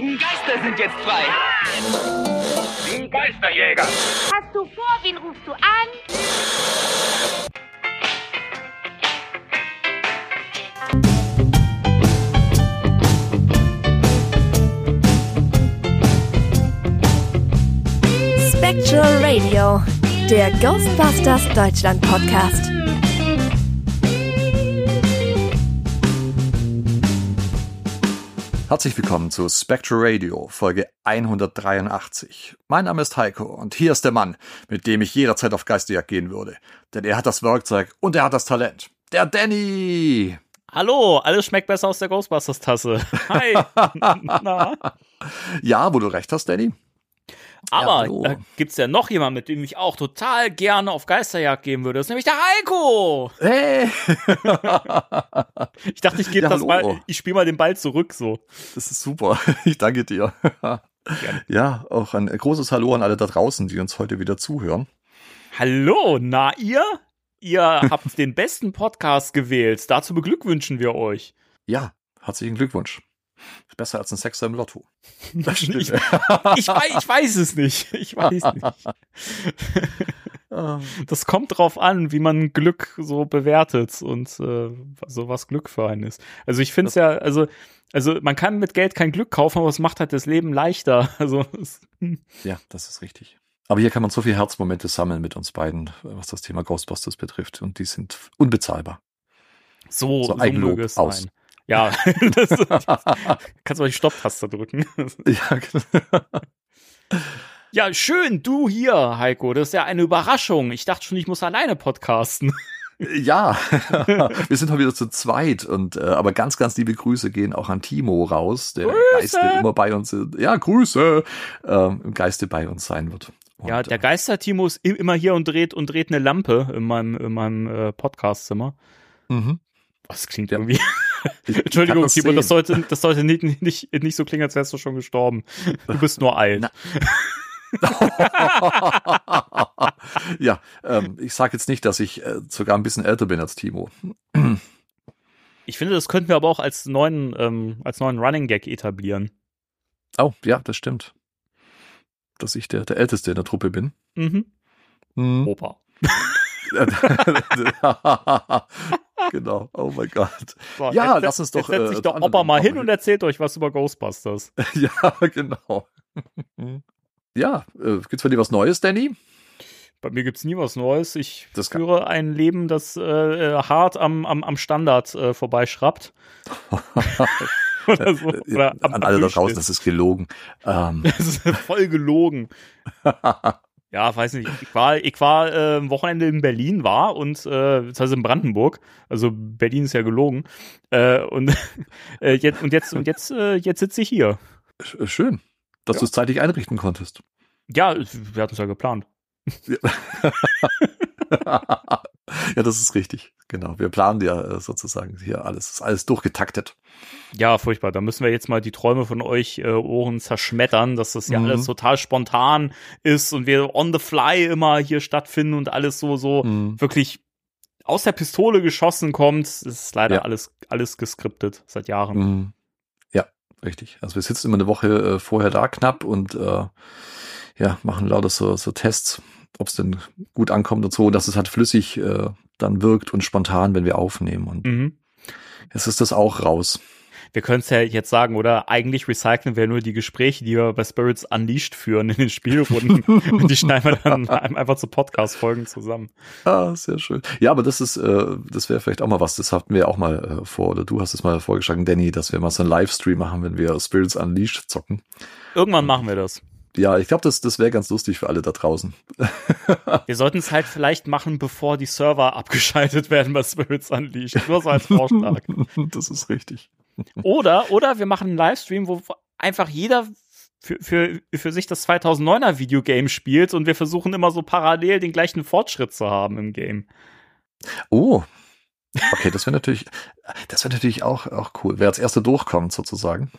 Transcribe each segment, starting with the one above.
geistigen Geister sind jetzt frei. Die Geisterjäger. Hast du vor, wen rufst du an? Spectral Radio, der Ghostbusters Deutschland Podcast. Herzlich willkommen zu Spectral Radio, Folge 183. Mein Name ist Heiko und hier ist der Mann, mit dem ich jederzeit auf Geisterjagd gehen würde. Denn er hat das Werkzeug und er hat das Talent. Der Danny! Hallo, alles schmeckt besser aus der Ghostbusters-Tasse. Hi. Na? Ja, wo du recht hast, Danny. Aber hallo. da gibt's ja noch jemanden, mit dem ich auch total gerne auf Geisterjagd gehen würde. Das ist nämlich der Heiko. Hey! Ich dachte, ich gebe Ja, das mal, ich spiele mal den Ball zurück so. Das ist super. Ich danke dir. Ja, auch ein großes Hallo an alle da draußen, die uns heute wieder zuhören. Hallo, na ihr? Ihr habt den besten Podcast gewählt. Dazu beglückwünschen wir euch. Ja, herzlichen Glückwunsch. Besser als ein Sechser im Lotto. Das Ich, ich, weiß, ich weiß es nicht. Ich weiß nicht. Das kommt drauf an, wie man Glück so bewertet und äh, so was Glück für einen ist. Also ich finde es ja, also, also man kann mit Geld kein Glück kaufen, aber es macht halt das Leben leichter. Also Ja, das ist richtig. Aber hier kann man so viele Herzmomente sammeln mit uns beiden, was das Thema Ghostbusters betrifft. Und die sind unbezahlbar. so, So Eigenlob aus. sein. Ja, das, kannst du mal die Stopptaste drücken. ja, genau. Ja, schön, du hier, Heiko. Das ist ja eine Überraschung. Ich dachte schon, ich muss alleine podcasten. ja. wir sind heute wieder zu zweit. Und äh, aber ganz, ganz liebe Grüße gehen auch an Timo raus, der im Grüße! Geiste immer bei uns ist. Ja, Grüße! Ähm, Im Geiste bei uns sein wird. Und, Ja, der äh, Geister-Timo ist immer hier und dreht und dreht eine Lampe in meinem, in meinem äh, Podcastzimmer. mhm. Das klingt Ja. irgendwie. Entschuldigung, kann das Timo, das sehen. sollte, das sollte nicht, nicht, nicht so klingen, als wärst du schon gestorben. Du bist nur alt. Ja, ähm, ich sage jetzt nicht, dass ich äh, sogar ein bisschen älter bin als Timo. Ich finde, das könnten wir aber auch als neuen, ähm, als neuen Running Gag etablieren. Oh, ja, das stimmt. Dass ich der, der Älteste in der Truppe bin. Mhm. Mhm. Opa. genau. Oh mein Gott. So, Ja, jetzt, lass uns doch, Jetzt setzt äh, sich doch andere Opa mal hin und erzählt euch was über Ghostbusters. ja, genau. ja, äh, gibt's bei dir was Neues, Danny? Bei mir gibt's nie was Neues. Ich Das führe ein Leben, das äh, äh, hart am, am, am Standard äh, vorbeischraubt. Oder so. Oder An alle da draußen, ist. das ist gelogen. Ähm, Das ist voll gelogen. Ja, weiß nicht. Ich war, ich war äh, am Wochenende in Berlin war und äh, das heißt in Brandenburg. Also Berlin ist ja gelogen. Äh, und äh, jetzt und jetzt und jetzt äh, jetzt sitze ich hier. sch- schön, dass du es zeitlich einrichten konntest. Ja, wir hatten es ja geplant. ja, das ist richtig. Genau. Wir planen ja äh, sozusagen hier alles, ist alles durchgetaktet. Ja, furchtbar. Da müssen wir jetzt mal die Träume von euch äh, Ohren zerschmettern, dass das ja Mhm. alles total spontan ist und wir on the fly immer hier stattfinden und alles so so Mhm. wirklich aus der Pistole geschossen kommt. Das ist leider Ja. alles alles geskriptet seit Jahren. Mhm. Ja, richtig. Also wir sitzen immer eine Woche äh, vorher da knapp und äh, ja, machen lauter so, so Tests, ob es denn gut ankommt und so, dass es halt flüssig äh, dann wirkt und spontan, wenn wir aufnehmen. Und Mhm. jetzt ist das auch raus. Wir können es ja jetzt sagen, oder? Eigentlich recyceln wir nur die Gespräche, die wir bei Spirits Unleashed führen in den Spielrunden. und die schneiden wir dann einfach zu Podcast-Folgen zusammen. Ah, sehr schön. Ja, aber das ist, äh, das wäre vielleicht auch mal was. Das hatten wir auch mal äh, vor, oder du hast es mal vorgeschlagen, Danny, dass wir mal so einen Livestream machen, wenn wir Spirits Unleashed zocken. Irgendwann machen wir das. Ja, ich glaube, das, das wäre ganz lustig für alle da draußen. Wir sollten es halt vielleicht machen, bevor die Server abgeschaltet werden bei Spirits Unleashed. Nur so als Vorschlag. das ist richtig. Oder, oder wir machen einen Livestream, wo einfach jeder für, für, für sich das 2009er Videogame spielt und wir versuchen immer so parallel den gleichen Fortschritt zu haben im Game. Oh. Okay, das wäre natürlich, das wäre natürlich auch, auch cool. Wer als erster durchkommt, sozusagen.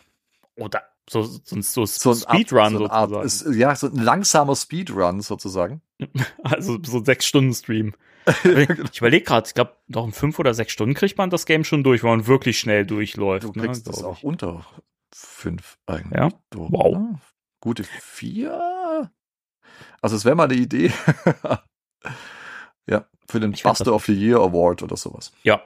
Oder so, so, so, So ein Speedrun so Art, sozusagen. ist, ja, so ein langsamer Speedrun sozusagen. Also so ein Sechs-Stunden-Stream. ich überlege gerade, ich glaube, noch in fünf oder sechs Stunden kriegt man das Game schon durch, wenn man wirklich schnell durchläuft. Du kriegst ne, das auch ich. unter fünf eigentlich. Ja? Doch, Wow. ne? Gute vier? Also es wäre mal eine Idee. ja, für den Ich Buster of the Year Award oder sowas. Ja.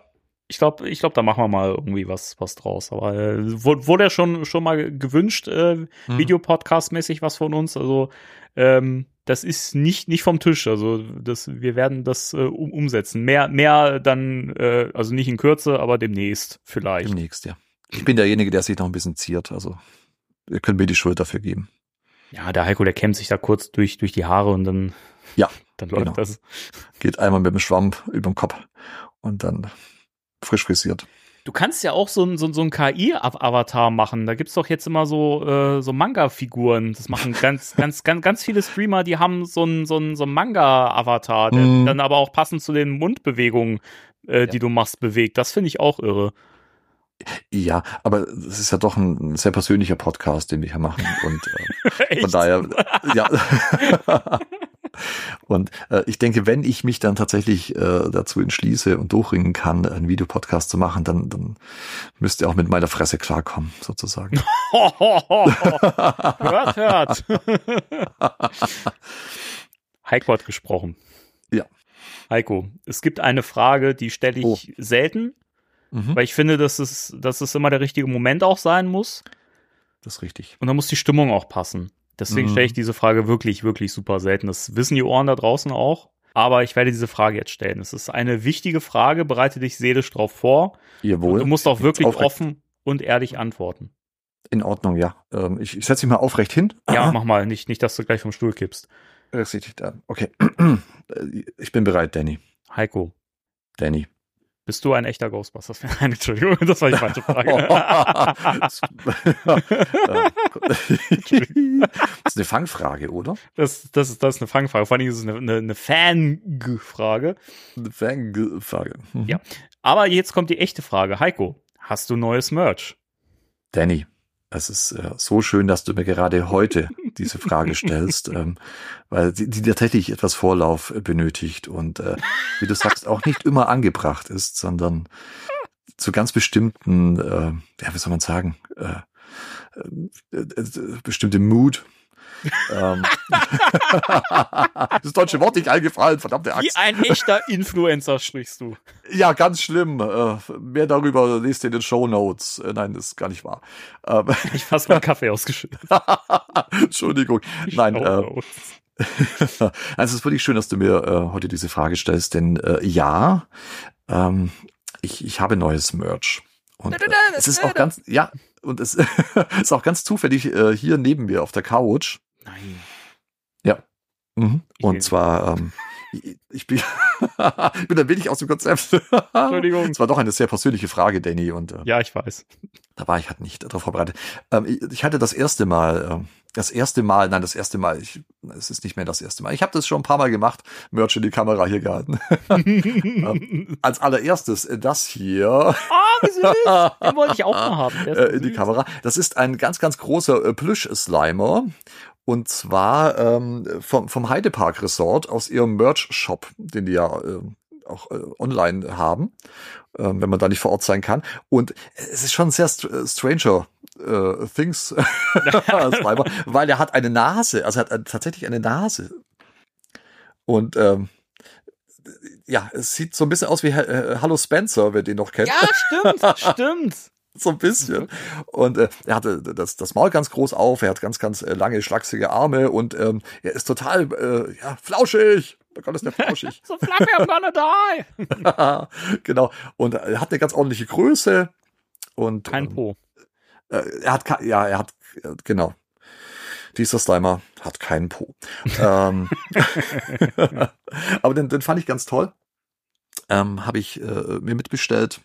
Ich glaube, ich glaub, da machen wir mal irgendwie was, was draus. Aber äh, wurde, wurde ja schon, schon mal gewünscht, äh, Mhm. Videopodcast-mäßig was von uns. Also ähm, das ist nicht, nicht vom Tisch. Also das, wir werden das äh, um, umsetzen. Mehr, mehr dann, äh, also nicht in Kürze, aber demnächst vielleicht. Demnächst, ja. Ich bin derjenige, der sich noch ein bisschen ziert. Also ihr könnt mir die Schuld dafür geben. Ja, der Heiko, der kämmt sich da kurz durch, durch die Haare und dann, Ja, dann läuft genau. das. Geht einmal mit dem Schwamm über den Kopf und dann frisch frisiert. Du kannst ja auch so ein, so, so ein KI-Avatar machen. Da gibt's doch jetzt immer so, äh, so Manga-Figuren. Das machen ganz, ganz, ganz, ganz viele Streamer, die haben so ein, so ein, so ein Manga-Avatar, der Mhm. dann aber auch passend zu den Mundbewegungen, äh, die du machst, bewegt. Das finde ich auch irre. Ja, aber es ist ja doch ein sehr persönlicher Podcast, den wir hier machen. Und äh, von daher, ja. Und äh, ich denke, wenn ich mich dann tatsächlich äh, dazu entschließe und durchringen kann, einen Videopodcast zu machen, dann, dann müsst ihr auch mit meiner Fresse klarkommen, sozusagen. hört, hört. Heiko hat gesprochen. Ja. Heiko, es gibt eine Frage, die stelle ich Oh. selten, Mhm. weil ich finde, dass es, dass es immer der richtige Moment auch sein muss. Das ist richtig. Und da muss die Stimmung auch passen. Deswegen Mhm. stelle ich diese Frage wirklich, wirklich super selten. Das wissen die Ohren da draußen auch. Aber ich werde diese Frage jetzt stellen. Es ist eine wichtige Frage, bereite dich seelisch drauf vor. Und Jawohl. du musst auch wirklich offen und ehrlich antworten. In Ordnung, ja. Ähm, ich ich setze mich mal aufrecht hin. Ja, mach mal. Nicht, nicht, dass du gleich vom Stuhl kippst. Ihr da. Okay. Äh, Ich bin bereit, Danny. Heiko, Danny. Bist du ein echter Ghostbusters? Nein, Entschuldigung, das war die falsche Frage. das ist eine Fangfrage, oder? das, das, ist, das ist eine Fangfrage. Vor allem ist es eine, eine, eine Fan-Frage. Eine Fangfrage. Mhm. Ja. Aber jetzt kommt die echte Frage. Heiko, hast du neues Merch? Danny, es ist äh, so schön, dass du mir gerade heute diese Frage stellst, ähm, weil die, die tatsächlich etwas Vorlauf benötigt und äh, wie du sagst, auch nicht immer angebracht ist, sondern zu ganz bestimmten, äh, ja, wie soll man sagen, äh, äh, äh, bestimmte Mood. Ähm, das deutsche Wort nicht eingefallen, verdammte Wie Axt. ein echter Influencer sprichst du. Ja, ganz schlimm. Äh, mehr darüber lest ihr in den Show Notes. Äh, nein, das ist gar nicht wahr. Ähm, Ich fast meinen Kaffee ausgeschüttet. Entschuldigung. Nein, äh, also es ist wirklich schön, dass du mir äh, heute diese Frage stellst, denn äh, ja, ähm, ich, ich habe neues Merch. Und äh, es ist auch ganz, ja, und es ist auch ganz zufällig äh, hier neben mir auf der Couch. Nein. Mhm. Ich Und zwar, ähm, ich, ich bin, ich bin ein wenig aus dem Konzept. Entschuldigung. Es war doch eine sehr persönliche Frage, Danny, und äh, Ja, ich weiß. da war ich halt nicht darauf vorbereitet. Ähm, ich, ich hatte das erste Mal, ähm, das erste Mal, nein, das erste Mal, ich, es ist nicht mehr das erste Mal. Ich habe das schon ein paar Mal gemacht, Merch in die Kamera hier gehalten. Als allererstes äh, das hier Ah, wie süß. Den wollte ich auch mal haben. Äh, in die. Kamera. Das ist ein ganz, ganz großer äh, Plüsch-Slimer. Und zwar ähm, vom, vom Heidepark Resort aus ihrem Merch-Shop, den die ja äh, auch äh, online haben, ähm, wenn man da nicht vor Ort sein kann. Und es ist schon sehr st äh, Stranger äh, Things weil er hat eine Nase, also er hat äh, tatsächlich eine Nase. Und ähm, ja, es sieht so ein bisschen aus wie äh, Hallo Spencer, wer den noch kennt Ja, stimmt, stimmt. so ein bisschen. Und äh, er hatte das, das Maul ganz groß auf, er hat ganz, ganz äh, lange, schlachsige Arme und ähm, er ist total äh, ja, flauschig. Oh Gott, ist der flauschig. So fluffy, I'm gonna die. genau. Und er hat eine ganz ordentliche Größe. Und Kein ähm, Po. Äh, er hat, ja, er hat, äh, genau. Dieser Slimer hat keinen Po. ähm, aber den, den fand ich ganz toll. Ähm, Habe ich äh, mir mitbestellt.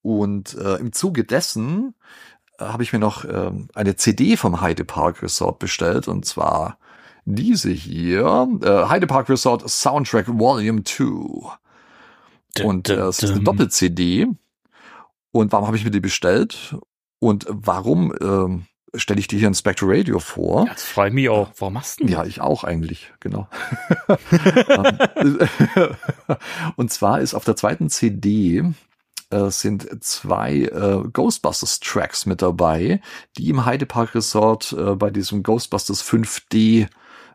Und äh, im Zuge dessen äh, habe ich mir noch ähm, eine CD vom Heide Park Resort bestellt. Und zwar diese hier. Äh, Heide Park Resort Soundtrack Volume 2. Und äh, es ist eine Doppel-CD. Und warum habe ich mir die bestellt? Und warum ähm, stelle ich die hier in Spectre Radio vor? Ja, das freue ich mich auch. Warum machst du denn Ja, ich auch eigentlich, genau. Und zwar ist auf der zweiten CD äh, sind zwei äh, Ghostbusters Tracks mit dabei, die im Heidepark Resort äh, bei diesem Ghostbusters 5D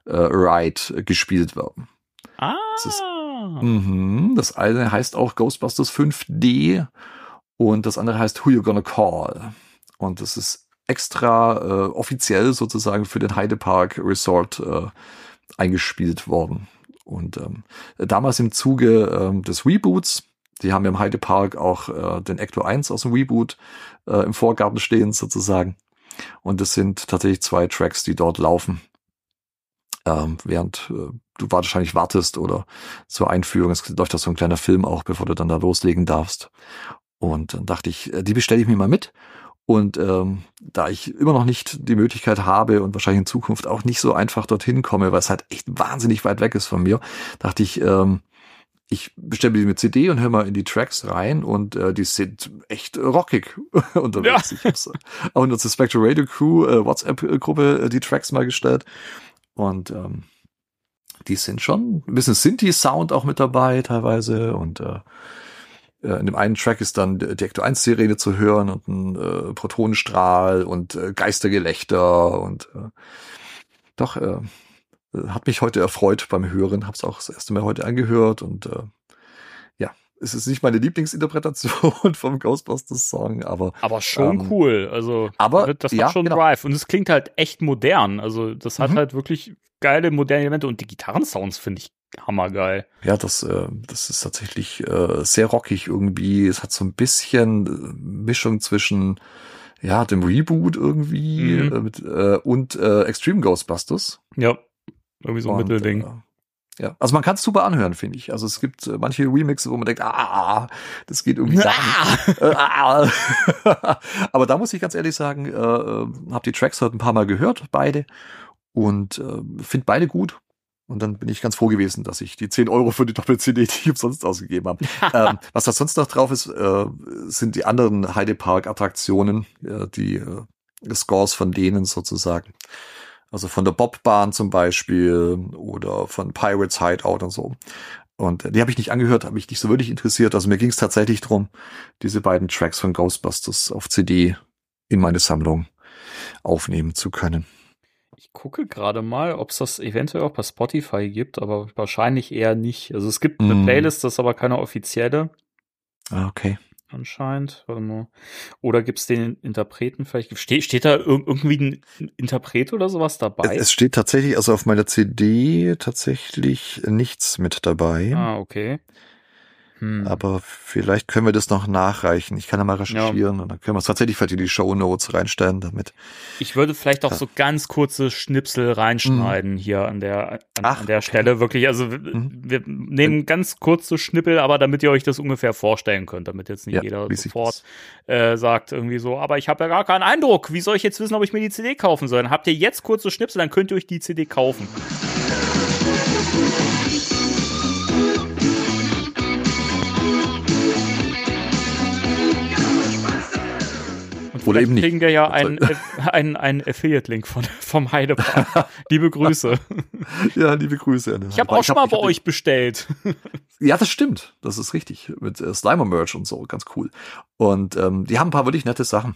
äh, Ride gespielt werden. Ah. Das ist- Mhm, das eine heißt auch Ghostbusters 5D und das andere heißt Who You Gonna Call. Und das ist extra äh, offiziell sozusagen für den Heidepark Resort äh, eingespielt worden. Und ähm, damals im Zuge ähm, des Reboots, die haben ja im Heidepark auch äh, den Ecto 1 aus dem Reboot äh, im Vorgarten stehen sozusagen. Und das sind tatsächlich zwei Tracks, die dort laufen. Ähm, während äh, du wahrscheinlich wartest oder zur Einführung, es läuft da so ein kleiner Film auch, bevor du dann da loslegen darfst. Und dann dachte ich, äh, die bestelle ich mir mal mit. Und ähm, da ich immer noch nicht die Möglichkeit habe und wahrscheinlich in Zukunft auch nicht so einfach dorthin komme, weil es halt echt wahnsinnig weit weg ist von mir, dachte ich, ähm, ich bestelle mir die mit CD und höre mal in die Tracks rein und äh, die sind echt rockig unterwegs. Ich habe auch in unsere Spectre Radio Crew äh, WhatsApp-Gruppe äh, die Tracks mal gestellt und ähm, die sind schon ein bisschen Synthi-Sound auch mit dabei teilweise und äh, äh, in dem einen Track ist dann die Ecto 1 Sirene zu hören und ein äh, Protonenstrahl und äh, Geistergelächter und äh, doch äh, hat mich heute erfreut beim Hören, hab's auch das erste Mal heute angehört und äh, ja, es ist nicht meine Lieblingsinterpretation vom Ghostbusters Song, aber Aber schon Ähm, cool. Also, aber, das ja, hat schon genau. Drive. Und es klingt halt echt modern. Also, das hat Mhm. halt wirklich geile, moderne Elemente. Und die Gitarrensounds finde ich hammergeil. Ja, das, äh, das ist tatsächlich äh, sehr rockig irgendwie. Es hat so ein bisschen äh, Mischung zwischen ja dem Reboot irgendwie Mhm. äh, mit, äh, und äh, Extreme Ghostbusters. Ja. Irgendwie so ein Und, Mittelding. Äh, ja, also man kann es super anhören, finde ich. Also es gibt äh, manche Remixe, wo man denkt, ah, das geht irgendwie gar nicht. Äh, ah. Aber da muss ich ganz ehrlich sagen, äh, äh, habe die Tracks heute ein paar Mal gehört, beide, und äh, finde beide gut. Und dann bin ich ganz froh gewesen, dass ich die 10 Euro für die Doppel-CD, die ich umsonst ausgegeben habe. ähm, was da sonst noch drauf ist, äh, sind die anderen Heidepark-Attraktionen, äh, die äh, Scores von denen sozusagen. Also von der Bobbahn zum Beispiel oder von Pirates Hideout und so. Und die habe ich nicht angehört, habe mich nicht so wirklich interessiert. Also mir ging es tatsächlich drum, diese beiden Tracks von Ghostbusters auf CD in meine Sammlung aufnehmen zu können. Gucke gerade mal, ob es das eventuell auch bei Spotify gibt, aber wahrscheinlich eher nicht. Also es gibt eine Mm. Playlist, das ist aber keine offizielle Ah, Okay. anscheinend. Warte mal. Oder gibt es den Interpreten vielleicht? Ste steht da ir irgendwie ein Interpret oder sowas dabei? Es steht tatsächlich, also auf meiner CD tatsächlich nichts mit dabei. ah, okay. Hm. Aber vielleicht können wir das noch nachreichen. Ich kann ja mal recherchieren und dann können wir es tatsächlich vielleicht in die Show Notes reinstellen, damit. Ich würde vielleicht auch Ja. so ganz kurze Schnipsel reinschneiden hier an der, an, Ach, an der okay. Stelle. Wirklich, also Mhm. wir nehmen ganz kurze Schnippel, aber damit ihr euch das ungefähr vorstellen könnt, damit jetzt nicht Ja, jeder sofort äh, sagt irgendwie so, aber ich habe ja gar keinen Eindruck. Wie soll ich jetzt wissen, ob ich mir die CD kaufen soll? Dann habt ihr jetzt kurze Schnipsel, dann könnt ihr euch die CD kaufen. Oder eben nicht. kriegen wir ja einen, einen, einen Affiliate-Link von, vom Heidepark. Liebe Grüße. Ja, liebe Grüße. an den Ich habe auch schon mal bei euch bestellt. Ja, das stimmt. Das ist richtig. Mit äh, Slimer-Merch und so. Ganz cool. Und ähm, die haben ein paar wirklich nette Sachen.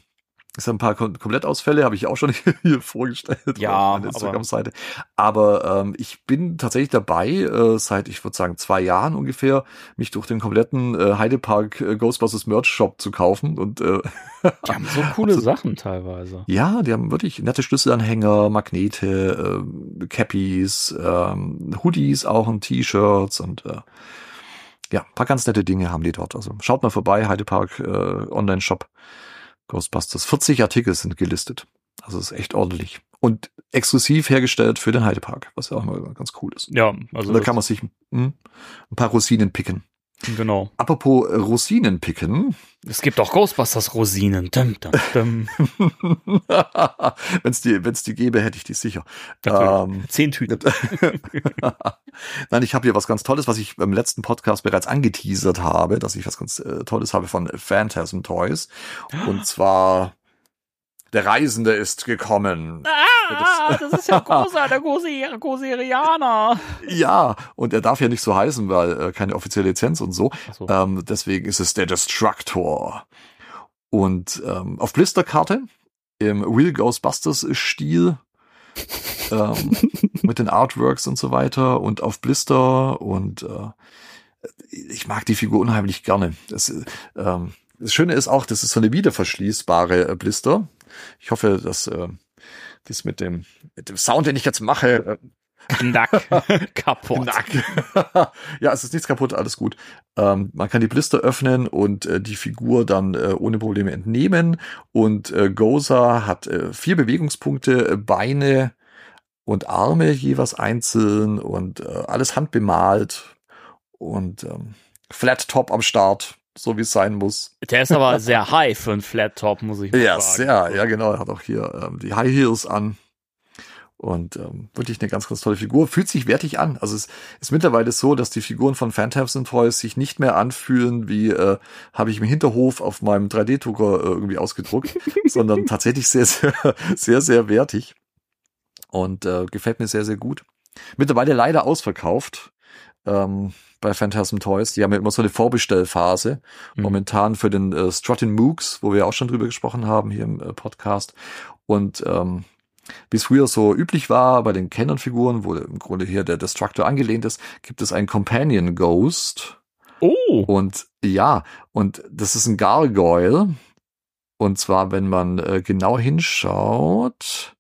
Es sind ein paar Kom Komplettausfälle, habe ich auch schon hier vorgestellt Ja, auf meiner Instagram-Seite. Aber ähm, ich bin tatsächlich dabei, äh, seit ich würde sagen zwei Jahren ungefähr, mich durch den kompletten äh, Heidepark äh, Ghostbusters Merch Shop zu kaufen. Und äh, Die haben so coole Sachen teilweise. ja, die haben wirklich nette Schlüsselanhänger, Magnete, äh, Cappies, ähm, Hoodies auch und T-Shirts und äh, ja, ein paar ganz nette Dinge haben die dort. Also schaut mal vorbei, Heidepark äh, Online-Shop Ghostbusters. 40 Artikel sind gelistet. Also ist echt ordentlich. Und exklusiv hergestellt für den Heidepark, was ja auch mal ganz cool ist. Ja, also Und da kann man sich hm, ein paar Rosinen picken. Genau. Apropos äh, Rosinen picken, Es gibt auch Ghostbusters Rosinen. Wenn es die, wenn's die gäbe, hätte ich die sicher. Ähm, Zehn Tüten. Nein, ich habe hier was ganz Tolles, was ich beim letzten Podcast bereits angeteasert habe, dass ich was ganz äh, Tolles habe von Phantasm Toys. Und zwar der Reisende ist gekommen. Ah, das ist ja großer, der Irianer. Ja, und er darf ja nicht so heißen, weil äh, keine offizielle Lizenz und so. So. Ähm, deswegen ist es der Destructor. Und ähm, auf Blisterkarte im Real Ghostbusters Stil ähm, mit den Artworks und so weiter und auf Blister und äh, ich mag die Figur unheimlich gerne. Das, äh, ähm, das Schöne ist auch, das ist so eine wiederverschließbare äh, Blister. Ich hoffe, dass äh, das mit dem mit dem Sound, den ich jetzt mache, äh, Knack. Kaputt. Knack. ja, es ist nichts kaputt, alles gut. Ähm, man kann die Blister öffnen und äh, die Figur dann äh, ohne Probleme entnehmen. Und äh, Goza hat äh, vier Bewegungspunkte, äh, Beine und Arme jeweils einzeln und äh, alles handbemalt und ähm, Flat Top am Start, so wie es sein muss. Der ist aber sehr high für einen Flat Top, muss ich mal Ja, sagen. sehr, ja genau. Er hat auch hier ähm, die High Heels an. Und ähm, wirklich eine ganz, ganz tolle Figur. Fühlt sich wertig an. Also es ist mittlerweile so, dass die Figuren von Phantoms and Toys sich nicht mehr anfühlen, wie äh, habe ich im Hinterhof auf meinem 3D-Drucker äh, irgendwie ausgedruckt, sondern tatsächlich sehr, sehr, sehr, sehr wertig. Und äh, gefällt mir sehr, sehr gut. Mittlerweile leider ausverkauft. Ähm, bei Phantasm Toys. Die haben ja immer so eine Vorbestellphase. Mhm. Momentan für den äh, Strutting Mooks, wo wir auch schon drüber gesprochen haben hier im äh, Podcast. Und ähm, wie es früher so üblich war bei den Canon-Figuren, wo im Grunde hier der Destructor angelehnt ist, gibt es einen Companion Ghost. Oh, Und ja, und das ist ein Gargoyle. Und zwar, wenn man äh, genau hinschaut,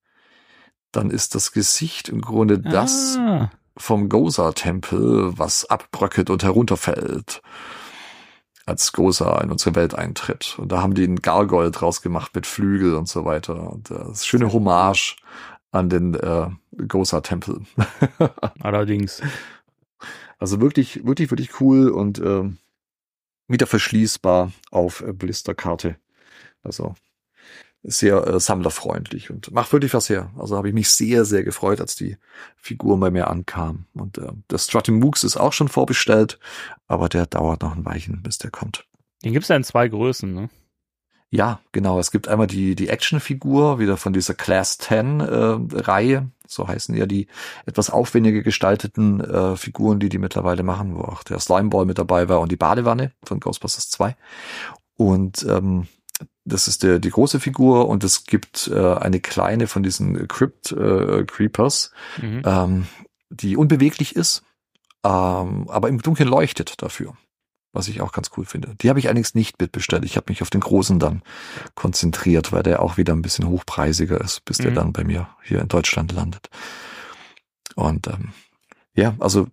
dann ist das Gesicht im Grunde das Ah. Vom Goza-Tempel, was abbröckelt und herunterfällt, als Goza in unsere Welt eintritt. Und da haben die einen Gargoyle draus gemacht mit Flügel und so weiter. Und äh, das ist schöne Hommage an den äh, Goza-Tempel. Allerdings. Also wirklich, wirklich, wirklich cool und ähm, wieder verschließbar auf äh, Blisterkarte. Also sehr äh, sammlerfreundlich und macht wirklich was her. Also habe ich mich sehr, sehr gefreut, als die Figur bei mir ankam. Und äh, der Strutting Mooks ist auch schon vorbestellt, aber der dauert noch ein Weilchen, bis der kommt. Den gibt's ja in zwei Größen, ne? Ja, genau. Es gibt einmal die, die Actionfigur, wieder von dieser Class 10 äh, Reihe. So heißen ja die etwas aufwendiger gestalteten äh, Figuren, die die mittlerweile machen, wo auch der Slimeball mit dabei war und die Badewanne von Ghostbusters 2. Und ähm, das ist der, die große Figur und es gibt äh, eine kleine von diesen Crypt äh, Creepers, Mhm. ähm, die unbeweglich ist, ähm, aber im Dunkeln leuchtet dafür. Was ich auch ganz cool finde. Die habe ich allerdings nicht mitbestellt. Ich habe mich auf den großen dann konzentriert, weil der auch wieder ein bisschen hochpreisiger ist, bis der Mhm. dann bei mir hier in Deutschland landet. Und ähm, ja, also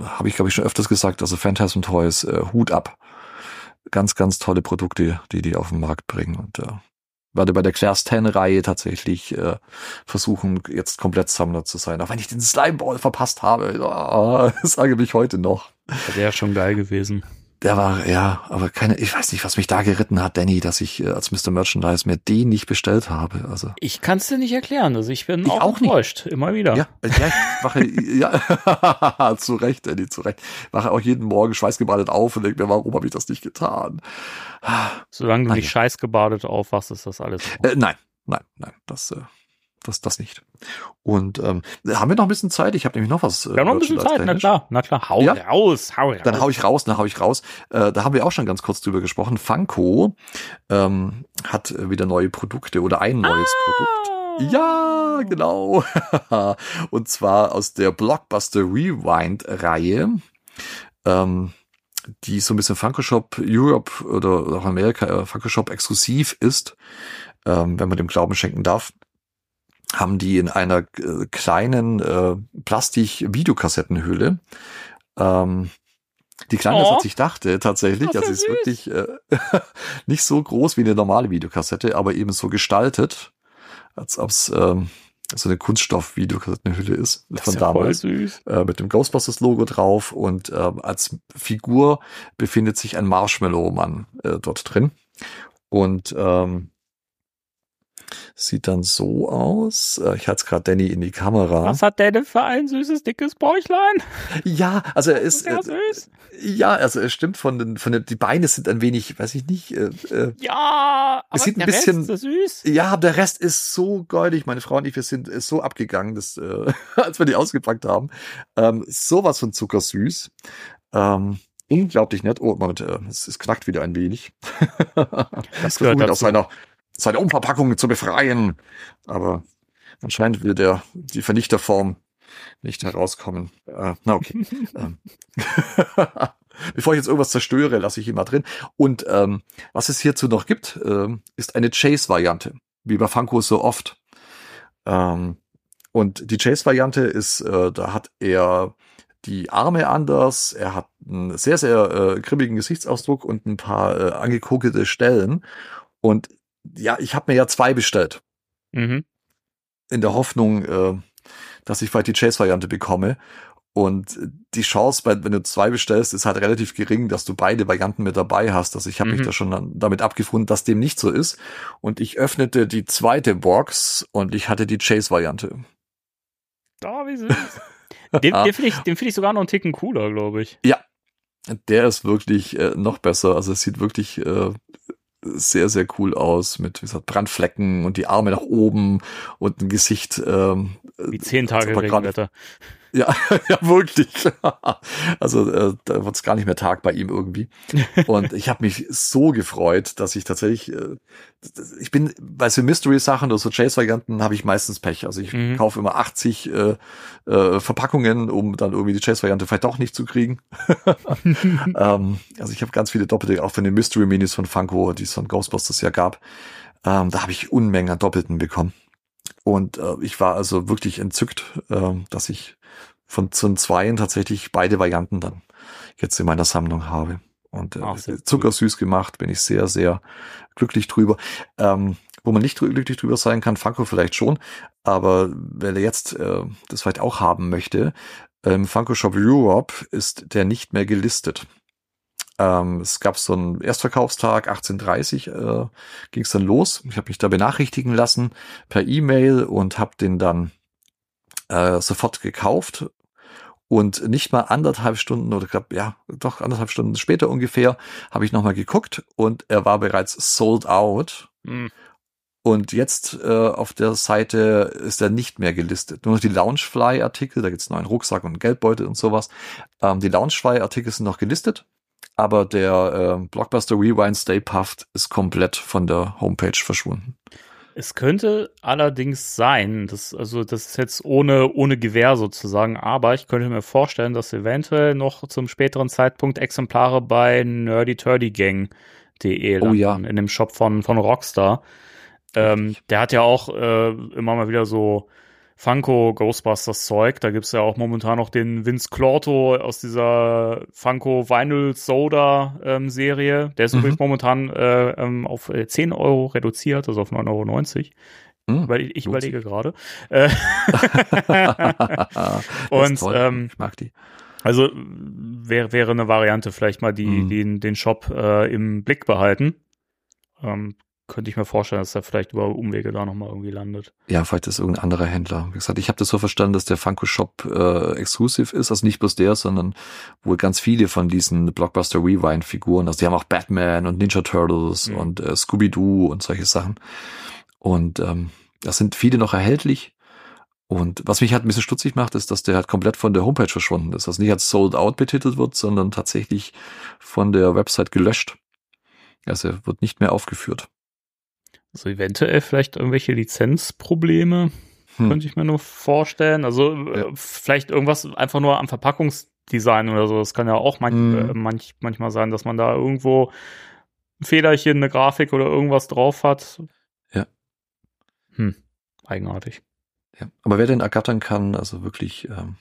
habe ich glaube ich schon öfters gesagt, also Phantasm Toys, äh, Hut ab. Ganz, ganz tolle Produkte, die die auf den Markt bringen. Und äh, werde bei der Class 10 Reihe tatsächlich äh, versuchen, jetzt komplett Sammler zu sein. Auch wenn ich den Slimeball verpasst habe, oh, sage mich heute noch. Der ist schon geil gewesen. Der war, ja, aber keine, ich weiß nicht, was mich da geritten hat, Danny, dass ich äh, als Mr. Merchandise mir den nicht bestellt habe. Also, Ich kann's dir nicht erklären. Also ich bin Ich auch, auch nicht. enttäuscht. Immer wieder. ja, ja, ich mache, ja, zu Recht, Danny, zu Recht. Mache auch jeden Morgen schweißgebadet auf und denke mir, warum habe ich das nicht getan? Solange du Ah, nicht scheißgebadet aufwachst, ist das alles. Äh, nein, nein, nein, das, äh, das, das nicht. Und ähm, haben wir noch ein bisschen Zeit? Ich habe nämlich noch was. äh, Wir haben noch ein bisschen Zeit. Na klar, na klar. Hau Ja. raus, hau raus. Dann hau ich raus, dann hau ich raus. Äh, da haben wir auch schon ganz kurz drüber gesprochen. Funko ähm, hat wieder neue Produkte oder ein neues Produkt. Ja, genau. Und zwar aus der Blockbuster Rewind-Reihe, ähm, die so ein bisschen Funko Shop Europe oder auch Amerika äh, Funko Shop exklusiv ist, ähm, wenn man dem Glauben schenken darf haben die in einer äh, kleinen äh, Plastik-Videokassettenhülle, ähm, die kleiner ist, Oh. als ich dachte, tatsächlich. Das ist Also ja sie ist wirklich äh, nicht so groß wie eine normale Videokassette, aber eben so gestaltet, als ob es ähm, so eine Kunststoff-Videokassettenhülle ist Das von ist ja voll damals süß. äh, mit dem Ghostbusters-Logo drauf und ähm, als Figur befindet sich ein Marshmallow-Mann äh, dort drin. Und ähm, Sieht dann so aus. Äh, Ich halte es gerade Danny in die Kamera. Was hat der denn für ein süßes, dickes Bäuchlein? Ja, also er ist, Sehr äh, süß. ja, also er stimmt von den, von den, die Beine sind ein wenig, weiß ich nicht, äh, äh, Ja, aber sieht ein der bisschen- Rest ist so süß. ja, aber der Rest ist so goldig. Meine Frau und ich, wir sind so abgegangen, dass, äh, als wir die ausgepackt haben. Ähm, sowas von zuckersüß. Ähm, unglaublich nett. Oh, Moment, äh, es, es knackt wieder ein wenig. das gehört versucht aus seiner, seiner Umverpackung zu befreien. Aber anscheinend will der, die Vernichterform nicht herauskommen. Äh, na okay. ähm. Bevor ich jetzt irgendwas zerstöre, lasse ich ihn mal drin. Und ähm, was es hierzu noch gibt, ähm, ist eine Chase-Variante, wie bei Funko so oft. Ähm, und die Chase-Variante ist, äh, da hat er die Arme anders, er hat einen sehr, sehr äh, grimmigen Gesichtsausdruck und ein paar äh, angekokelte Stellen. Und ja, ich habe mir ja zwei bestellt Mhm. in der Hoffnung, äh, dass ich vielleicht die Chase-Variante bekomme. Und die Chance, wenn du zwei bestellst, ist halt relativ gering, dass du beide Varianten mit dabei hast. Also ich habe mich Mhm. da schon damit abgefunden, dass dem nicht so ist. Und ich öffnete die zweite Box und ich hatte die Chase-Variante. Oh, wie süß. Den, den finde ich, den finde ich sogar noch einen Ticken cooler, glaube ich. Der ist wirklich äh, noch besser. Also es sieht wirklich äh, sehr, sehr cool aus mit wie gesagt, Brandflecken und die Arme nach oben und ein Gesicht. Ähm, Wie zehn Tage Regenwetter. Ja, ja, wirklich. Also äh, da wird es gar nicht mehr Tag bei ihm irgendwie. Und ich habe mich so gefreut, dass ich tatsächlich, äh, ich bin bei so Mystery-Sachen oder so Chase-Varianten habe ich meistens Pech. Also ich Mhm. kaufe immer 80 äh, äh, Verpackungen, um dann irgendwie die Chase-Variante vielleicht doch nicht zu kriegen. ähm, also ich habe ganz viele Doppelte, auch von den Mystery-Minis von Funko, die es von Ghostbusters ja gab. Ähm, da habe ich Unmengen an Doppelten bekommen. Und äh, ich war also wirklich entzückt, äh, dass ich von zum Zweien tatsächlich beide Varianten dann jetzt in meiner Sammlung habe. Und äh, zuckersüß gemacht, bin ich sehr, sehr glücklich drüber. Ähm, wo man nicht glücklich drüber sein kann, Funko vielleicht schon, aber wer jetzt äh, das vielleicht auch haben möchte, im Funko Shop Europe ist der nicht mehr gelistet. Ähm, es gab so einen Erstverkaufstag, 18.30 äh, ging es dann los. Ich habe mich da benachrichtigen lassen per E-Mail und habe den dann äh, sofort gekauft. Und nicht mal anderthalb Stunden oder glaub, ja, doch anderthalb Stunden später ungefähr habe ich nochmal geguckt und er war bereits sold out. Mhm. Und jetzt äh, auf der Seite ist er nicht mehr gelistet. Nur noch die Loungefly-Artikel, da gibt's einen Rucksack und einen Geldbeutel und sowas. Ähm, die Loungefly-Artikel sind noch gelistet, aber der äh, Blockbuster Rewind Stay Puffed ist komplett von der Homepage verschwunden. Es könnte allerdings sein, dass, also das ist jetzt ohne, ohne Gewehr sozusagen, aber ich könnte mir vorstellen, dass eventuell noch zum späteren Zeitpunkt Exemplare bei nerdyturdygang.de Oh ja. landen, in dem Shop von, von Rockstar. Ähm, der hat ja auch äh, immer mal wieder so Funko Ghostbusters Zeug. Da gibt's ja auch momentan noch den Vince Clorto aus dieser Funko Vinyl Soda ähm, Serie. Der ist Mhm. übrigens momentan äh, ähm, auf äh, 10 Euro reduziert, also auf 9,90 Euro. Hm, Weil ich lohnt überlege gerade. Äh, Und, ähm, ich mag die. also wäre wäre eine Variante, vielleicht mal die, Mhm. den, den Shop äh, im Blick behalten. Ähm, könnte ich mir vorstellen, dass er vielleicht über Umwege da nochmal irgendwie landet. Ja, vielleicht ist irgendein anderer Händler. Wie gesagt, ich habe das so verstanden, dass der Funko Shop äh, exklusiv ist, also nicht bloß der, sondern wohl ganz viele von diesen Blockbuster Rewind Figuren. Also die haben auch Batman und Ninja Turtles Mhm. und äh, Scooby Doo und solche Sachen. Und ähm, das sind viele noch erhältlich. Und was mich halt ein bisschen stutzig macht, ist, dass der halt komplett von der Homepage verschwunden ist. Also nicht als Sold Out betitelt wird, sondern tatsächlich von der Website gelöscht. Also er wird nicht mehr aufgeführt. Also eventuell vielleicht irgendwelche Lizenzprobleme, Hm. könnte ich mir nur vorstellen. Also äh, Ja. vielleicht irgendwas einfach nur am Verpackungsdesign oder so. Das kann ja auch manch, Mhm. äh, manch, manchmal sein, dass man da irgendwo ein Fehlerchen, eine Grafik oder irgendwas drauf hat. Ja. Hm, eigenartig. Ja, aber wer den ergattern kann, also wirklich, ähm,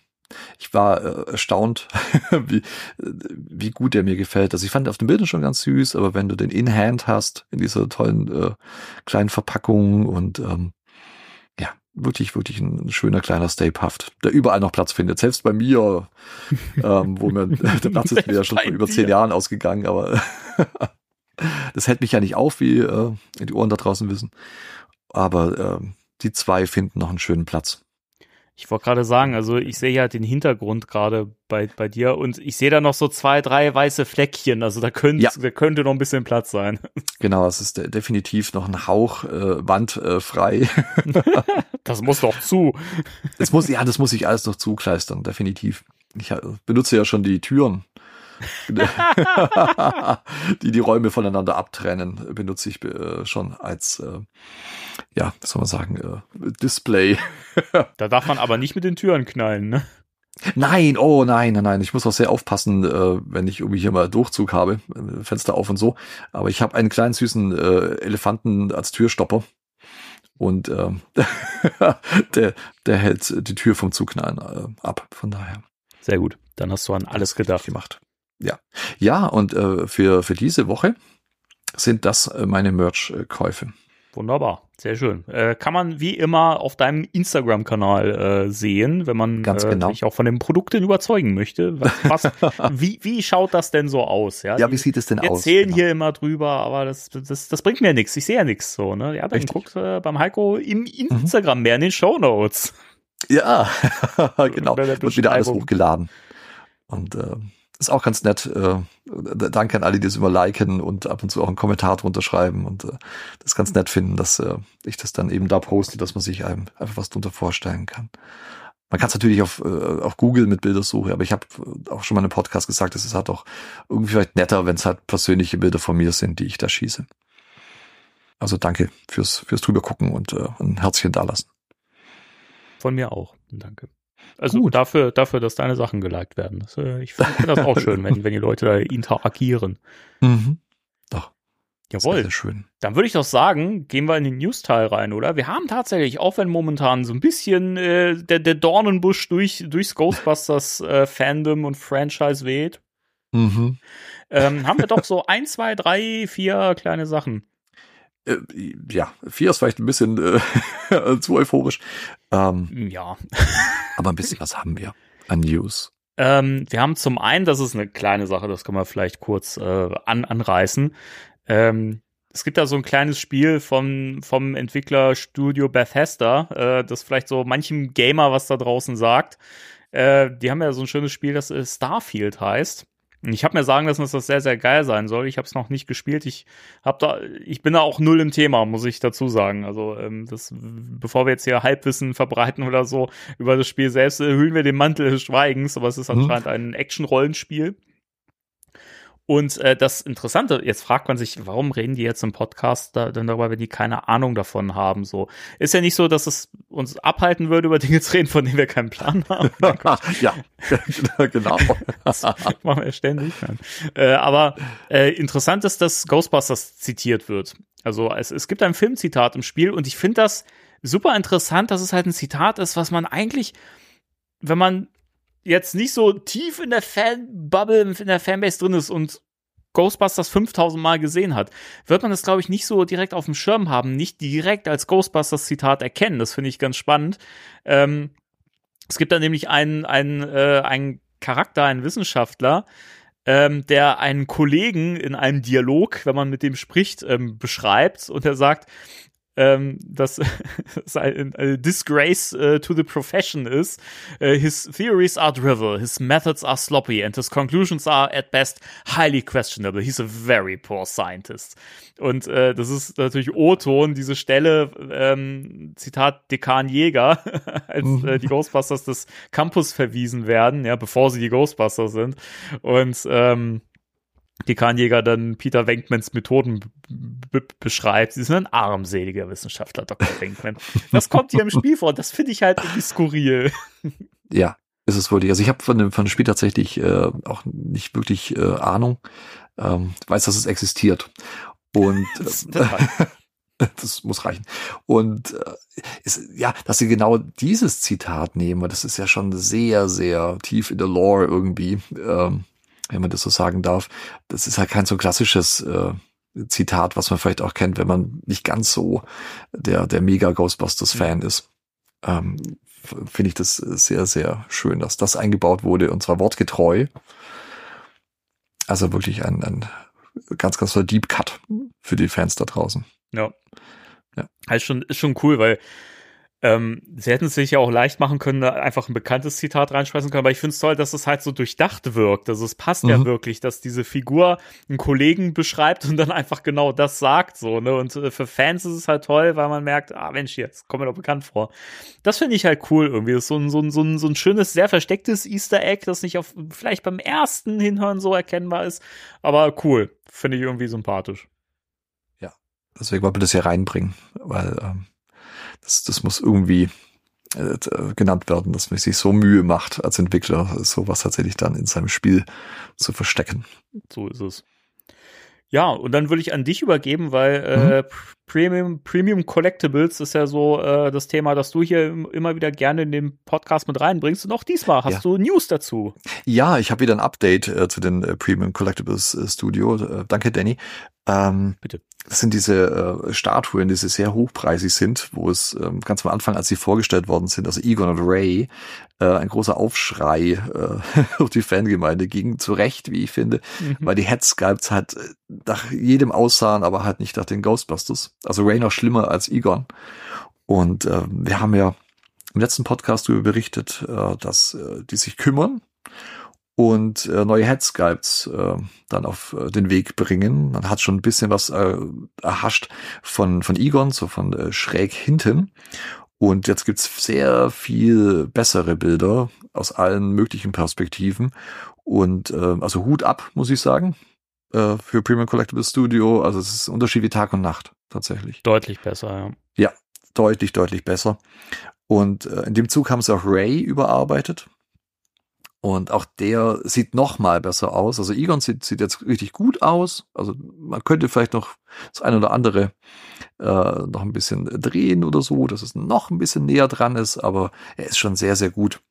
ich war äh, erstaunt, wie, äh, wie gut der mir gefällt. Also ich fand auf den Bildern schon ganz süß, aber wenn du den in Hand hast, in dieser tollen äh, kleinen Verpackung und ähm, ja, wirklich, wirklich ein schöner kleiner Stay-Puft, der überall noch Platz findet. Selbst bei mir, ähm, wo mir der Platz ist mir ja schon vor über zehn Jahren ausgegangen, aber das hält mich ja nicht auf, wie äh, die Ohren da draußen wissen. aber ähm, die zwei finden noch einen schönen Platz. Ich wollte gerade sagen, also ich sehe ja den Hintergrund gerade bei, bei dir und ich sehe da noch so zwei, drei weiße Fleckchen. Also da könnte, Ja. da könnte noch ein bisschen Platz sein. Genau, es ist de- definitiv noch ein Hauch äh, wandfrei. Äh. Das muss doch zu. das muss, ja, das muss ich alles noch zukleistern, definitiv. Ich äh, benutze ja schon die Türen. die die Räume voneinander abtrennen, benutze ich äh, schon als, äh, ja, was soll man sagen, äh, Display. Da darf man aber nicht mit den Türen knallen, ne? Nein, oh nein, nein, nein. Ich muss auch sehr aufpassen, äh, wenn ich irgendwie hier mal Durchzug habe, äh, Fenster auf und so. Aber ich habe einen kleinen süßen äh, Elefanten als Türstopper. Und ähm, der, der hält die Tür vom Zuknallen äh, ab. Von daher. Sehr gut. Dann hast du an alles gedacht. gemacht. Ja. Ja, und äh, für, für diese Woche sind das äh, meine Merch-Käufe. Wunderbar. Sehr schön. Äh, kann man wie immer auf deinem Instagram-Kanal äh, sehen, wenn man Ganz äh, genau. sich auch von dem Produkt denn überzeugen möchte. Was, wie, wie schaut das denn so aus? Ja, Ja, wie sieht es denn Wir aus? erzählen Genau. hier immer drüber, aber das, das, das bringt mir nichts. Ich sehe ja nichts so, ne? Ja, dann Richtig. guckt äh, beim Heiko im, Mhm. Instagram mehr in den Shownotes. Ja, genau. Wird wieder alles hochgeladen. Und äh, ist auch ganz nett. Äh, danke an alle, die das immer liken und ab und zu auch einen Kommentar drunter schreiben und äh, das ganz nett finden, dass äh, ich das dann eben da poste, dass man sich einem einfach was drunter vorstellen kann. Man kann es natürlich auf, äh, auf Google mit Bildersuche, aber ich habe auch schon mal einem Podcast gesagt, es ist halt auch irgendwie vielleicht netter, wenn es halt persönliche Bilder von mir sind, die ich da schieße. Also danke fürs, fürs drüber gucken und äh, ein Herzchen dalassen. Von mir auch. Danke. Also Gut. dafür, dafür, dass deine Sachen geliked werden. Das, äh, ich finde das auch schön, wenn, wenn die Leute da interagieren. Mhm. Doch. Sehr, Jawohl. sehr schön. Dann würde ich doch sagen, gehen wir in den News-Teil rein, oder? Wir haben tatsächlich, auch wenn momentan so ein bisschen äh, der, der Dornenbusch durch, durchs Ghostbusters äh, Fandom und Franchise weht, Mhm. ähm, haben wir doch so ein, zwei, drei, vier kleine Sachen. Äh, ja, vier ist vielleicht ein bisschen äh, zu euphorisch. Ähm, Ja. aber ein bisschen was haben wir an News. Ähm, wir haben zum einen, das ist eine kleine Sache, das kann man vielleicht kurz äh, an, anreißen. Ähm, es gibt da so ein kleines Spiel vom, vom Entwicklerstudio Bethesda, äh, das vielleicht so manchem Gamer was da draußen sagt. Äh, die haben ja so ein schönes Spiel, das äh, Starfield heißt. Ich habe mir sagen lassen, dass das sehr, sehr geil sein soll. Ich habe es noch nicht gespielt. Ich hab da, ich bin da auch null im Thema, muss ich dazu sagen. Also ähm, das, bevor wir jetzt hier Halbwissen verbreiten oder so über das Spiel selbst, äh, hüllen wir den Mantel des Schweigens. Aber es ist Mhm. anscheinend ein Action-Rollenspiel. Und äh, das Interessante, jetzt fragt man sich, warum reden die jetzt im Podcast da, denn darüber, wenn die keine Ahnung davon haben? So ist ja nicht so, dass es uns abhalten würde, über Dinge zu reden, von denen wir keinen Plan haben. ja, genau. Das machen wir ständig. Äh, aber äh, interessant ist, dass Ghostbusters zitiert wird. Also es, es gibt ein Filmzitat im Spiel und ich finde das super interessant, dass es halt ein Zitat ist, was man eigentlich, wenn man jetzt nicht so tief in der Fanbubble, in der Fanbase drin ist und Ghostbusters 5000 Mal gesehen hat, wird man das, glaube ich, nicht so direkt auf dem Schirm haben, nicht direkt als Ghostbusters-Zitat erkennen. Das finde ich ganz spannend. Ähm, es gibt da nämlich einen, einen, äh, einen Charakter, einen Wissenschaftler, ähm, der einen Kollegen in einem Dialog, wenn man mit dem spricht, ähm, beschreibt und er sagt, ähm, dass es ein, eine Disgrace äh, to the profession ist. Äh, his theories are drivel, his methods are sloppy and his conclusions are at best highly questionable. He's a very poor scientist. Und äh, das ist natürlich O-Ton, diese Stelle, ähm, Zitat Dekan Jäger, als äh, die Ghostbusters des Campus verwiesen werden, ja, bevor sie die Ghostbusters sind. Und ähm, Dekanjäger dann Peter Wenkmans Methoden beschreibt. Sie sind ein armseliger Wissenschaftler, Dr. Wenkman. Das kommt hier im Spiel vor. Das finde ich halt irgendwie skurril. Ja, ist es wirklich. Also ich habe von dem, von dem Spiel tatsächlich äh, auch nicht wirklich äh, Ahnung. Ähm, weiß, dass es existiert. Und Das- äh, das muss reichen. Und äh, ist, ja, dass sie genau dieses Zitat nehmen, das ist ja schon sehr, sehr tief in der Lore irgendwie, ähm, wenn man das so sagen darf. Das ist halt kein so klassisches äh, Zitat, was man vielleicht auch kennt, wenn man nicht ganz so der, der mega Ghostbusters-Fan ist. Ähm, Finde ich das sehr, sehr schön, dass das eingebaut wurde und zwar wortgetreu. Also wirklich ein, ein ganz, ganz toller Deep Cut für die Fans da draußen. Ja. Ja. Ist schon, ist schon cool, weil ähm, sie hätten es sich ja auch leicht machen können, da einfach ein bekanntes Zitat reinschmeißen können, aber ich finde es toll, dass es halt so durchdacht wirkt. Also es passt ja Mhm. wirklich, dass diese Figur einen Kollegen beschreibt und dann einfach genau das sagt, so, ne? Und äh, für Fans ist es halt toll, weil man merkt, ah Mensch, jetzt kommt mir doch bekannt vor. Das finde ich halt cool irgendwie. Das ist so ein, so ein, so ein, so ein schönes, sehr verstecktes Easter Egg, das nicht auf vielleicht beim ersten Hinhören so erkennbar ist, aber cool. Finde ich irgendwie sympathisch. Deswegen wollten wir das hier reinbringen, weil ähm, das, das muss irgendwie äh, äh, genannt werden, dass man sich so Mühe macht, als Entwickler sowas tatsächlich dann in seinem Spiel zu verstecken. So ist es. Ja, und dann würde ich an dich übergeben, weil äh, Premium, Premium Collectibles ist ja so äh, das Thema, das du hier im- immer wieder gerne in den Podcast mit reinbringst. Und auch diesmal hast Ja. du News dazu. Ja, ich habe wieder ein Update äh, zu den äh, Premium Collectibles äh, Studio. Danke, Danny. Ähm, Bitte. Das sind diese äh, Statuen, die sehr hochpreisig sind, wo es ähm, ganz am Anfang, als sie vorgestellt worden sind, also Egon und Ray, äh, ein großer Aufschrei äh, durch die Fangemeinde ging. Zu Recht, wie ich finde, weil die Headsculpts halt nach jedem aussahen, aber halt nicht nach den Ghostbusters. Also Ray noch schlimmer als Egon. Und äh, wir haben ja im letzten Podcast darüber berichtet, äh, dass äh, die sich kümmern und äh, neue Headsculpts äh, dann auf äh, den Weg bringen. Man hat schon ein bisschen was äh, erhascht von, von Egon, so von äh, schräg hinten. Und jetzt gibt's sehr viel bessere Bilder aus allen möglichen Perspektiven. Und äh, also Hut ab, muss ich sagen, äh, für Premium Collectible Studio. Also es ist ein Unterschied wie Tag und Nacht tatsächlich Deutlich besser, ja. deutlich, deutlich besser. Und äh, in dem Zug haben sie auch Ray überarbeitet. Und auch der sieht noch mal besser aus. Also Egon sieht, sieht jetzt richtig gut aus. Also man könnte vielleicht noch das eine oder andere äh, noch ein bisschen drehen oder so, dass es noch ein bisschen näher dran ist, aber er ist schon sehr, sehr gut.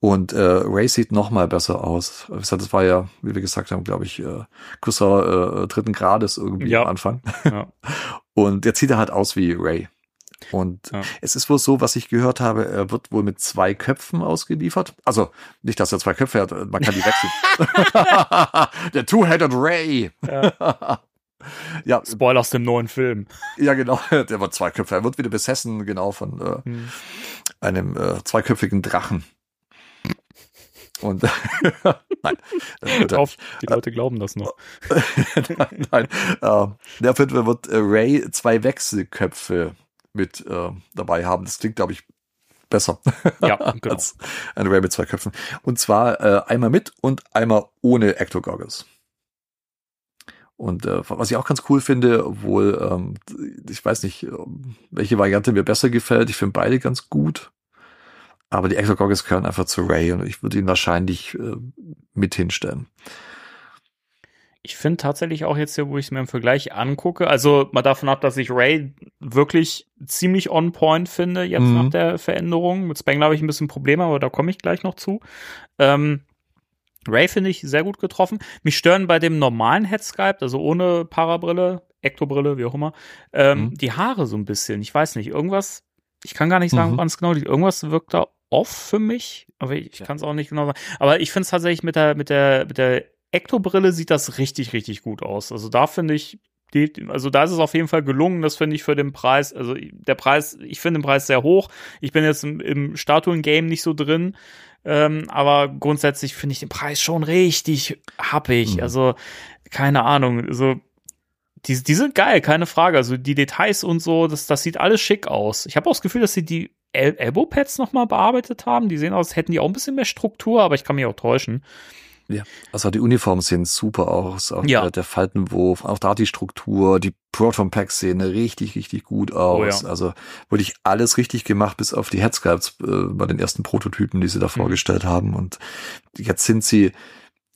Und äh, Ray sieht noch mal besser aus. Das war ja, wie wir gesagt haben, glaube ich, äh, Cousin äh, dritten Grades irgendwie Ja. am Anfang. Ja. Und jetzt sieht er halt aus wie Ray. Und Ja. es ist wohl so, was ich gehört habe, er wird wohl mit zwei Köpfen ausgeliefert. Also nicht, dass er zwei Köpfe hat, man kann die wechseln. Der Two-Headed Ray. Ja. Ja, Spoiler aus dem neuen Film. ja, genau. Der wird zwei Köpfe. Er wird wieder besessen, genau, von äh, Hm. einem äh, zweiköpfigen Drachen. Und nein, er Auf, die Leute glauben das noch. nein, nein. Äh, Fall wird äh, Ray zwei Wechselköpfe mit äh, dabei haben. Das klingt, glaube ich, besser Ja, genau. als ein Ray mit zwei Köpfen. Und zwar äh, einmal mit und einmal ohne Ecto-Goggles. Und äh, was ich auch ganz cool finde, obwohl ähm, ich weiß nicht, welche Variante mir besser gefällt. Ich finde beide ganz gut. Aber die Ecto-Goggles gehören einfach zu Ray und ich würde ihn wahrscheinlich äh, mit hinstellen. Ich finde tatsächlich auch jetzt hier, wo ich es mir im Vergleich angucke, also mal davon ab, dass ich Ray wirklich ziemlich on point finde, jetzt Mhm. nach der Veränderung. Mit Spengler habe ich ein bisschen Probleme, aber da komme ich gleich noch zu. Ähm, Ray finde ich sehr gut getroffen. Mich stören bei dem normalen Headsculpt, also ohne Parabrille, Ektobrille, wie auch immer, ähm, Mhm. die Haare so ein bisschen. Ich weiß nicht, irgendwas, ich kann gar nicht sagen, Mhm. wann es genau liegt. Irgendwas wirkt da off für mich, aber ich Ja. kann es auch nicht genau sagen. Aber ich finde es tatsächlich mit der, mit der, mit der Ektobrille sieht das richtig, richtig gut aus. Also da finde ich, also da ist es auf jeden Fall gelungen. Das finde ich für den Preis, also der Preis, ich finde den Preis sehr hoch. Ich bin jetzt im, im Statuen-Game nicht so drin. Ähm, aber grundsätzlich finde ich den Preis schon richtig happig. Mhm. Also, keine Ahnung. Also, die, die sind geil, keine Frage. Also, die Details und so, das, das sieht alles schick aus. Ich habe auch das Gefühl, dass sie die El Elbow-Pads nochmal bearbeitet haben. Die sehen aus, hätten die auch ein bisschen mehr Struktur, aber ich kann mich auch täuschen. Also die Uniformen sehen super aus, auch Ja. der, der Faltenwurf, auch da die Struktur, die Proton Packs sehen richtig, richtig gut aus. Oh ja. Also wirklich alles richtig gemacht, bis auf die Headsculpts äh, bei den ersten Prototypen, die sie da Mhm. vorgestellt haben. Und jetzt sind sie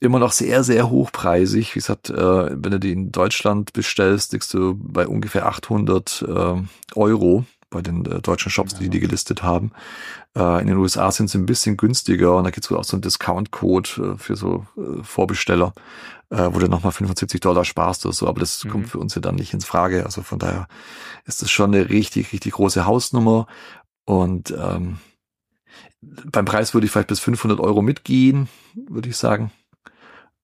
immer noch sehr, sehr hochpreisig. Wie gesagt, äh, wenn du die in Deutschland bestellst, liegst du bei ungefähr 800 äh, Euro bei den äh, deutschen Shops, die die gelistet haben. Äh, in den USA sind sie ein bisschen günstiger und da gibt's wohl auch so einen Discount-Code äh, für so äh, Vorbesteller, äh, wo du nochmal 75 Dollar sparst oder so, aber das Mhm. kommt für uns ja dann nicht ins Frage. Also von daher ist das schon eine richtig, richtig große Hausnummer und ähm, beim Preis würde ich vielleicht bis 500 Euro mitgehen, würde ich sagen.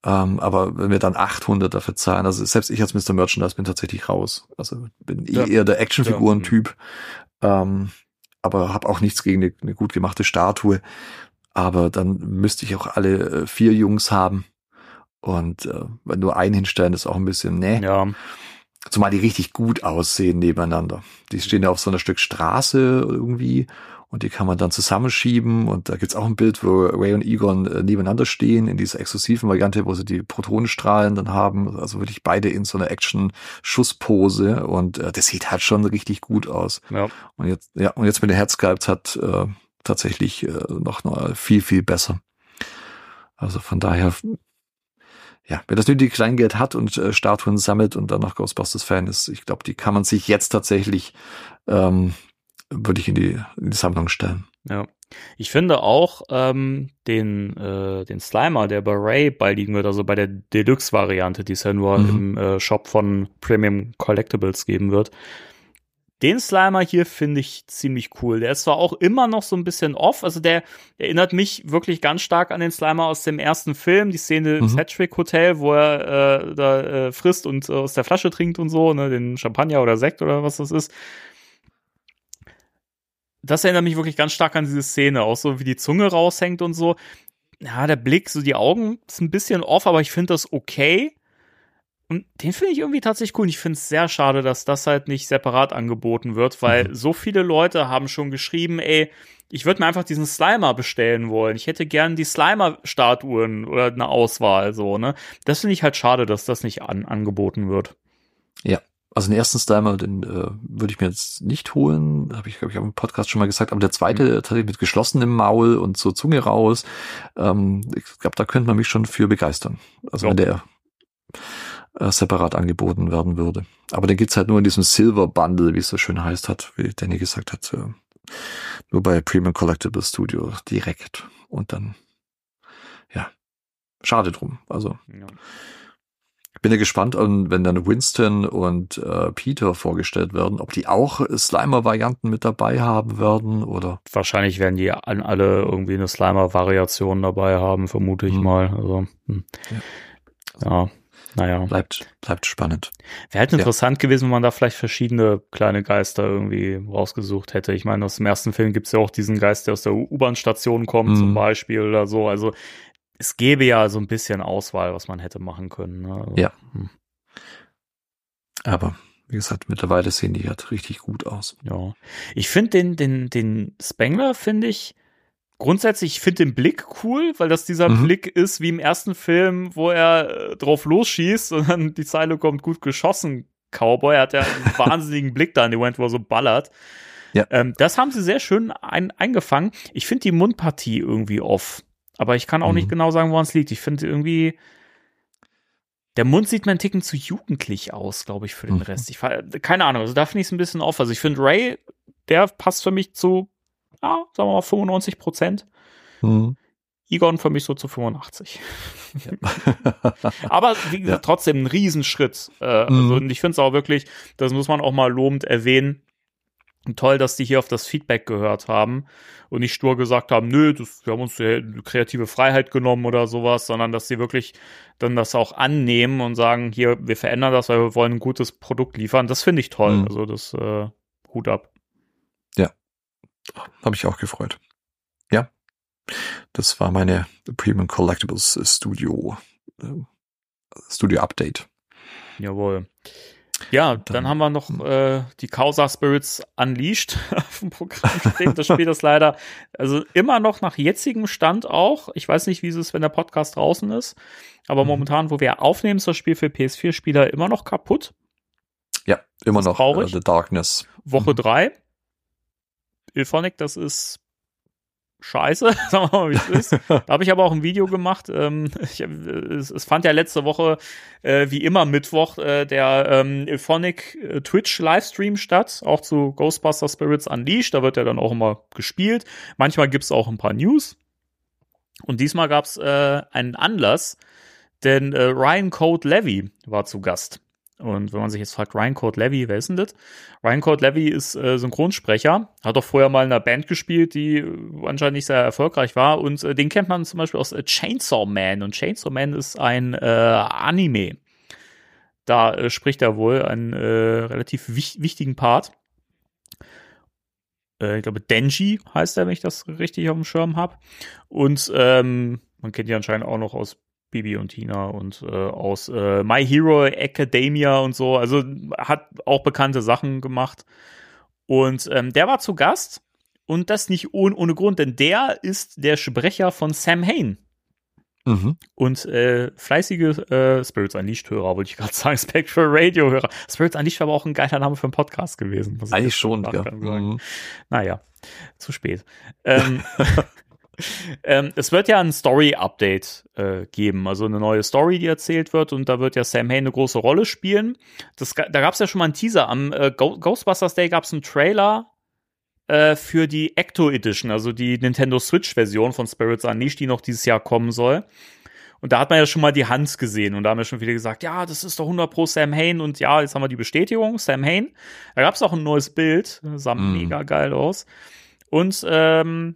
Ähm, aber wenn wir dann 800 dafür zahlen, also selbst ich als Mr. Merchandise bin tatsächlich raus. Also bin eh Ja. eher der Actionfiguren-Typ. Ähm, aber habe auch nichts gegen eine, eine gut gemachte Statue. Aber dann müsste ich auch alle äh, vier Jungs haben. Und äh, wenn nur einen hinstellen, ist auch ein bisschen, ne. Ja, Zumal die richtig gut aussehen nebeneinander. Die stehen ja auf so einer Stück Straße irgendwie und die kann man dann zusammenschieben und da gibt's auch ein Bild, wo Ray und Egon äh, nebeneinander stehen in dieser exklusiven Variante, wo sie die Protonenstrahlen dann haben, also wirklich beide in so einer Action-Schusspose und äh, das sieht halt schon richtig gut aus. ja. Und jetzt, ja, und jetzt mit den Headsculpts hat äh, tatsächlich äh, noch, noch viel, viel besser. Also von daher, ja, wer das nötige Kleingeld hat und äh, Statuen sammelt und dann noch Ghostbusters-Fan ist, ich glaube, die kann man sich jetzt tatsächlich, ähm, würde ich in die, in die Sammlung stellen. Ja. Ich finde auch ähm, den, äh, den Slimer, der bei Ray beiliegen wird, also bei der Deluxe-Variante, die es ja nur Mhm. im äh, Shop von Premium Collectibles geben wird. Den Slimer hier finde ich ziemlich cool. Der ist zwar auch immer noch so ein bisschen off, also der erinnert mich wirklich ganz stark an den Slimer aus dem ersten Film, die Szene im Mhm. Hattrick Hotel, wo er äh, da äh, frisst und äh, aus der Flasche trinkt und so, ne, den Champagner oder Sekt oder was das ist das erinnert mich wirklich ganz stark an diese Szene, auch so wie die Zunge raushängt und so. Ja, der Blick, so die Augen ist ein bisschen off, aber ich finde das okay. Und den finde ich irgendwie tatsächlich cool. Und ich finde es sehr schade, dass das halt nicht separat angeboten wird, weil Mhm. so viele Leute haben schon geschrieben, ey, ich würde mir einfach diesen Slimer bestellen wollen. Ich hätte gern die Slimer-Statuen oder eine Auswahl, so, ne? Das finde ich halt schade, dass das nicht an, angeboten wird. Also den ersten Slimer, den äh, würde ich mir jetzt nicht holen, habe ich, glaube ich, auch im Podcast schon mal gesagt, aber der zweite tatsächlich mit geschlossenem Maul und so Zunge raus, ähm, ich glaube, da könnte man mich schon für begeistern. Also Ja. wenn der äh, separat angeboten werden würde. Aber den gibt's halt nur in diesem Silver Bundle, wie es so schön heißt hat, wie Danny gesagt hat, äh, nur bei Premium Collectible Studio direkt. Und dann, ja, schade drum. Also Ja. Bin ja gespannt, wenn dann Winston und äh, Peter vorgestellt werden, ob die auch Slimer-Varianten mit dabei haben werden oder. Wahrscheinlich werden die an alle irgendwie eine Slimer-Variation dabei haben, vermute ich Mhm. mal. Also, hm. ja, naja. Bleibt, bleibt spannend. Wäre halt Ja. interessant gewesen, wenn man da vielleicht verschiedene kleine Geister irgendwie rausgesucht hätte. Ich meine, aus dem ersten Film gibt's ja auch diesen Geist, der aus der U-Bahn-Station kommt, Mhm. zum Beispiel oder so. Also es gäbe ja so ein bisschen Auswahl, was man hätte machen können. Ne? Also, Ja. hm, Aber wie gesagt, mittlerweile sehen die halt richtig gut aus. ja. Ich finde den, den, den Spengler, finde ich, grundsätzlich, ich finde den Blick cool, weil das dieser Mhm. Blick ist wie im ersten Film, wo er äh, drauf losschießt und dann die Zeile kommt, gut geschossen, Cowboy. Er hat ja einen wahnsinnigen Blick da in die Moment, wo er so ballert. Ja. Ähm, das haben sie sehr schön ein, eingefangen. Ich finde die Mundpartie irgendwie off. Aber ich kann auch Mhm. nicht genau sagen, woran es liegt. Ich finde irgendwie, der Mund sieht mir einen Ticken zu jugendlich aus, glaube ich, für den Mhm. Rest. Ich, keine Ahnung, also da finde ich es ein bisschen off. Also ich finde Ray, der passt für mich zu, ja, sagen wir mal 95 Prozent. Hm. Egon für mich so zu 85. Aber wie gesagt, trotzdem ein Riesenschritt. Äh, also, Mhm. und ich finde es auch wirklich, das muss man auch mal lobend erwähnen. Toll, dass die hier auf das Feedback gehört haben und nicht stur gesagt haben, nö, das, wir haben uns die kreative Freiheit genommen oder sowas, sondern dass sie wirklich dann das auch annehmen und sagen, hier, wir verändern das, weil wir wollen ein gutes Produkt liefern. Das finde ich toll. Mhm. Also das äh, Hut ab. Habe ich auch gefreut. Ja. Das war meine Premium Collectibles Studio, äh, Studio Update. Jawohl. Ja, dann, Dann- haben wir noch äh, die Causa Spirits Unleashed auf dem Programm stehen. Das Spiel ist leider, also immer noch nach jetzigem Stand auch. Ich weiß nicht, wie es ist, wenn der Podcast draußen ist. Aber Mhm. momentan, wo wir aufnehmen, ist das Spiel für PS4-Spieler immer noch kaputt. Ja, immer noch traurig. äh, The Darkness. Woche Mhm. drei. Ilphonic, das ist scheiße, sagen wir mal, wie es ist. Da habe ich aber auch ein Video gemacht. Ähm, ich, hab- es, es fand ja letzte Woche, äh, wie immer Mittwoch, äh, der ähm, Ilphonic äh, Twitch-Livestream statt, auch zu Ghostbuster Spirits Unleashed. Da wird ja dann auch immer gespielt. Manchmal gibt's auch ein paar News. Und diesmal gab's äh, einen Anlass, denn äh, Ryan Code Levy war zu Gast. Und wenn man sich jetzt fragt, Ryan Code Levy, wer ist denn das? Ryan Code Levy ist äh, Synchronsprecher, hat auch vorher mal in einer Band gespielt, die äh, anscheinend nicht sehr erfolgreich war. Und äh, den kennt man zum Beispiel aus äh, Chainsaw Man. Und Chainsaw Man ist ein äh, Anime. Da äh, spricht er wohl einen relativ wich wichtigen Part. Ich glaube, Denji heißt er, wenn ich das richtig auf dem Schirm habe. Und ähm, man kennt ihn anscheinend auch noch aus Bibi und Tina und äh, aus äh, My Hero Academia und so. Also hat auch bekannte Sachen gemacht. Und ähm, der war zu Gast und das nicht ohne, ohne Grund, denn der ist der Sprecher von Sam Hain. Mhm. Und äh, fleißige äh, Spirits Unleashed-Hörer, wollte ich gerade sagen, Spectral Radio-Hörer. Spirits Unleashed war aber auch ein geiler Name für einen Podcast gewesen. Eigentlich schon, ja. Mhm. Naja, zu spät. Ähm, ähm, es wird ja ein Story-Update äh, geben, also eine neue Story, die erzählt wird und da wird ja Sam Hain eine große Rolle spielen. Das, da gab es ja schon mal einen Teaser. Am äh, Ghostbusters Day gab es einen Trailer äh, für die Ecto Edition, also die Nintendo Switch-Version von Spirits Unleashed, die noch dieses Jahr kommen soll. Und da hat man ja schon mal die Hand gesehen und da haben wir schon wieder gesagt, ja, das ist doch 100 pro Sam Hain und ja, jetzt haben wir die Bestätigung, Sam Hain. Da gab es auch ein neues Bild, sah Mm. mega geil aus. Und ähm,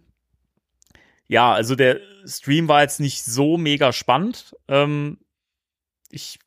ja, also der Stream war jetzt nicht so mega spannend. Ähm, ich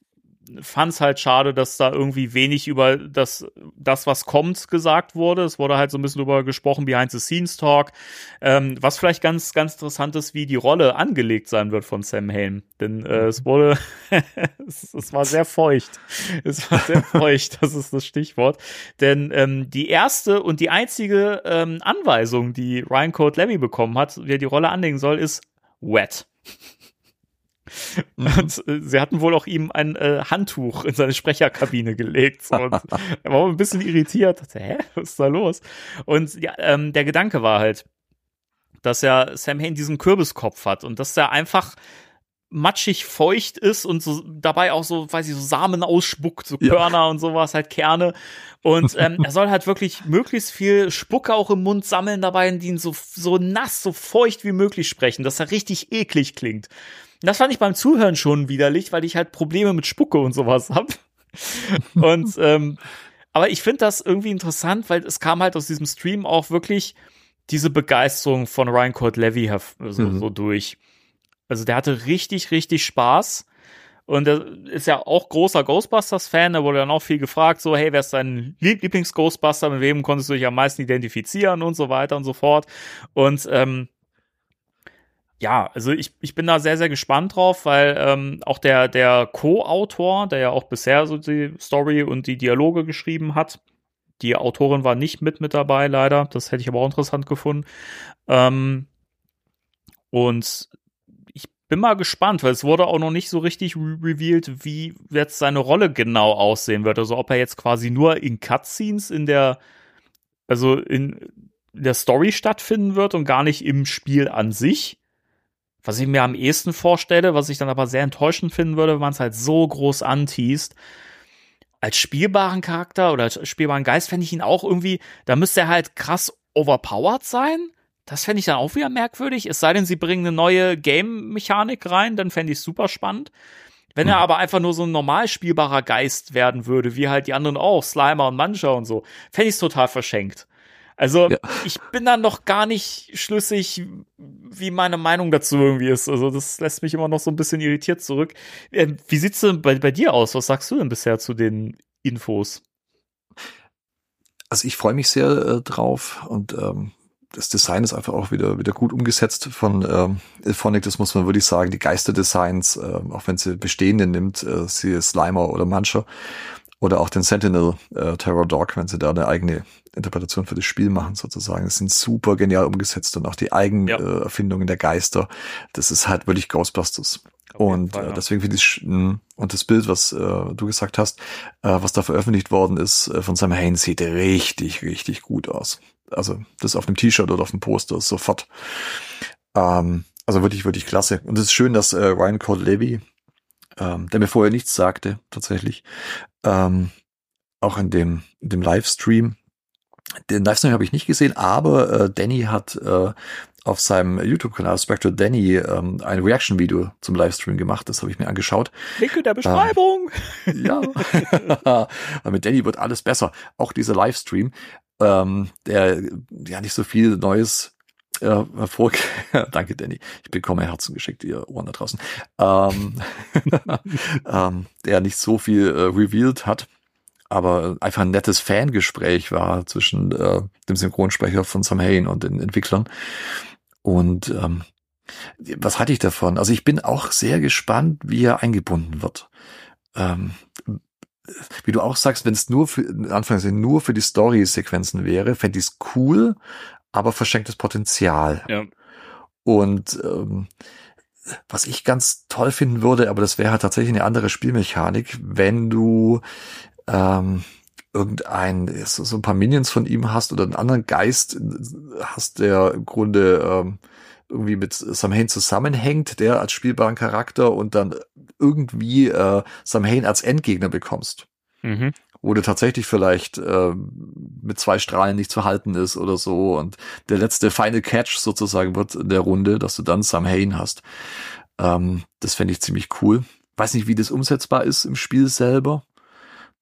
fand's halt schade, dass da irgendwie wenig über das, das, was kommt, gesagt wurde. Es wurde halt so ein bisschen drüber gesprochen, Behind-the-Scenes-Talk. Ähm, was vielleicht ganz, ganz interessant ist, wie die Rolle angelegt sein wird von Sam Hain. Denn äh, es wurde, es, es war sehr feucht. Es war sehr feucht, das ist das Stichwort. Denn ähm, die erste und die einzige ähm, Anweisung, die Ryan Code Levy bekommen hat, wie er die Rolle anlegen soll, ist wet. Und äh, sie hatten wohl auch ihm ein äh, Handtuch in seine Sprecherkabine gelegt. So, und er war ein bisschen irritiert. Dachte, Hä, was ist da los? Und ja, ähm, der Gedanke war halt, dass ja Sam Hain diesen Kürbiskopf hat und dass er einfach matschig feucht ist und so dabei auch so, weiß ich, so Samen ausspuckt, so Ja. Körner und sowas, halt Kerne. Und ähm, er soll halt wirklich möglichst viel Spucke auch im Mund sammeln dabei und ihn so, so nass, so feucht wie möglich sprechen, dass er richtig eklig klingt. Das fand ich beim Zuhören schon widerlich, weil ich halt Probleme mit Spucke und sowas hab. und ähm, aber ich finde das irgendwie interessant, weil es kam halt aus diesem Stream auch wirklich diese Begeisterung von Ryan Court Levy so, Mhm. so durch. Also der hatte richtig, richtig Spaß. Und er ist ja auch großer Ghostbusters-Fan. Da wurde dann auch viel gefragt, so, hey, wer ist dein Lieb- Lieblings-Ghostbuster? Mit wem konntest du dich am meisten identifizieren und so weiter und so fort. Und ähm, ja, also ich, ich bin da sehr, sehr gespannt drauf, weil ähm, auch der, der Co-Autor, der ja auch bisher so die Story und die Dialoge geschrieben hat, die Autorin war nicht mit mit dabei, leider. Das hätte ich aber auch interessant gefunden. Ähm, und ich bin mal gespannt, weil es wurde auch noch nicht so richtig re revealed, wie jetzt seine Rolle genau aussehen wird. Also ob er jetzt quasi nur in Cutscenes in der, also in der Story stattfinden wird und gar nicht im Spiel an sich. Was ich mir am ehesten vorstelle, was ich dann aber sehr enttäuschend finden würde, wenn man es halt so groß anteast. Als spielbaren Charakter oder als spielbaren Geist fände ich ihn auch irgendwie, da müsste er halt krass overpowered sein. Das fände ich dann auch wieder merkwürdig. Es sei denn, sie bringen eine neue Game-Mechanik rein, dann fände ich es super spannend. Wenn er aber einfach nur so ein normal spielbarer Geist werden würde, wie halt die anderen auch, Slimer und Mancher und so, fände ich es total verschenkt. Also Ja. ich bin da noch gar nicht schlüssig, wie meine Meinung dazu irgendwie ist. Also das lässt mich immer noch so ein bisschen irritiert zurück. Ähm, Wie sieht's denn bei, bei dir aus? Was sagst du denn bisher zu den Infos? Also ich freue mich sehr äh, drauf und ähm, das Design ist einfach auch wieder wieder gut umgesetzt von ähm, Ilphonic, das muss man wirklich sagen. Die Geisterdesigns, äh, auch wenn sie bestehende nimmt, äh, sie Slimer oder Muncher oder auch den Sentinel äh, Terror Dog, wenn sie da eine eigene Interpretation für das Spiel machen sozusagen. Das sind super genial umgesetzt und auch die Eigenerfindungen äh, Erfindungen der Geister. Das ist halt wirklich Ghostbusters. Auf Und Fall, äh, ja. deswegen finde ich mh, und das Bild, was äh, du gesagt hast, äh, was da veröffentlicht worden ist äh, von Sam Hain, sieht richtig, richtig gut aus. Also das auf dem T-Shirt oder auf dem Poster ist sofort. Ähm, also wirklich, wirklich klasse. Und es ist schön, dass äh, Ryan Cole Levy, ähm, der mir vorher nichts sagte, tatsächlich, ähm, auch in dem, in dem Livestream, den Livestream habe ich nicht gesehen, aber äh, Danny hat äh, auf seinem YouTube-Kanal Spectral Danny ähm, ein Reaction-Video zum Livestream gemacht. Das habe ich mir angeschaut. Link in der Beschreibung. Ähm, ja. Mit Danny wird alles besser. Auch dieser Livestream, ähm, der ja nicht so viel Neues äh, hervor. Danke, Danny. Ich bekomme Herzen geschickt, ihr Ohren da draußen. Ähm, ähm, der nicht so viel äh, revealed hat aber einfach ein nettes Fangespräch war zwischen äh, dem Synchronsprecher von Sam Hain und den Entwicklern. Und ähm, was hatte ich davon? Also ich bin auch sehr gespannt, wie er eingebunden wird. Ähm, wie du auch sagst, wenn es nur für, Anfangs nur für die Story-Sequenzen wäre, fände ich es cool, aber verschenktes Potenzial. Ja. Und ähm, was ich ganz toll finden würde, aber das wäre halt tatsächlich eine andere Spielmechanik, wenn du ähm, irgendein, so, ein paar Minions von ihm hast oder einen anderen Geist hast, der im Grunde ähm, irgendwie mit Samhain zusammenhängt, der als spielbaren Charakter und dann irgendwie äh, Samhain als Endgegner bekommst. Mhm. Wo du tatsächlich vielleicht äh, mit zwei Strahlen nicht zu halten ist oder so und der letzte Final Catch sozusagen wird in der Runde, dass du dann Samhain hast. Ähm, das fände ich ziemlich cool. Weiß nicht, wie das umsetzbar ist im Spiel selber.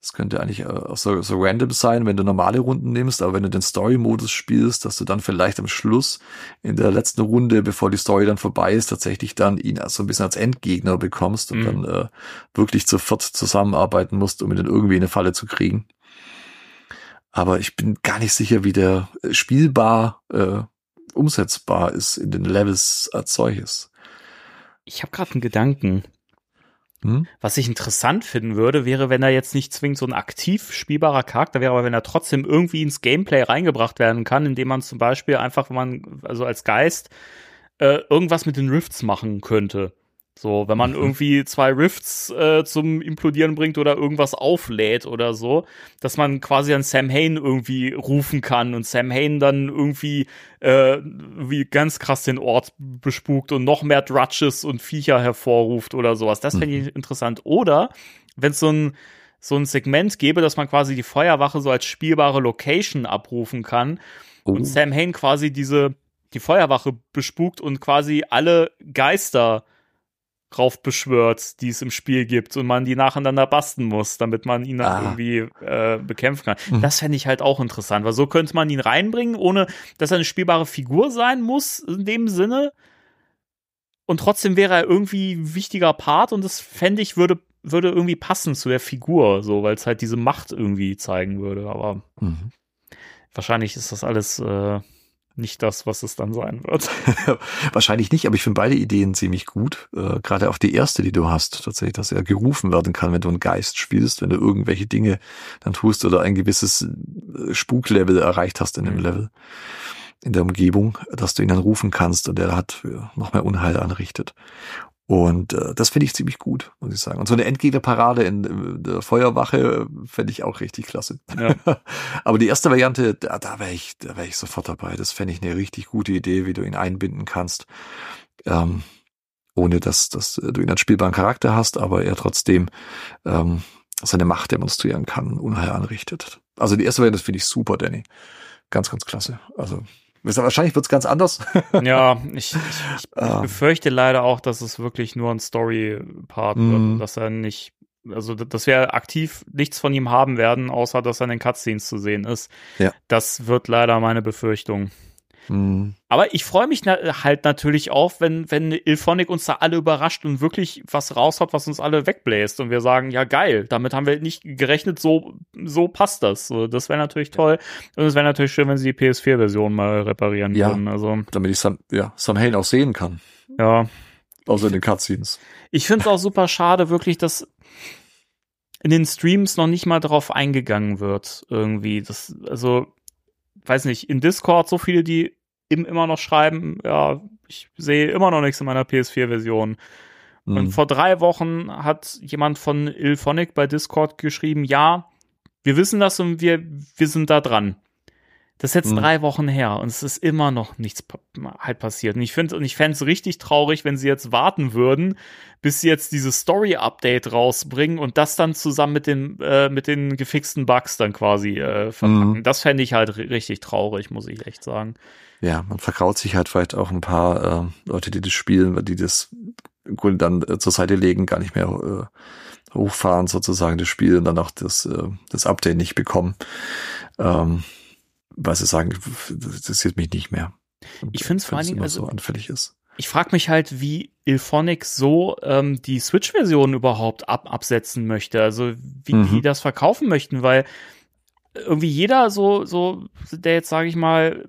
Das könnte eigentlich äh, auch so, so random sein, wenn du normale Runden nimmst, aber wenn du den Story-Modus spielst, dass du dann vielleicht am Schluss in der letzten Runde, bevor die Story dann vorbei ist, tatsächlich dann ihn so ein bisschen als Endgegner bekommst und mhm. dann äh, wirklich zu viert zusammenarbeiten musst, um ihn dann irgendwie in eine Falle zu kriegen. Aber ich bin gar nicht sicher, wie der äh, spielbar äh, umsetzbar ist in den Levels als solches. Ich habe gerade einen Gedanken. Hm? Was ich interessant finden würde, wäre, wenn er jetzt nicht zwingend so ein aktiv spielbarer Charakter wäre, aber wenn er trotzdem irgendwie ins Gameplay reingebracht werden kann, indem man zum Beispiel einfach, wenn man, also als Geist, äh, irgendwas mit den Rifts machen könnte. So, wenn man mhm. irgendwie zwei Rifts äh, zum Implodieren bringt oder irgendwas auflädt oder so, dass man quasi an Sam Hain irgendwie rufen kann und Sam Hain dann irgendwie äh, wie ganz krass den Ort bespukt und noch mehr Drudges und Viecher hervorruft oder sowas. Das fände ich mhm. interessant. Oder wenn es so ein so ein Segment gäbe, dass man quasi die Feuerwache so als spielbare Location abrufen kann oh. und Sam Hain quasi diese die Feuerwache bespukt und quasi alle Geister raufbeschwört, die es im Spiel gibt und man die nacheinander basten muss, damit man ihn dann ah. irgendwie äh, bekämpfen kann. Mhm. Das fände ich halt auch interessant, weil so könnte man ihn reinbringen, ohne dass er eine spielbare Figur sein muss in dem Sinne. Und trotzdem wäre er irgendwie ein wichtiger Part und das fände ich würde würde irgendwie passen zu der Figur, so weil es halt diese Macht irgendwie zeigen würde. Aber mhm. wahrscheinlich ist das alles äh, nicht das, was es dann sein wird. Wahrscheinlich nicht, aber ich finde beide Ideen ziemlich gut. Äh, Gerade auch die erste, die du hast, tatsächlich, dass er gerufen werden kann, wenn du einen Geist spielst, wenn du irgendwelche Dinge dann tust oder ein gewisses äh, Spuklevel erreicht hast in dem mhm. Level, in der Umgebung, dass du ihn dann rufen kannst und er hat äh, noch mehr Unheil anrichtet. Und äh, das finde ich ziemlich gut, muss ich sagen. Und so eine Endgegnerparade in, in der Feuerwache fände ich auch richtig klasse. Ja. Aber die erste Variante, da, da wäre ich, da wäre ich sofort dabei. Das fände ich eine richtig gute Idee, wie du ihn einbinden kannst. Ähm, ohne dass, dass du ihn als spielbaren Charakter hast, aber er trotzdem ähm, seine Macht demonstrieren kann, Unheil anrichtet. Also die erste Variante finde ich super, Danny. Ganz, ganz klasse. Also Wahrscheinlich wird es ganz anders. ja, ich, ich, ich ah. befürchte leider auch, dass es wirklich nur ein Story-Part mm. wird, mhm. dass er nicht, also dass wir aktiv nichts von ihm haben werden, außer dass er in den Cutscenes zu sehen ist. Ja. Das wird leider meine Befürchtung. Mhm. Aber ich freue mich na halt natürlich auch, wenn, wenn Ilphonic uns da alle überrascht und wirklich was raushaut, was uns alle wegbläst und wir sagen, ja geil, damit haben wir nicht gerechnet, so, so passt das. So, das wäre natürlich toll. Und es wäre natürlich schön, wenn sie die PS4-Version mal reparieren ja, würden. Also, damit ich Sam, ja, Sam Hain auch sehen kann. Ja. Außer in den Cutscenes. Ich finde es auch super schade, wirklich, dass in den Streams noch nicht mal drauf eingegangen wird, irgendwie. Das, also, weiß nicht, in Discord so viele, die eben immer noch schreiben, ja, ich sehe immer noch nichts in meiner PS4-Version. Mhm. Und vor drei Wochen hat jemand von Ilphonic bei Discord geschrieben, ja, wir wissen das und wir, wir sind da dran. Das ist jetzt Mhm. drei Wochen her und es ist immer noch nichts halt passiert. Und ich finde, und ich fände es richtig traurig, wenn sie jetzt warten würden, bis sie jetzt dieses Story-Update rausbringen und das dann zusammen mit den, äh, mit den gefixten Bugs dann quasi äh, verpacken. Mhm. Das fände ich halt ri- richtig traurig, muss ich echt sagen. Ja, man verkraut sich halt vielleicht auch ein paar äh, Leute, die das spielen, weil die das im Grunde dann äh, zur Seite legen, gar nicht mehr äh, hochfahren sozusagen das Spiel und dann auch das, äh, das Update nicht bekommen. Ähm, weil sie sagen, das interessiert mich nicht mehr. Und Ich find's vor wenn allen es Dingen, immer also- so anfällig ist. Ich frage mich halt, wie Ilphonic so ähm, die Switch-Version überhaupt ab absetzen möchte. Also wie Mhm. die das verkaufen möchten, weil irgendwie jeder so, so, der jetzt, sage ich mal,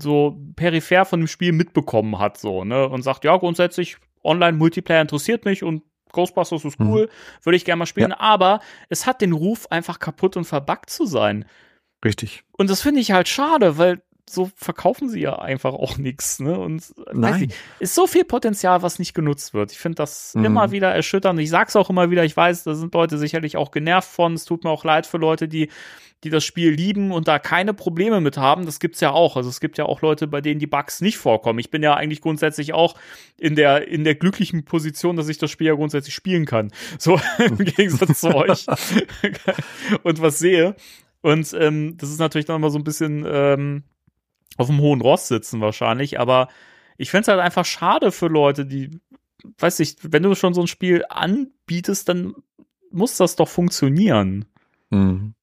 so peripher von dem Spiel mitbekommen hat, so, ne, und sagt, ja, grundsätzlich Online-Multiplayer interessiert mich und Ghostbusters ist Mhm. cool, würde ich gerne mal spielen, aber es hat den Ruf, einfach kaputt und verbuggt zu sein. Richtig. Und das finde ich halt schade, weil so verkaufen sie ja einfach auch nichts, ne? Und weiß Nein. nicht, ist so viel Potenzial, was nicht genutzt wird. Ich finde das Mhm. immer wieder erschütternd. Ich sag's auch immer wieder, ich weiß, da sind Leute sicherlich auch genervt von. Es tut mir auch leid für Leute, die, die das Spiel lieben und da keine Probleme mit haben. Das gibt's ja auch. Also es gibt ja auch Leute, bei denen die Bugs nicht vorkommen. Ich bin ja eigentlich grundsätzlich auch in der, in der glücklichen Position, dass ich das Spiel ja grundsätzlich spielen kann. So im Gegensatz zu euch. und was sehe. Und ähm, das ist natürlich dann immer so ein bisschen ähm, auf dem hohen Ross sitzen wahrscheinlich, aber ich find's halt einfach schade für Leute, die, weiß ich, wenn du schon so ein Spiel anbietest, dann muss das doch funktionieren. Mhm.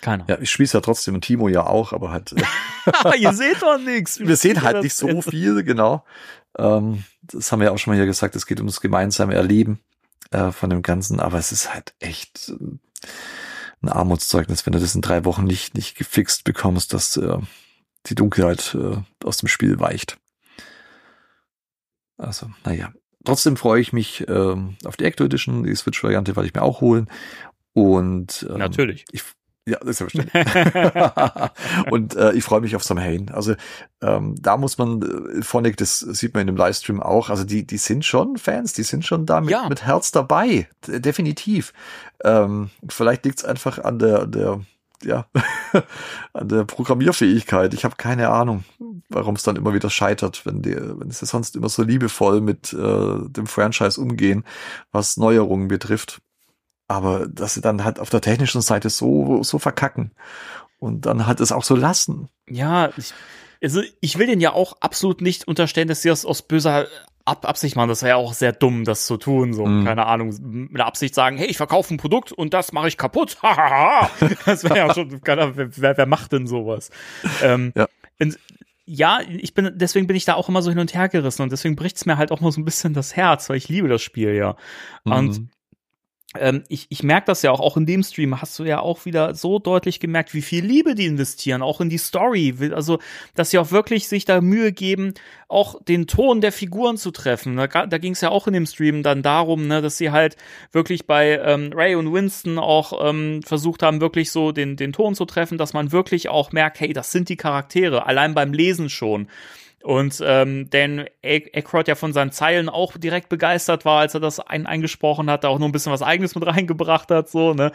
Keine Ahnung. Ja, ich spiele ja trotzdem und Timo ja auch, aber halt, äh, ihr seht doch nichts. wir sehen halt nicht so viel, genau. Ähm, das haben wir ja auch schon mal hier gesagt, es geht um das gemeinsame Erleben äh, von dem Ganzen, aber es ist halt echt äh, ein Armutszeugnis, wenn du das in drei Wochen nicht, nicht gefixt bekommst, dass äh, die Dunkelheit äh, aus dem Spiel weicht. Also, naja. Trotzdem freue ich mich ähm, auf die Ecto Edition, die Switch-Variante werde ich mir auch holen. Und ähm, Natürlich. ich, ja, das ist ja verständlich. und äh, ich freue mich auf Samhain. Also ähm, da muss man, äh, Phonic, das sieht man in dem Livestream auch, also die, die sind schon Fans, die sind schon da mit, Ja. mit Herz dabei, definitiv. Ähm, vielleicht liegt es einfach an der, an der ja, an der Programmierfähigkeit. Ich habe keine Ahnung, warum es dann immer wieder scheitert, wenn die, wenn sie sonst immer so liebevoll mit äh, dem Franchise umgehen, was Neuerungen betrifft. Aber dass sie dann halt auf der technischen Seite so, so verkacken und dann halt es auch so lassen. Ja, ich, also ich will denen ja auch absolut nicht unterstellen, dass sie das aus böser Ab Absicht machen. Das wäre ja auch sehr dumm, das zu tun. So, Mhm. keine Ahnung, mit der Absicht sagen, hey, ich verkaufe ein Produkt und das mache ich kaputt. Hahaha. das wäre ja schon, keine Ahnung, wer, wer, macht denn sowas? Ähm, Ja. und, ja, ich bin, deswegen bin ich da auch immer so hin und her gerissen und deswegen bricht's mir halt auch mal so ein bisschen das Herz, weil ich liebe das Spiel ja. Und Mhm. Ähm, ich, ich merke das ja auch, auch in dem Stream hast du ja auch wieder so deutlich gemerkt, wie viel Liebe die investieren, auch in die Story. Also, dass sie auch wirklich sich da Mühe geben, auch den Ton der Figuren zu treffen. Da, da ging es ja auch in dem Stream dann darum, ne, dass sie halt wirklich bei ähm, Ray und Winston auch ähm, versucht haben, wirklich so den, den Ton zu treffen, dass man wirklich auch merkt, hey, das sind die Charaktere, allein beim Lesen schon. Und ähm, Dan Aykroyd ja von seinen Zeilen auch direkt begeistert war, als er das ein eingesprochen hat, da auch noch ein bisschen was Eigenes mit reingebracht hat, so, ne?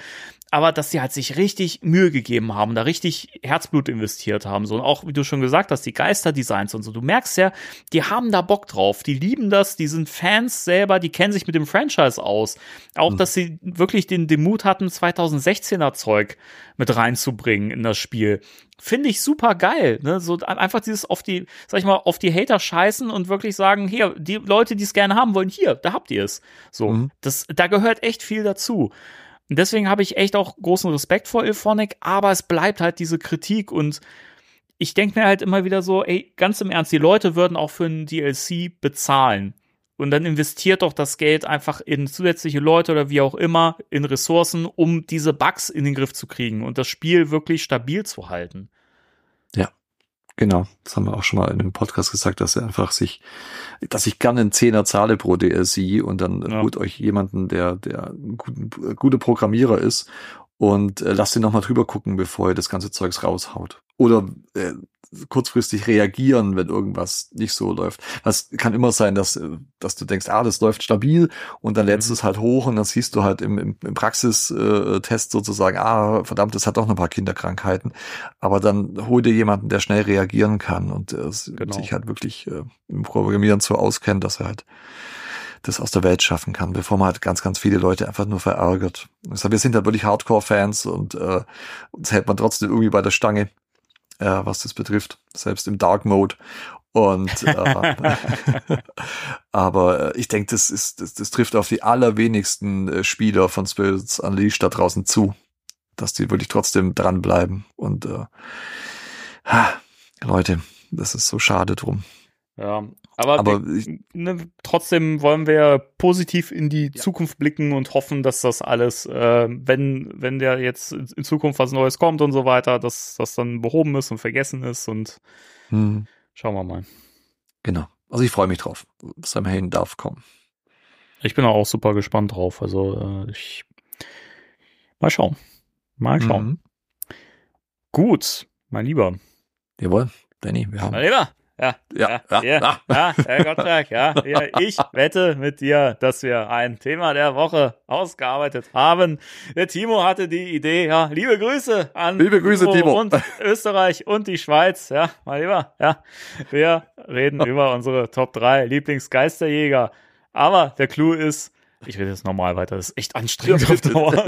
Aber dass sie halt sich richtig Mühe gegeben haben, da richtig Herzblut investiert haben, so. Und auch, wie du schon gesagt hast, die Geisterdesigns und so. Du merkst ja, die haben da Bock drauf, die lieben das, die sind Fans selber, die kennen sich mit dem Franchise aus. Auch, dass sie wirklich den, den Mut hatten, 2016er Zeug mit reinzubringen in das Spiel finde ich super geil. Ne? So einfach dieses auf die, sag ich mal, auf die Hater scheißen und wirklich sagen, hier, die Leute, die es gerne haben wollen, hier, da habt ihr es. So, Mhm. das, da gehört echt viel dazu. Und deswegen habe ich echt auch großen Respekt vor Ilphonic, aber es bleibt halt diese Kritik und ich denke mir halt immer wieder so, ey, ganz im Ernst, die Leute würden auch für einen DLC bezahlen. Und dann investiert doch das Geld einfach in zusätzliche Leute oder wie auch immer, in Ressourcen, um diese Bugs in den Griff zu kriegen und das Spiel wirklich stabil zu halten. Genau, das haben wir auch schon mal in einem Podcast gesagt, dass er einfach sich, dass ich gerne einen Zehner zahle pro DLC und dann Ja. holt euch jemanden, der, der ein guten, guter Programmierer ist und äh, lass den nochmal drüber gucken, bevor er das ganze Zeugs raushaut. Oder äh, kurzfristig reagieren, wenn irgendwas nicht so läuft. Das kann immer sein, dass, äh, dass du denkst, ah, das läuft stabil und dann lädst du es halt hoch und dann siehst du halt im, im, im Praxistest sozusagen, ah, verdammt, das hat doch noch ein paar Kinderkrankheiten. Aber dann hol dir jemanden, der schnell reagieren kann und äh, Genau. sich halt wirklich äh, im Programmieren so auskennt, dass er halt das aus der Welt schaffen kann, bevor man halt ganz, ganz viele Leute einfach nur verärgert. Also wir sind da wirklich Hardcore-Fans und äh, uns hält man trotzdem irgendwie bei der Stange, äh, was das betrifft, selbst im Dark Mode. Und äh, aber äh, ich denke, das ist, das, das trifft auf die allerwenigsten äh, Spieler von Spirits Unleashed da draußen zu, dass die wirklich trotzdem dranbleiben. Und äh, Leute, das ist so schade drum. Ja, aber, Aber ich- ne, trotzdem wollen wir positiv in die Zukunft blicken und hoffen, dass das alles, äh, wenn, wenn der jetzt in in Zukunft was Neues kommt und so weiter, dass das dann behoben ist und vergessen ist und Hm, schauen wir mal. genau. Also ich freue mich drauf. Sam Hain darf kommen. Ich bin auch super gespannt drauf. Also äh, ich mal schauen. Mal schauen. Mhm. Gut, mein Lieber. Jawohl, Danny, wir haben. Mein Lieber. Ja, Ja, ja, ja, ja, Herr Gottschalk, ja, ja, ich wette mit dir, dass wir ein Thema der Woche ausgearbeitet haben. Der Timo hatte die Idee, ja, liebe Grüße an Liebe Grüße, Timo. und Österreich und die Schweiz, ja, mein Lieber, ja, wir reden über unsere Top 3 Lieblingsgeisterjäger. Aber der Clou ist, ich rede jetzt normal weiter, das ist echt anstrengend auf Dauer.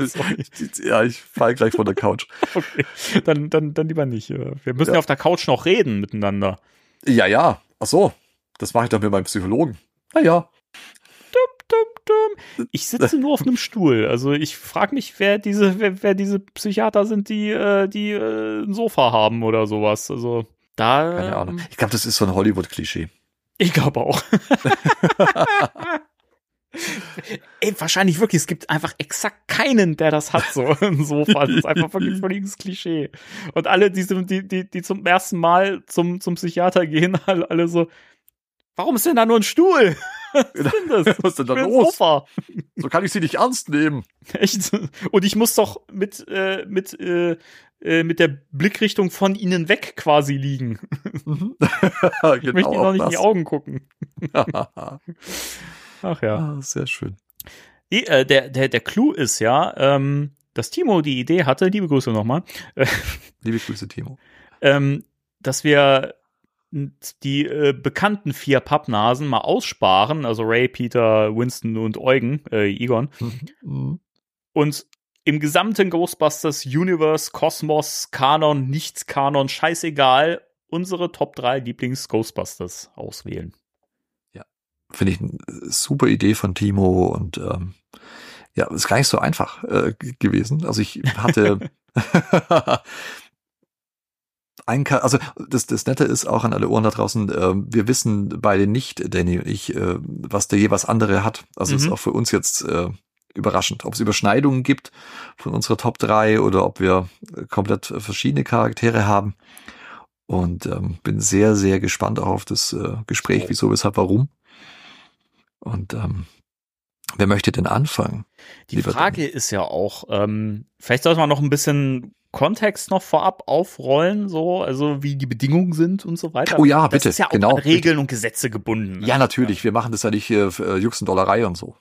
Ja, ich fall gleich von der Couch. Okay. Dann, dann, dann lieber nicht. Wir müssen ja. Ja. auf der Couch noch reden miteinander. Ja, ja. Ach so. Das mache ich doch mit meinem Psychologen. Na ja. Dum, dum. Ich sitze nur auf einem Stuhl. Also ich frage mich, wer diese, wer, wer diese Psychiater sind, die, äh, die äh, ein Sofa haben oder sowas. Also da. Keine Ahnung. Ich glaube, das ist so ein Hollywood-Klischee. Ich glaube auch. Ey, wahrscheinlich wirklich, es gibt einfach exakt keinen, der das hat, so ein Sofa. Das ist einfach wirklich völliges Klischee. Und alle, die, zum- die, die, die zum ersten Mal zum, zum Psychiater gehen, alle, alle so, warum ist denn da nur ein Stuhl? Was ist denn das? Was ist denn da los? Sofa. So kann ich sie nicht ernst nehmen. Echt? Und ich muss doch mit, äh, mit, äh, äh, mit der Blickrichtung von ihnen weg quasi liegen. Mhm. Ich möchte ihnen noch nicht in die Augen gucken. Ach ja. ah, sehr schön. Die, äh, der, der, der Clou ist ja, ähm, dass Timo die Idee hatte, liebe Grüße nochmal, äh, Liebe Grüße, Timo. ähm, dass wir die äh, bekannten vier Pappnasen mal aussparen, also Ray, Peter, Winston und Eugen, äh, Egon, Mhm. und im gesamten Ghostbusters Universe, Kosmos, Kanon, nichts Kanon, scheißegal, unsere Top 3 Lieblings-Ghostbusters auswählen. Finde ich eine super Idee von Timo und ähm, ja, ist gar nicht so einfach äh, gewesen. Also ich hatte ein, also das, das Nette ist auch an alle Ohren da draußen, ähm, wir wissen beide nicht, Danny und ich, äh, was der jeweils andere hat. Also ist Mhm. auch für uns jetzt äh, überraschend, ob es Überschneidungen gibt von unserer Top 3 oder ob wir äh, komplett äh, verschiedene Charaktere haben. Und ähm, bin sehr, sehr gespannt auch auf das äh, Gespräch, wieso, weshalb, warum. Und ähm, wer möchte denn anfangen? Die Frage ist ja auch, ähm, vielleicht sollte man noch ein bisschen Kontext noch vorab aufrollen, so, also wie die Bedingungen sind und so weiter. Oh ja, das bitte, ist ja auch genau, an Regeln und Gesetze gebunden. ne? Ja, natürlich. Wir machen das ja nicht äh, für Jux und Dollerei und so.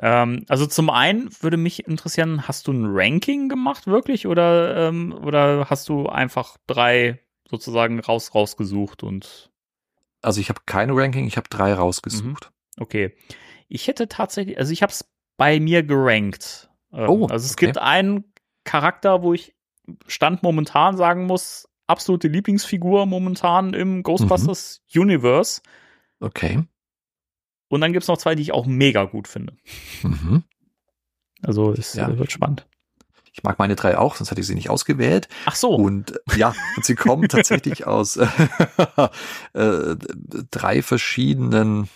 Ähm, also zum einen würde mich interessieren, hast du ein Ranking gemacht wirklich oder ähm, oder hast du einfach drei sozusagen raus rausgesucht und Also ich habe keine Ranking, ich habe drei rausgesucht. Okay. Ich hätte tatsächlich, also ich habe es bei mir gerankt. Ähm, Oh, also es okay. gibt einen Charakter, wo ich Stand momentan sagen muss, absolute Lieblingsfigur momentan im Ghostbusters Mhm. Universe. Okay. Und dann gibt's noch zwei, die ich auch mega gut finde. Mhm. Also es Ja. äh, wird spannend. Ich mag meine drei auch, sonst hätte ich sie nicht ausgewählt. Ach so. Und äh, ja, und sie kommen tatsächlich aus äh, äh, drei verschiedenen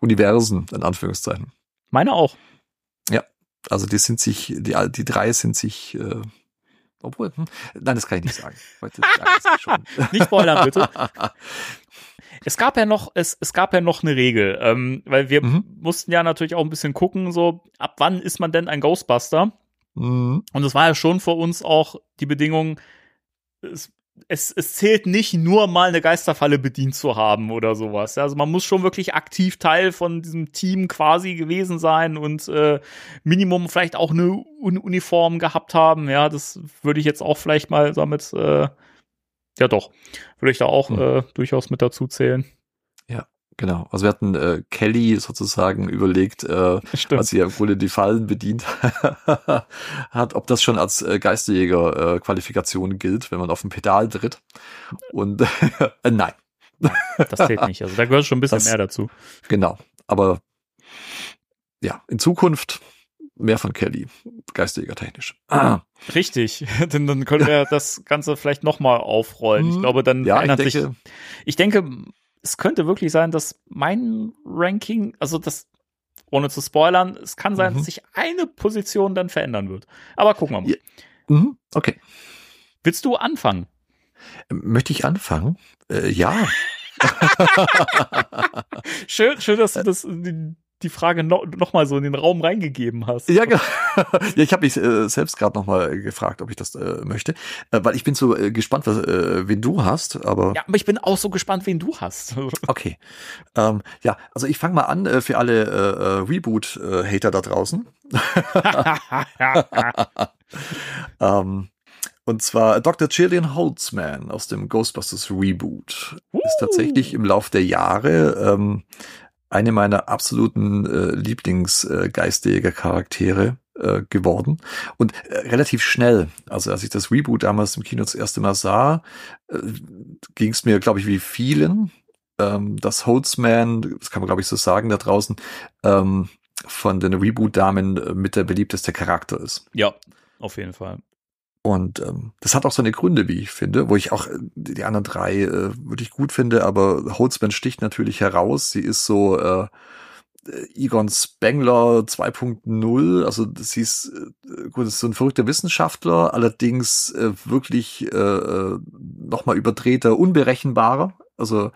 Universen, in Anführungszeichen. Meine auch. Also die sind sich, die, die drei sind sich, äh, obwohl, hm, nein, das kann ich nicht sagen. Heute schon. Nicht spoilern, bitte. Es gab ja noch, es, es gab ja noch eine Regel, ähm, weil wir Mhm. mussten ja natürlich auch ein bisschen gucken, so ab wann ist man denn ein Ghostbuster? Mhm. Und es war ja schon für uns auch die Bedingung, es, es, es zählt nicht nur mal eine Geisterfalle bedient zu haben oder sowas. Also man muss schon wirklich aktiv Teil von diesem Team quasi gewesen sein und äh, Minimum vielleicht auch eine Un Uniform gehabt haben. Ja, das würde ich jetzt auch vielleicht mal damit, äh, ja doch, würde ich da auch Hm. äh, durchaus mit dazu zählen. Genau. Also wir hatten äh, Kelly sozusagen überlegt, äh, Stimmt. als sie ja im Grunde die Fallen bedient hat, ob das schon als äh, Geisterjäger-Qualifikation gilt, wenn man auf dem Pedal tritt. Und äh, nein, Das zählt nicht. Also da gehört schon ein bisschen Das- mehr dazu. genau. Aber ja, in Zukunft mehr von Kelly, Geisterjäger-technisch. Ah, Richtig, denn dann können wir das Ganze vielleicht nochmal aufrollen. Ich Mhm. glaube, dann ja, ich verändert sich denke, ich denke, es könnte wirklich sein, dass mein Ranking, also das, ohne zu spoilern, es kann sein, Mhm. dass sich eine Position dann verändern wird. Aber gucken wir mal. Ja. mhm, okay. Willst du anfangen? Möchte ich anfangen? Äh, ja. Schön, schön, dass du das, die, Frage no, noch mal so in den Raum reingegeben hast. Ja, genau. ja, ich habe mich äh, selbst gerade noch mal gefragt, ob ich das äh, möchte, äh, weil ich bin so äh, gespannt, was, äh, wen du hast. Aber Ja, aber ich bin auch so gespannt, wen du hast. okay, ähm, ja, also ich fange mal an äh, für alle Reboot-Hater da draußen. Ähm, und zwar Dr. Gillian Holtzman aus dem Ghostbusters Reboot ist tatsächlich im Lauf der Jahre ähm, eine meiner absoluten äh, Lieblingsgeistjäger-Charaktere äh, geworden und äh, relativ schnell. Also als ich das Reboot damals im Kino das erste Mal sah, äh, ging es mir, glaube ich, wie vielen, ähm, dass Holtzman, das kann man glaube ich so sagen da draußen, ähm, von den Reboot-Damen äh, mit der beliebteste Charakter ist. ja, auf jeden Fall. Und ähm, das hat auch seine Gründe, wie ich finde, wo ich auch äh, die anderen drei äh, wirklich gut finde, aber Holzman sticht natürlich heraus. Sie ist so äh, Egon Spengler 2.0, also sie ist, äh, gut, ist so ein verrückter Wissenschaftler, allerdings äh, wirklich äh, äh, nochmal überdrehter, unberechenbarer. Also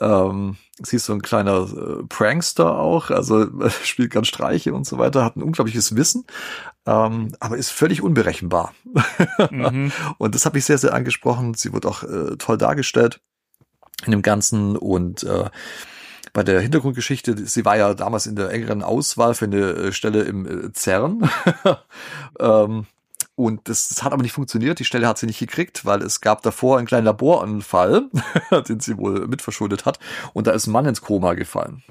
ähm, sie ist so ein kleiner äh, Prankster auch, also äh, spielt ganz Streiche und so weiter, hat ein unglaubliches Wissen, ähm, aber ist völlig unberechenbar. Mhm. Und das habe ich sehr, sehr angesprochen. Sie wird auch äh, toll dargestellt in dem Ganzen und äh, bei der Hintergrundgeschichte, sie war ja damals in der engeren Auswahl für eine äh, Stelle im äh, CERN. ähm, und das, das hat aber nicht funktioniert. Die Stelle hat sie nicht gekriegt, weil es gab davor einen kleinen Laboranfall, den sie wohl mitverschuldet hat. Und da ist ein Mann ins Koma gefallen.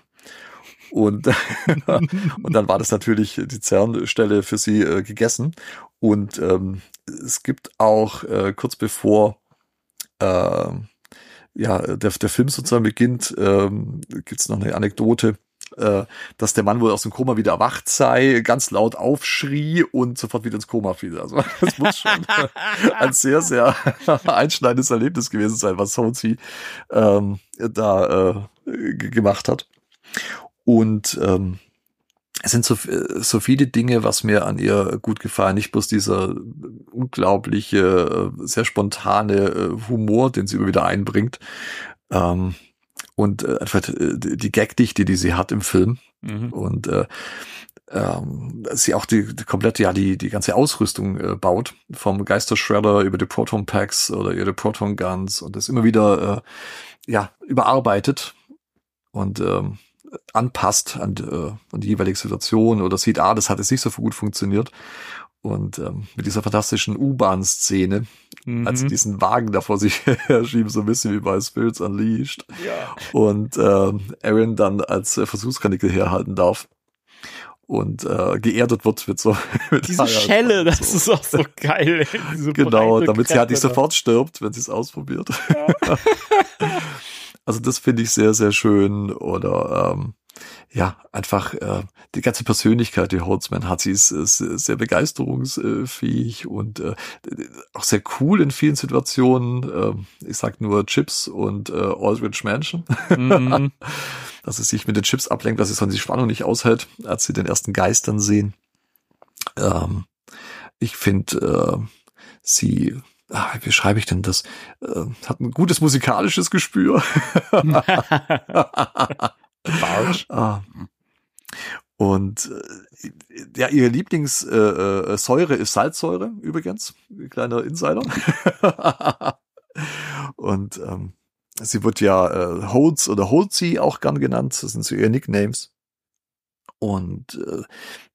Und, und dann war das natürlich die CERN-Stelle für sie äh, gegessen. Und ähm, es gibt auch äh, kurz bevor äh, ja, der, der Film sozusagen beginnt, ähm, gibt es noch eine Anekdote, äh, dass der Mann wohl aus dem Koma wieder erwacht sei, ganz laut aufschrie und sofort wieder ins Koma fiel. Also das muss schon ein sehr, sehr einschneidendes Erlebnis gewesen sein, was Holzi ähm, da äh, gemacht hat. Und ähm, es sind so, so viele Dinge, was mir an ihr gut gefallen. Nicht bloß dieser unglaubliche, äh, sehr spontane äh, Humor, den sie immer wieder einbringt. Ähm, und äh, einfach äh, die die Gagdichte, die sie hat im Film. Mhm. Und äh, ähm, sie auch die, die komplette, ja, die, die ganze Ausrüstung äh, baut. Vom Geistershredder über die Proton Packs oder ihre Proton Guns und das immer wieder äh, ja, überarbeitet und ähm, anpasst an, äh, an die jeweilige Situation oder sieht, ah, das hat jetzt nicht so gut funktioniert. Und ähm, mit dieser fantastischen U-Bahn-Szene, Mhm. als sie diesen Wagen da vor sich herschieben, so ein bisschen wie bei Spirits Unleashed. ja. Und ähm, Aaron dann als äh, Versuchskanickel herhalten darf. Und äh, geerdet wird mit so mit Diese Eiern Schelle, und das so. ist auch so geil. Genau, damit sie halt nicht sofort stirbt, wenn sie es ausprobiert. also das finde ich sehr, sehr schön. Oder ähm, ja, einfach äh, die ganze Persönlichkeit, die Holzman hat, sie ist, ist sehr begeisterungsfähig und äh, auch sehr cool in vielen Situationen. Ähm, ich sag nur Chips und äh, Aldrich Mansion. Mhm. dass es sich mit den Chips ablenkt, dass es sonst die Spannung nicht aushält, als sie den ersten Geistern sehen. Ähm, ich finde, äh, sie, ah, wie schreibe ich denn das? Äh, hat ein gutes musikalisches Gespür. Barsch. Ah. Und äh, ja, ihre Lieblingssäure äh, äh, ist Salzsäure übrigens, kleiner Insider. und ähm, sie wird ja äh, Holz oder Holzi auch gern genannt, das sind so ihre Nicknames. Und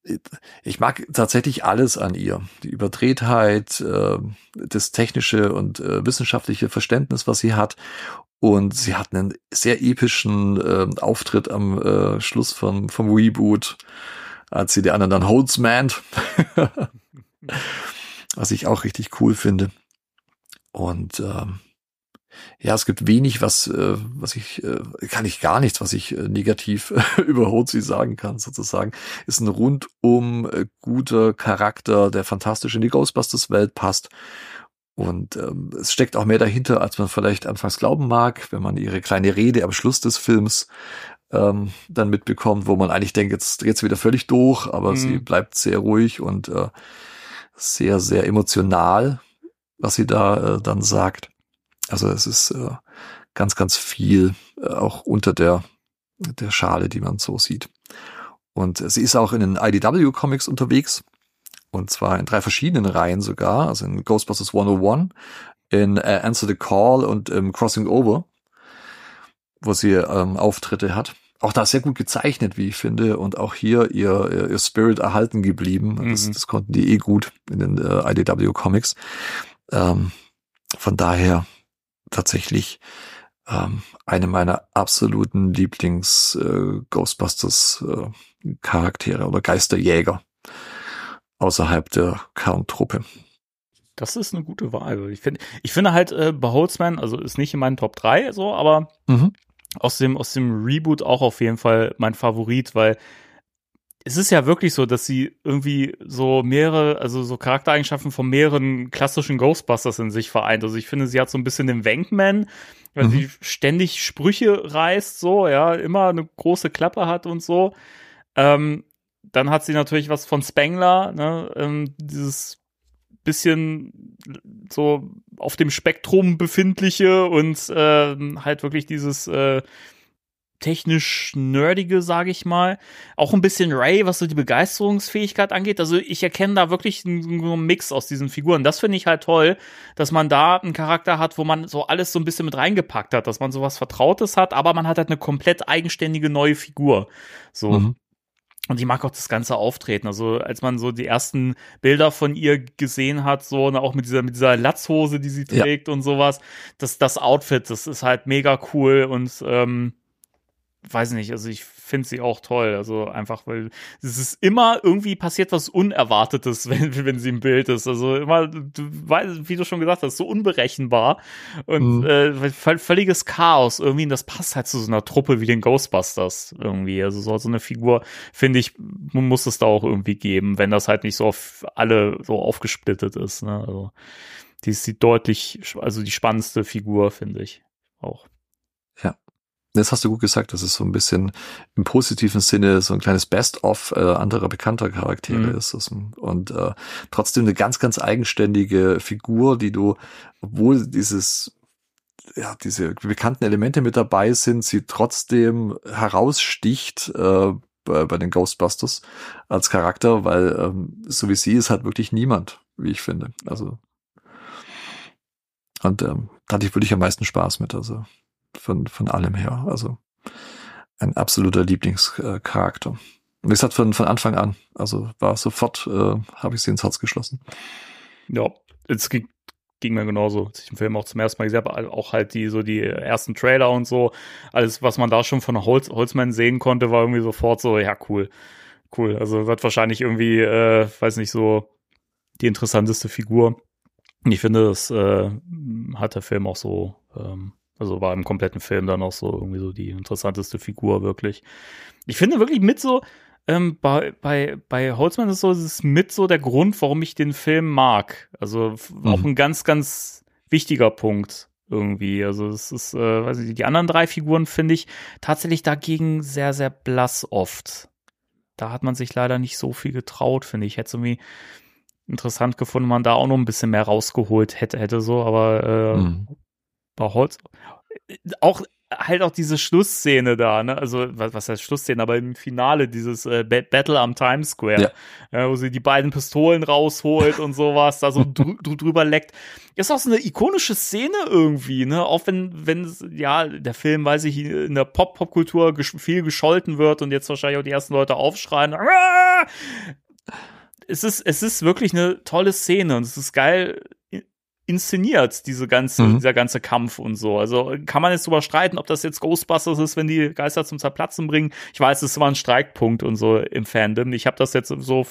äh, ich mag tatsächlich alles an ihr. Die Überdrehtheit, äh, das technische und äh, wissenschaftliche Verständnis, was sie hat. Und sie hat einen sehr epischen äh, Auftritt am äh, Schluss vom, vom Reboot, als sie die anderen dann Holzmant, was ich auch richtig cool finde. Und ähm, ja, es gibt wenig, was, äh, was ich, äh, kann ich gar nichts, was ich äh, negativ über Hozi sagen kann, sozusagen. Ist ein rundum äh, guter Charakter, der fantastisch in die Ghostbusters-Welt passt. Und ähm, es steckt auch mehr dahinter, als man vielleicht anfangs glauben mag, wenn man ihre kleine Rede am Schluss des Films ähm, dann mitbekommt, wo man eigentlich denkt, jetzt dreht sie wieder völlig durch, aber mhm. sie bleibt sehr ruhig und äh, sehr, sehr emotional, was sie da äh, dann sagt. Also es ist äh, ganz, ganz viel äh, auch unter der, der Schale, die man so sieht. Und sie ist auch in den IDW-Comics unterwegs. Und zwar in drei verschiedenen Reihen sogar. Also in Ghostbusters 101, in äh, Answer the Call und im Crossing Over, wo sie ähm, Auftritte hat. Auch da sehr gut gezeichnet, wie ich finde. Und auch hier ihr, ihr Spirit erhalten geblieben. Mhm. Das, das konnten die eh gut in den äh, IDW-Comics. Ähm, von daher tatsächlich ähm, eine meiner absoluten Lieblings äh, Ghostbusters äh, Charaktere oder Geisterjäger außerhalb der Kerntruppe. Das ist eine gute Wahl. Ich finde, ich finde halt äh, Beholzman, also ist nicht in meinen Top 3 so, aber mhm. aus dem aus dem Reboot auch auf jeden Fall mein Favorit, weil es ist ja wirklich so, dass sie irgendwie so mehrere, also so Charaktereigenschaften von mehreren klassischen Ghostbusters in sich vereint. Also ich finde, sie hat so ein bisschen den Wankman, weil mhm. sie ständig Sprüche reißt, so, ja, immer eine große Klappe hat und so. Ähm, dann hat sie natürlich was von Spengler, ne, ähm, dieses bisschen so auf dem Spektrum befindliche und äh, halt wirklich dieses äh, technisch nerdige, sage ich mal. Auch ein bisschen Ray, was so die Begeisterungsfähigkeit angeht. Also ich erkenne da wirklich einen Mix aus diesen Figuren. Das finde ich halt toll, dass man da einen Charakter hat, wo man so alles so ein bisschen mit reingepackt hat, dass man sowas Vertrautes hat, aber man hat halt eine komplett eigenständige neue Figur. So. Mhm. Und ich mag auch das ganze Auftreten. Also, als man so die ersten Bilder von ihr gesehen hat, so, und auch mit dieser, mit dieser Latzhose, die sie trägt ja. und sowas, das, das Outfit, das ist halt mega cool und ähm, weiß nicht, also ich finde sie auch toll. Also einfach, weil es ist immer irgendwie passiert was Unerwartetes, wenn, wenn sie im Bild ist. Also immer, du wie du schon gesagt hast, so unberechenbar und mhm. äh, völliges Chaos irgendwie. Und das passt halt zu so einer Truppe wie den Ghostbusters irgendwie. Also so, so eine Figur, finde ich, muss es da auch irgendwie geben, wenn das halt nicht so auf alle so aufgesplittet ist. Ne? Also die ist die deutlich, also die spannendste Figur, finde ich auch. Das hast du gut gesagt, dass es so ein bisschen im positiven Sinne so ein kleines Best-of äh, anderer bekannter Charaktere mhm. ist. Und äh, trotzdem eine ganz, ganz eigenständige Figur, die du, obwohl dieses ja, diese bekannten Elemente mit dabei sind, sie trotzdem heraussticht äh, bei, bei den Ghostbusters als Charakter, weil ähm, so wie sie ist halt wirklich niemand, wie ich finde. Also und ähm, da hatte ich wirklich am meisten Spaß mit. Also von, von allem her. Also ein absoluter Lieblingscharakter. Und ich hat von, von Anfang an, also war sofort, äh, habe ich sie ins Herz geschlossen. Ja, es ging, ging mir genauso, als ich den Film auch zum ersten Mal gesehen habe, auch halt die, so die ersten Trailer und so, alles, was man da schon von Holz, Holzmann sehen konnte, war irgendwie sofort so, ja, cool, cool. Also wird wahrscheinlich irgendwie, äh, weiß nicht, so die interessanteste Figur. Und ich finde, das äh, hat der Film auch so ähm, also war im kompletten Film dann auch so irgendwie so die interessanteste Figur wirklich. Ich finde wirklich mit so, ähm, bei, bei, bei Holzmann ist so, es ist mit so der Grund, warum ich den Film mag. Also mhm. auch ein ganz, ganz wichtiger Punkt irgendwie. Also es ist, äh, weiß ich, die anderen drei Figuren finde ich tatsächlich dagegen sehr, sehr blass oft. Da hat man sich leider nicht so viel getraut, finde ich. Hätte es irgendwie interessant gefunden, wenn man da auch noch ein bisschen mehr rausgeholt hätte, hätte so, aber äh, mhm. Holz. Auch halt auch diese Schlussszene da, ne? Also, was, was heißt Schlussszene, aber im Finale dieses äh, Battle am Times Square, ja. äh, wo sie die beiden Pistolen rausholt und sowas, da so drü drüber leckt. Ist auch so eine ikonische Szene irgendwie, ne? Auch wenn, wenn, ja, der Film, weiß ich, in der Pop-Pop-Kultur ges viel gescholten wird und jetzt wahrscheinlich auch die ersten Leute aufschreien. Aah! Es ist, es ist wirklich eine tolle Szene und es ist geil inszeniert, diese ganze, mhm. dieser ganze Kampf und so. Also kann man jetzt drüber streiten, ob das jetzt Ghostbusters ist, wenn die Geister zum Zerplatzen bringen. Ich weiß, es war ein Streikpunkt und so im Fandom. Ich habe das jetzt so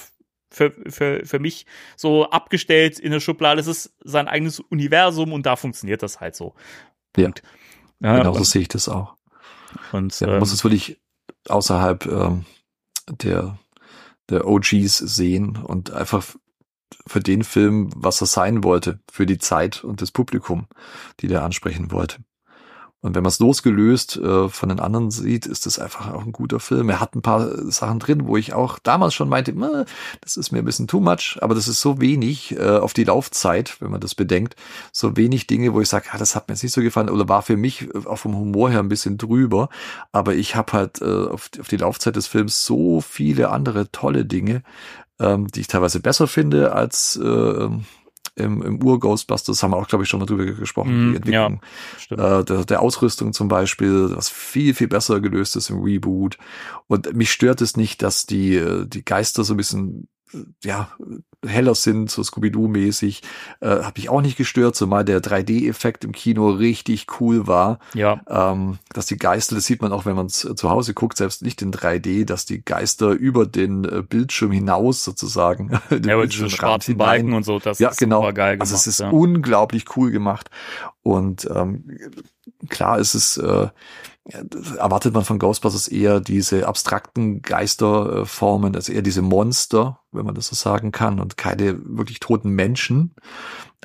für, für, für mich so abgestellt in der Schublade. Es ist sein eigenes Universum und da funktioniert das halt so. Punkt. Ja, genau so sehe ich das auch. Und ja, man ähm, muss es wirklich außerhalb ähm, der der OGs sehen und einfach für den Film, was er sein wollte, für die Zeit und das Publikum, die der ansprechen wollte. Und wenn man es losgelöst äh, von den anderen sieht, ist das einfach auch ein guter Film. Er hat ein paar Sachen drin, wo ich auch damals schon meinte, das ist mir ein bisschen too much, aber das ist so wenig äh, auf die Laufzeit, wenn man das bedenkt, so wenig Dinge, wo ich sage, ah, das hat mir jetzt nicht so gefallen oder war für mich auch vom Humor her ein bisschen drüber. Aber ich habe halt äh, auf, auf die Laufzeit des Films so viele andere tolle Dinge, ähm, die ich teilweise besser finde als äh, im, im Ur-Ghostbusters, haben wir auch, glaube ich, schon mal drüber gesprochen, mm, die Entwicklung. ja, äh, der, der Ausrüstung zum Beispiel, was viel, viel besser gelöst ist im Reboot. Und mich stört es nicht, dass die, äh, die Geister so ein bisschen ja, heller sind, so Scooby-Doo-mäßig, äh, habe ich auch nicht gestört, zumal der 3D-Effekt im Kino richtig cool war. Ja. Ähm, dass die Geister, das sieht man auch, wenn man es zu Hause guckt, selbst nicht in 3D, dass die Geister über den äh, Bildschirm hinaus sozusagen. ja, mit diesen schwarzen Balken und so, das ja, ist genau. super geil gemacht. Also es ist ja. unglaublich cool gemacht. Und ähm, klar ist es, äh, erwartet man von Ghostbusters eher diese abstrakten Geisterformen, also eher diese Monster, wenn man das so sagen kann, und keine wirklich toten Menschen.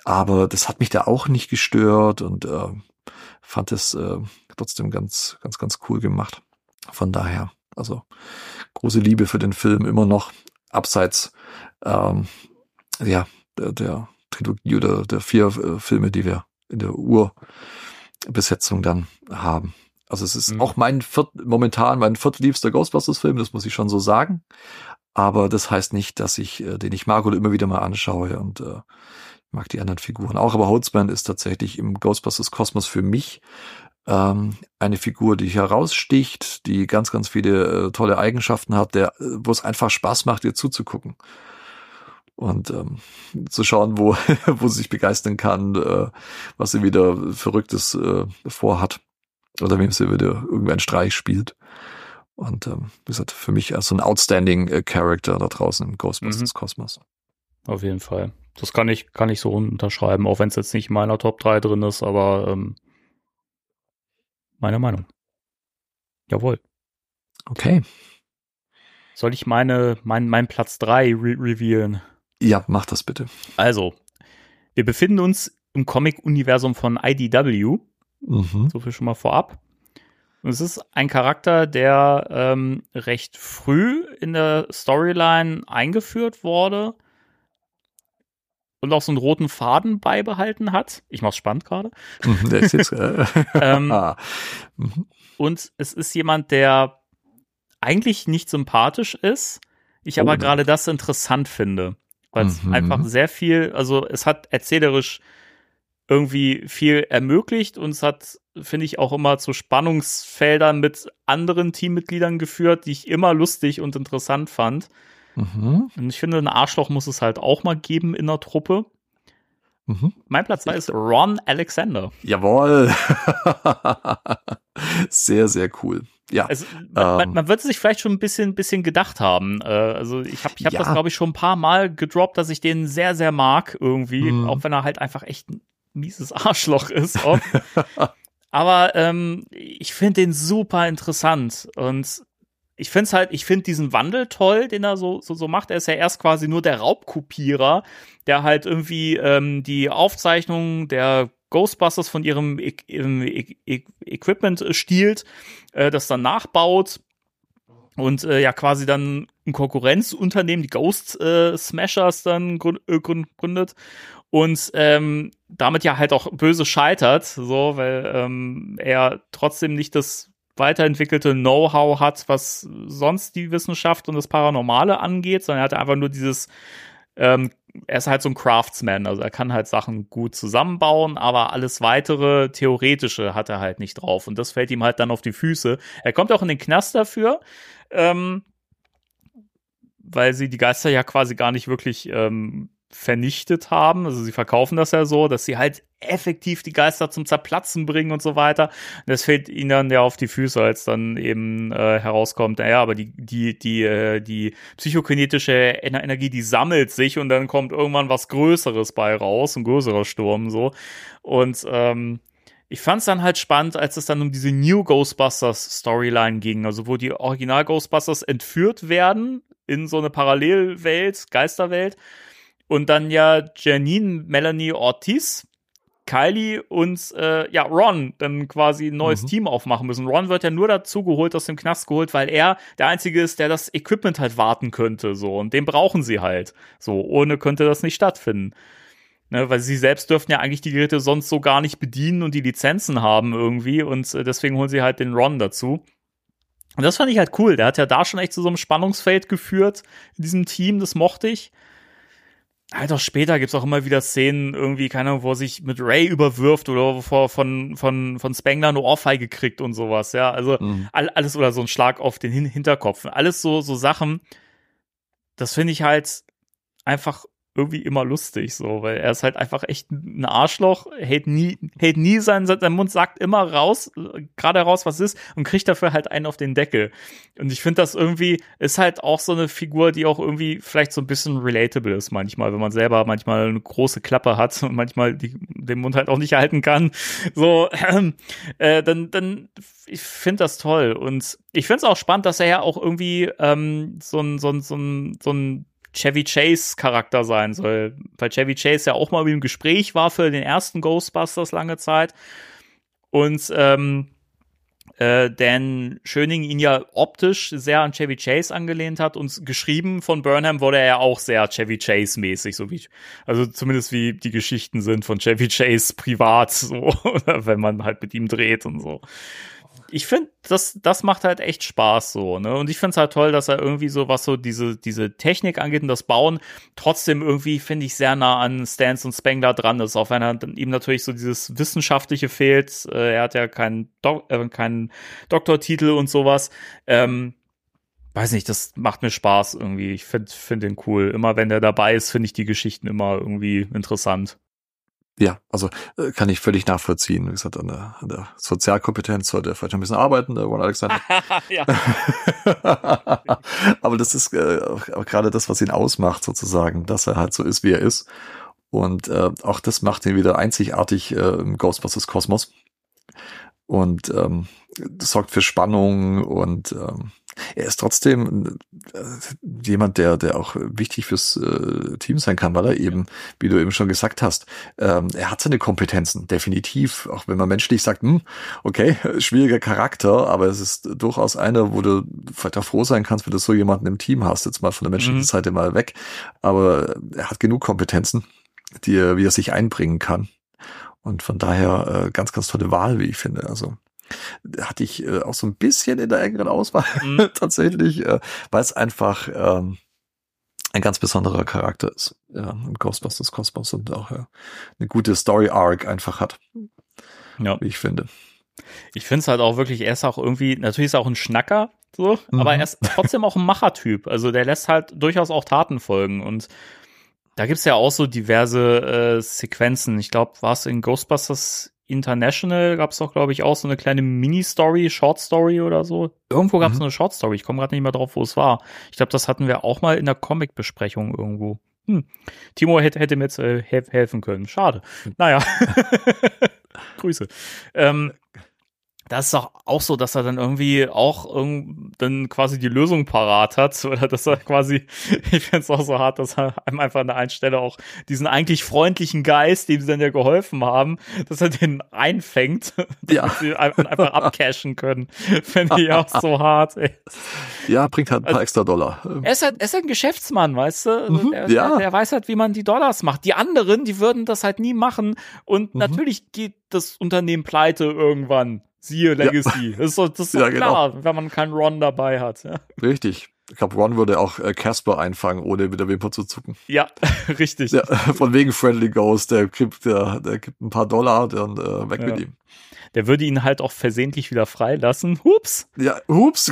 Aber das hat mich da auch nicht gestört und äh, fand es äh, trotzdem ganz, ganz, ganz cool gemacht. Von daher, also große Liebe für den Film immer noch, abseits ähm, ja, der, der Trilogie oder der vier äh, Filme, die wir in der Urbesetzung dann haben. Also es ist mhm. auch mein viert, momentan mein viertliebster Ghostbusters-Film, das muss ich schon so sagen. Aber das heißt nicht, dass ich äh, den ich mag oder immer wieder mal anschaue und äh, mag die anderen Figuren auch. Aber Holtzman ist tatsächlich im Ghostbusters-Kosmos für mich ähm, eine Figur, die heraussticht, die ganz, ganz viele äh, tolle Eigenschaften hat, der, äh, wo es einfach Spaß macht, ihr zuzugucken und ähm, zu schauen, wo, wo sie sich begeistern kann, äh, was sie wieder Verrücktes äh, vorhat oder wem sie wieder irgendein Streich spielt. Und ähm, wie gesagt, für mich als so ein outstanding äh, Character da draußen im Ghostbusters mhm. Kosmos. Auf jeden Fall. Das kann ich, kann ich so unterschreiben, auch wenn es jetzt nicht in meiner Top 3 drin ist, aber ähm, meine Meinung. Jawohl. Okay. Soll ich meine, mein, mein Platz 3 re revealen? Ja, mach das bitte. Also, wir befinden uns im Comic-Universum von IDW. Mhm. So viel schon mal vorab. Und es ist ein Charakter, der ähm, recht früh in der Storyline eingeführt wurde und auch so einen roten Faden beibehalten hat. Ich mach's spannend gerade. Mhm, ist äh, ähm, ah. mhm. Und es ist jemand, der eigentlich nicht sympathisch ist, ich aber oh, gerade das interessant finde, weil es mhm. einfach sehr viel, also es hat erzählerisch irgendwie viel ermöglicht und es hat, finde ich, auch immer zu Spannungsfeldern mit anderen Teammitgliedern geführt, die ich immer lustig und interessant fand. Mhm. Und ich finde, ein Arschloch muss es halt auch mal geben in der Truppe. Mhm. Mein Platz 2 ist Ron Alexander. Jawohl. sehr, sehr cool. Ja. Also, man, ähm, man, wird sich vielleicht schon ein bisschen, bisschen gedacht haben. Äh, also ich habe ich hab ja. das, glaube ich, schon ein paar Mal gedroppt, dass ich den sehr, sehr mag irgendwie, mhm. auch wenn er halt einfach echt mieses Arschloch ist. Aber ähm, ich finde den super interessant und ich finde es halt, ich finde diesen Wandel toll, den er so, so, so macht. Er ist ja erst quasi nur der Raubkopierer, der halt irgendwie ähm, die Aufzeichnungen der Ghostbusters von ihrem, e e e Equipment stiehlt, äh, das dann nachbaut und äh, ja quasi dann ein Konkurrenzunternehmen, die Ghost äh, Smashers dann äh, gründet und ähm, damit ja halt auch böse scheitert, so, weil ähm, er trotzdem nicht das weiterentwickelte Know-how hat, was sonst die Wissenschaft und das Paranormale angeht, sondern er hat einfach nur dieses ähm, er ist halt so ein Craftsman, also er kann halt Sachen gut zusammenbauen, aber alles weitere Theoretische hat er halt nicht drauf und das fällt ihm halt dann auf die Füße. Er kommt auch in den Knast dafür, ähm, weil sie die Geister ja quasi gar nicht wirklich ähm, vernichtet haben. Also sie verkaufen das ja so, dass sie halt effektiv die Geister zum Zerplatzen bringen und so weiter. Und das fällt ihnen dann ja auf die Füße, als dann eben äh, herauskommt, naja, aber die, die, die, äh, die psychokinetische Energie, die sammelt sich und dann kommt irgendwann was Größeres bei raus, ein größerer Sturm so. Und ähm, ich fand es dann halt spannend, als es dann um diese New Ghostbusters Storyline ging, also wo die Original Ghostbusters entführt werden in so eine Parallelwelt, Geisterwelt und dann ja Janine Melanie Ortiz, Kylie und äh, ja Ron dann quasi ein neues mhm. Team aufmachen müssen. Ron wird ja nur dazu geholt, aus dem Knast geholt, weil er der einzige ist, der das Equipment halt warten könnte, so und den brauchen sie halt. So ohne könnte das nicht stattfinden. Ne, weil sie selbst dürften ja eigentlich die Geräte sonst so gar nicht bedienen und die Lizenzen haben irgendwie und äh, deswegen holen sie halt den Ron dazu. Und das fand ich halt cool. Der hat ja da schon echt zu so einem Spannungsfeld geführt in diesem Team, das mochte ich halt auch später gibt's auch immer wieder Szenen, irgendwie, keine Ahnung, wo er sich mit Ray überwirft oder wo von, von, von Spengler eine Ohrfeige kriegt und sowas, ja. Also mhm. alles oder so ein Schlag auf den Hinterkopf. Alles so, so Sachen, das finde ich halt einfach irgendwie immer lustig, so, weil er ist halt einfach echt ein Arschloch, hält nie, hält nie seinen, sein Mund, sagt immer raus, gerade raus, was ist, und kriegt dafür halt einen auf den Deckel. Und ich finde das irgendwie, ist halt auch so eine Figur, die auch irgendwie vielleicht so ein bisschen relatable ist manchmal, wenn man selber manchmal eine große Klappe hat und manchmal die, den Mund halt auch nicht halten kann. So, äh, dann, dann, ich finde das toll. Und ich finde es auch spannend, dass er ja auch irgendwie ähm, so ein, so ein, so ein, so ein Chevy Chase Charakter sein soll, weil Chevy Chase ja auch mal im Gespräch war für den ersten Ghostbusters lange Zeit. Und ähm, äh, Dan Schöning ihn ja optisch sehr an Chevy Chase angelehnt hat und geschrieben von Burnham wurde er ja auch sehr Chevy Chase mäßig, so wie also zumindest wie die Geschichten sind von Chevy Chase privat so, wenn man halt mit ihm dreht und so ich finde, das, das macht halt echt Spaß so, ne? Und ich finde es halt toll, dass er irgendwie so, was so diese, diese Technik angeht und das Bauen, trotzdem irgendwie, finde ich, sehr nah an Stans und Spengler dran ist, auch wenn er ihm natürlich so dieses Wissenschaftliche fehlt. Äh, er hat ja keinen, Dok äh, keinen Doktortitel und sowas. Ähm, weiß nicht, das macht mir Spaß irgendwie. Ich finde find den cool. Immer wenn der dabei ist, finde ich die Geschichten immer irgendwie interessant. Ja, also äh, kann ich völlig nachvollziehen. Wie gesagt, an der, an der Sozialkompetenz sollte er vielleicht ein bisschen arbeiten, der Ron Alexander. Aber das ist äh, gerade das, was ihn ausmacht, sozusagen, dass er halt so ist, wie er ist. Und äh, auch das macht ihn wieder einzigartig äh, im Ghostbusters Kosmos. Und ähm, sorgt für Spannung und ähm, er ist trotzdem äh, jemand, der, der auch wichtig fürs äh, Team sein kann, weil er eben, wie du eben schon gesagt hast, ähm, er hat seine Kompetenzen, definitiv. Auch wenn man menschlich sagt, hm, okay, schwieriger Charakter, aber es ist durchaus einer, wo du vielleicht auch froh sein kannst, wenn du so jemanden im Team hast, jetzt mal von der menschlichen mhm. Seite mal weg. Aber er hat genug Kompetenzen, die er, wie er sich einbringen kann. Und von daher äh, ganz, ganz tolle Wahl, wie ich finde. Also hatte ich äh, auch so ein bisschen in der engeren Auswahl mhm. tatsächlich, äh, weil es einfach ähm, ein ganz besonderer Charakter ist. Ja, und Ghostbusters Cosmos und auch ja, eine gute Story Arc einfach hat. Ja. Wie ich finde. Ich finde es halt auch wirklich, er ist auch irgendwie, natürlich ist er auch ein Schnacker, so, mhm. aber er ist trotzdem auch ein Machertyp. Also der lässt halt durchaus auch Taten folgen und da gibt's ja auch so diverse äh, Sequenzen. Ich glaube, war es in Ghostbusters International gab es doch, glaube ich, auch so eine kleine Mini-Story, Short-Story oder so. Irgendwo gab es mhm. eine Short-Story, ich komme gerade nicht mehr drauf, wo es war. Ich glaube, das hatten wir auch mal in der Comic-Besprechung irgendwo. Hm. Timo hätte, hätte mir jetzt äh, helfen können. Schade. Naja. Grüße. Ähm, das ist doch auch so, dass er dann irgendwie auch irgend, dann quasi die Lösung parat hat oder dass er quasi, ich finde es auch so hart, dass er einem einfach an der einen Stelle auch diesen eigentlich freundlichen Geist, dem sie dann ja geholfen haben, dass er den einfängt, Ja. damit sie ein- einfach abcashen können. Finde ich auch so hart, ey. Ja, bringt halt ein Also paar extra Dollar. Er ist halt, er ist halt ein Geschäftsmann, weißt du? Also Mhm, der, ja. der, der weiß halt, wie man die Dollars macht. Die anderen, die würden das halt nie machen. Und Mhm. natürlich geht das Unternehmen pleite irgendwann. Siehe Legacy. Das ist doch, das ist Ja, genau. klar, wenn man keinen Ron dabei hat. Ja, Richtig. Ich glaube, Ron würde auch äh, Casper einfangen, ohne mit der Wimper zu zucken. ja richtig. Ja, von wegen Friendly Ghost, der gibt, der, der gibt ein paar Dollar, dann äh, weg Ja. mit ihm. Der würde ihn halt auch versehentlich wieder freilassen. Hups, Ja, hups,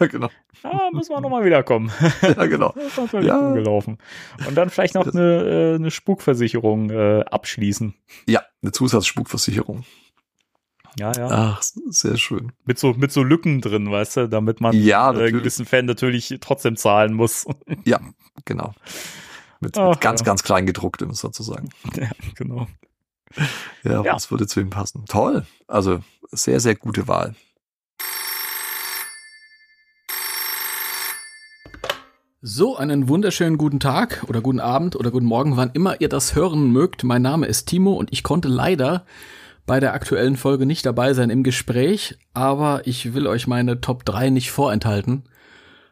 genau. da müssen wir nochmal wiederkommen. Ja, genau. Das ist natürlich Ja. dumm gelaufen. Und dann vielleicht noch eine, äh, eine Spukversicherung äh, abschließen. Ja, eine Zusatzspukversicherung. Ja, ja. Ach, sehr schön. Mit so, mit so Lücken drin, weißt du, damit man Ja, äh, natürlich. gewissen Fan natürlich trotzdem zahlen muss. Ja, genau. Mit, Ach, mit ganz, ja. ganz klein gedrucktem sozusagen. ja, genau. Ja, Ja. das würde zu ihm passen. Toll. Also sehr, sehr gute Wahl. So, einen wunderschönen guten Tag oder guten Abend oder guten Morgen, wann immer ihr das hören mögt. Mein Name ist Timo und ich konnte leider bei der aktuellen Folge nicht dabei sein im Gespräch, aber ich will euch meine Top 3 nicht vorenthalten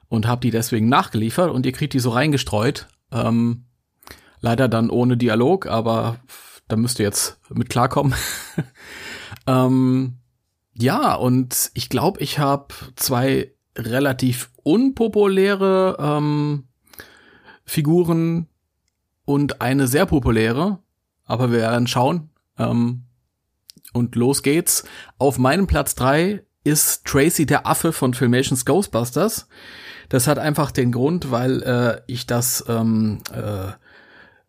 und habe die deswegen nachgeliefert und ihr kriegt die so reingestreut. Ähm, leider dann ohne Dialog, aber da müsst ihr jetzt mit klarkommen. ähm, ja, und ich glaube, ich habe zwei relativ unpopuläre ähm, Figuren und eine sehr populäre, aber wir werden schauen. Ähm, und los geht's. Auf meinem Platz drei ist Tracy der Affe von Filmations Ghostbusters. Das hat einfach den Grund, weil äh, ich das, ähm, äh,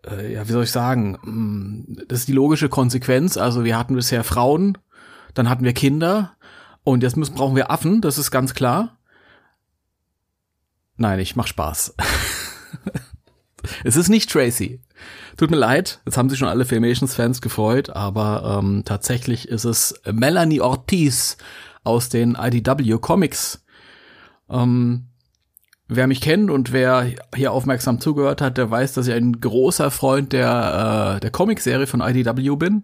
äh, ja, wie soll ich sagen, mm, das ist die logische Konsequenz. Also wir hatten bisher Frauen, dann hatten wir Kinder und jetzt müssen, brauchen wir Affen, das ist ganz klar. Nein, ich mach Spaß. es ist nicht Tracy. Tut mir leid, jetzt haben sich schon alle Filmations-Fans gefreut, aber ähm, tatsächlich ist es Melanie Ortiz aus den IDW Comics. Ähm, wer mich kennt und wer hier aufmerksam zugehört hat, der weiß, dass ich ein großer Freund der, äh, der Comicserie von IDW bin.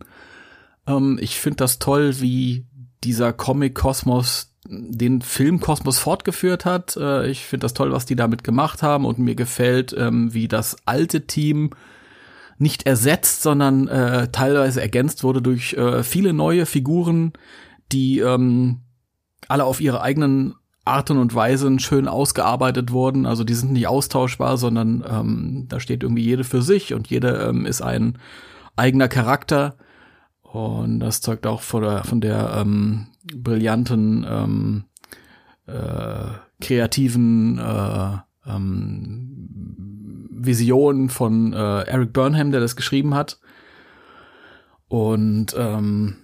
Ähm, ich finde das toll, wie dieser Comic-Kosmos den Filmkosmos fortgeführt hat. Äh, ich finde das toll, was die damit gemacht haben und mir gefällt, ähm, wie das alte Team nicht ersetzt, sondern äh, teilweise ergänzt wurde durch äh, viele neue Figuren, die ähm, alle auf ihre eigenen Arten und Weisen schön ausgearbeitet wurden. Also die sind nicht austauschbar, sondern ähm, da steht irgendwie jede für sich und jede ähm, ist ein eigener Charakter. Und das zeugt auch von der, von der ähm, brillanten, ähm, äh, kreativen äh, ähm, Vision von äh, Eric Burnham, der das geschrieben hat. Und ähm,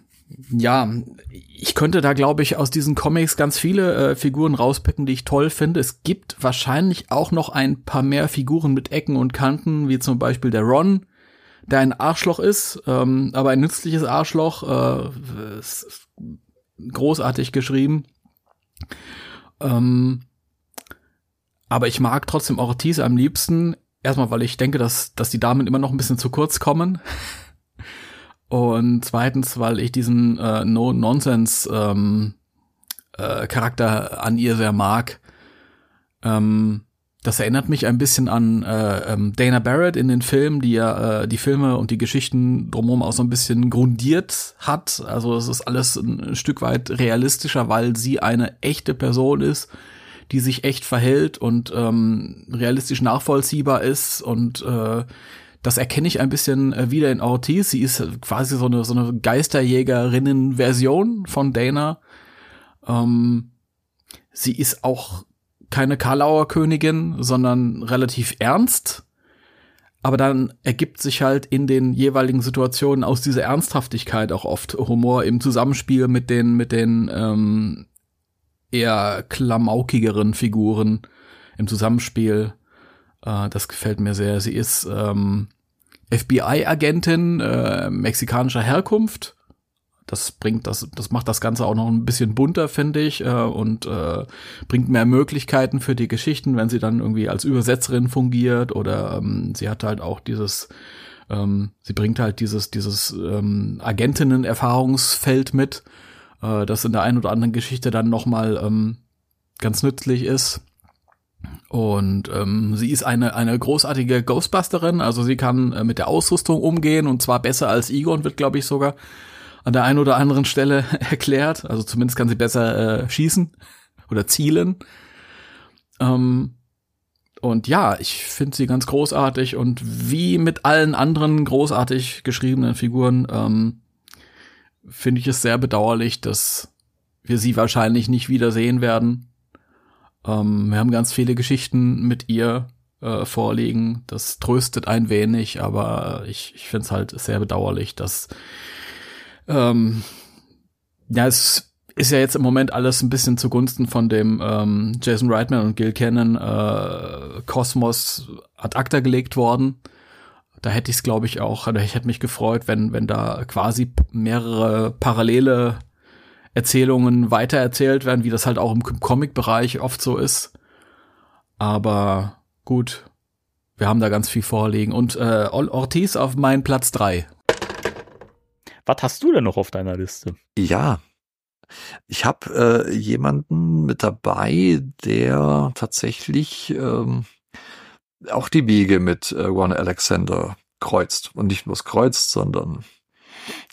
ja, ich könnte da, glaube ich, aus diesen Comics ganz viele äh, Figuren rauspicken, die ich toll finde. Es gibt wahrscheinlich auch noch ein paar mehr Figuren mit Ecken und Kanten, wie zum Beispiel der Ron, der ein Arschloch ist, ähm, aber ein nützliches Arschloch. Äh, es großartig geschrieben. Ähm, aber ich mag trotzdem Ortiz am liebsten. Erstmal, weil ich denke, dass, dass die Damen immer noch ein bisschen zu kurz kommen. Und zweitens, weil ich diesen äh, No-Nonsense ähm, äh, an ihr sehr mag. Ähm, das erinnert mich ein bisschen an äh, ähm, Dana Barrett in den Filmen, die ja äh, die Filme und die Geschichten drumherum auch so ein bisschen grundiert hat. Also es ist alles ein Stück weit realistischer, weil sie eine echte Person ist, die sich echt verhält und ähm, realistisch nachvollziehbar ist und äh, das erkenne ich ein bisschen äh, wieder in Ortiz. Sie ist quasi so eine, so eine Geisterjägerinnen-Version von Dana. Ähm, sie ist auch keine Karlauer Königin, sondern relativ ernst. Aber dann ergibt sich halt in den jeweiligen Situationen aus dieser Ernsthaftigkeit auch oft Humor im Zusammenspiel mit den, mit den ähm, eher klamaukigeren Figuren im Zusammenspiel. Äh, das gefällt mir sehr. Sie ist ähm, FBI-Agentin äh, mexikanischer Herkunft. Das bringt das, das macht das Ganze auch noch ein bisschen bunter, finde ich, äh, und äh, bringt mehr Möglichkeiten für die Geschichten, wenn sie dann irgendwie als Übersetzerin fungiert oder ähm, sie hat halt auch dieses, ähm, sie bringt halt dieses, dieses ähm, Agentinnen-Erfahrungsfeld mit, äh, das in der einen oder anderen Geschichte dann nochmal ähm, ganz nützlich ist. Und ähm, sie ist eine, eine großartige Ghostbusterin, also sie kann äh, mit der Ausrüstung umgehen und zwar besser als Egon, wird glaube ich sogar an der einen oder anderen Stelle erklärt. Also zumindest kann sie besser äh, schießen oder zielen. Ähm, und ja, ich finde sie ganz großartig und wie mit allen anderen großartig geschriebenen Figuren ähm, finde ich es sehr bedauerlich, dass wir sie wahrscheinlich nicht wiedersehen werden. Ähm, wir haben ganz viele Geschichten mit ihr äh, vorliegen. Das tröstet ein wenig, aber ich, ich finde es halt sehr bedauerlich, dass ähm, ja, es ist ja jetzt im Moment alles ein bisschen zugunsten von dem ähm, Jason Reitman und Gil Cannon äh, Kosmos ad acta gelegt worden. Da hätte ich es, glaube ich, auch, oder ich hätte mich gefreut, wenn, wenn da quasi mehrere parallele Erzählungen weitererzählt werden, wie das halt auch im Comic-Bereich oft so ist. Aber gut, wir haben da ganz viel vorliegen. Und äh, Ortiz auf meinen Platz drei. Was hast du denn noch auf deiner Liste? Ja, ich habe äh, jemanden mit dabei, der tatsächlich ähm, auch die Wege mit äh, Ron Alexander kreuzt. Und nicht bloß kreuzt, sondern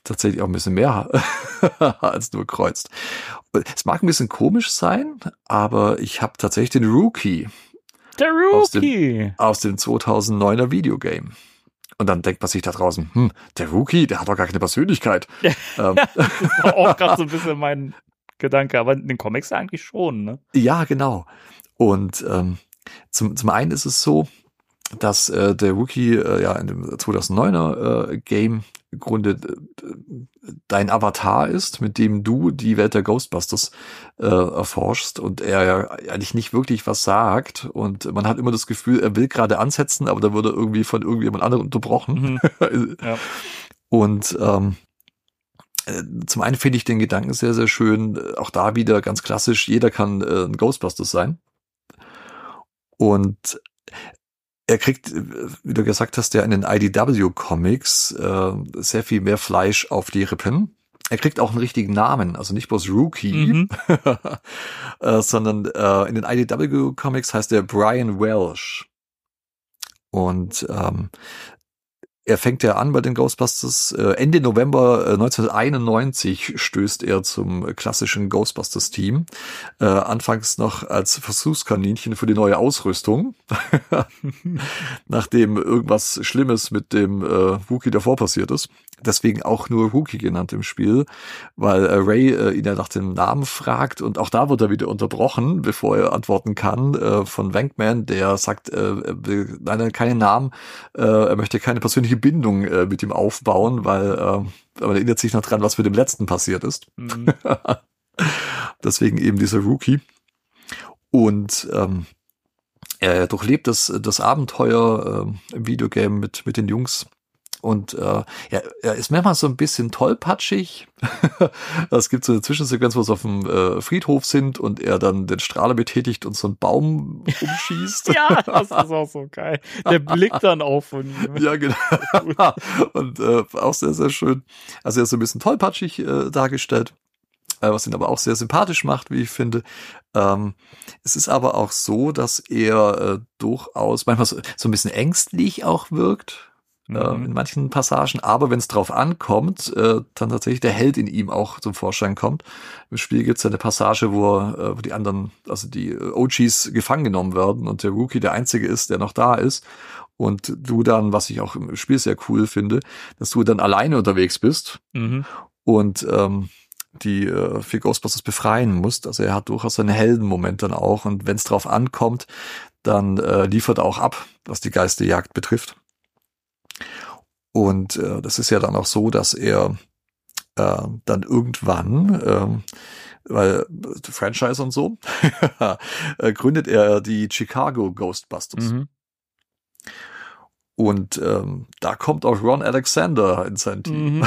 tatsächlich auch ein bisschen mehr als nur kreuzt. Es mag ein bisschen komisch sein, aber ich habe tatsächlich den Rookie. Der Rookie! Aus dem, aus dem 2009er Videogame. Und dann denkt man sich da draußen, hm, der Rookie, der hat doch gar keine Persönlichkeit. ähm. das war auch gerade so ein bisschen mein Gedanke, aber in den Comics eigentlich schon, ne? Ja, genau. Und ähm, zum, zum einen ist es so, dass äh, der Rookie äh, ja in dem 2009er äh, Game Grunde äh, dein Avatar ist, mit dem du die Welt der Ghostbusters äh, erforschst und er ja eigentlich nicht wirklich was sagt und man hat immer das Gefühl, er will gerade ansetzen, aber da wurde irgendwie von irgendjemand anderem unterbrochen. Mhm. ja. Und ähm, äh, zum einen finde ich den Gedanken sehr, sehr schön. Auch da wieder ganz klassisch, jeder kann äh, ein Ghostbusters sein. Und er kriegt, wie du gesagt hast, ja in den IDW-Comics äh, sehr viel mehr Fleisch auf die Rippen. Er kriegt auch einen richtigen Namen, also nicht bloß Rookie, mhm. äh, sondern äh, in den IDW-Comics heißt er Brian Welsh. Und ähm, er fängt ja an bei den Ghostbusters. Äh, Ende November 1991 äh, stößt er zum klassischen Ghostbusters-Team. Äh, anfangs noch als Versuchskaninchen für die neue Ausrüstung. Nachdem irgendwas Schlimmes mit dem Wookie davor passiert ist. Deswegen auch nur Wookie genannt im Spiel, weil äh, Ray äh, ihn ja nach dem Namen fragt und auch da wird er wieder unterbrochen, bevor er antworten kann, äh, von Wankman, der sagt, äh, er will leider keinen Namen, äh, er möchte keine persönliche Bindung äh, mit ihm aufbauen, weil äh, man erinnert sich noch dran, was mit dem letzten passiert ist. Mhm. Deswegen eben dieser Rookie. Und ähm, er durchlebt das, das Abenteuer äh, im Videogame mit, mit den Jungs und äh, ja, er ist manchmal so ein bisschen tollpatschig. es gibt so eine Zwischensequenz, wo sie auf dem äh, Friedhof sind und er dann den Strahler betätigt und so einen Baum umschießt. ja, das ist auch so geil. Der blickt dann auf von ihm. Ja, genau. und äh, auch sehr, sehr schön. Also er ist so ein bisschen tollpatschig äh, dargestellt äh, was ihn aber auch sehr sympathisch macht, wie ich finde. Ähm, es ist aber auch so, dass er äh, durchaus manchmal so, so ein bisschen ängstlich auch wirkt äh, mhm. in manchen Passagen. Aber wenn es drauf ankommt, äh, dann tatsächlich der Held in ihm auch zum Vorschein kommt. Im Spiel gibt es eine Passage, wo, äh, wo die anderen, also die äh, OGs gefangen genommen werden und der Rookie der einzige ist, der noch da ist. Und du dann, was ich auch im Spiel sehr cool finde, dass du dann alleine unterwegs bist mhm. und ähm, die äh, vier Ghostbusters befreien musst. Also er hat durchaus seine Heldenmoment dann auch. Und wenn es drauf ankommt, dann äh, liefert er auch ab, was die Geisterjagd betrifft. Und äh, das ist ja dann auch so, dass er äh, dann irgendwann, äh, weil Franchise und so, äh, gründet er die Chicago Ghostbusters. Mhm. Und ähm, da kommt auch Ron Alexander in sein Team. Mhm,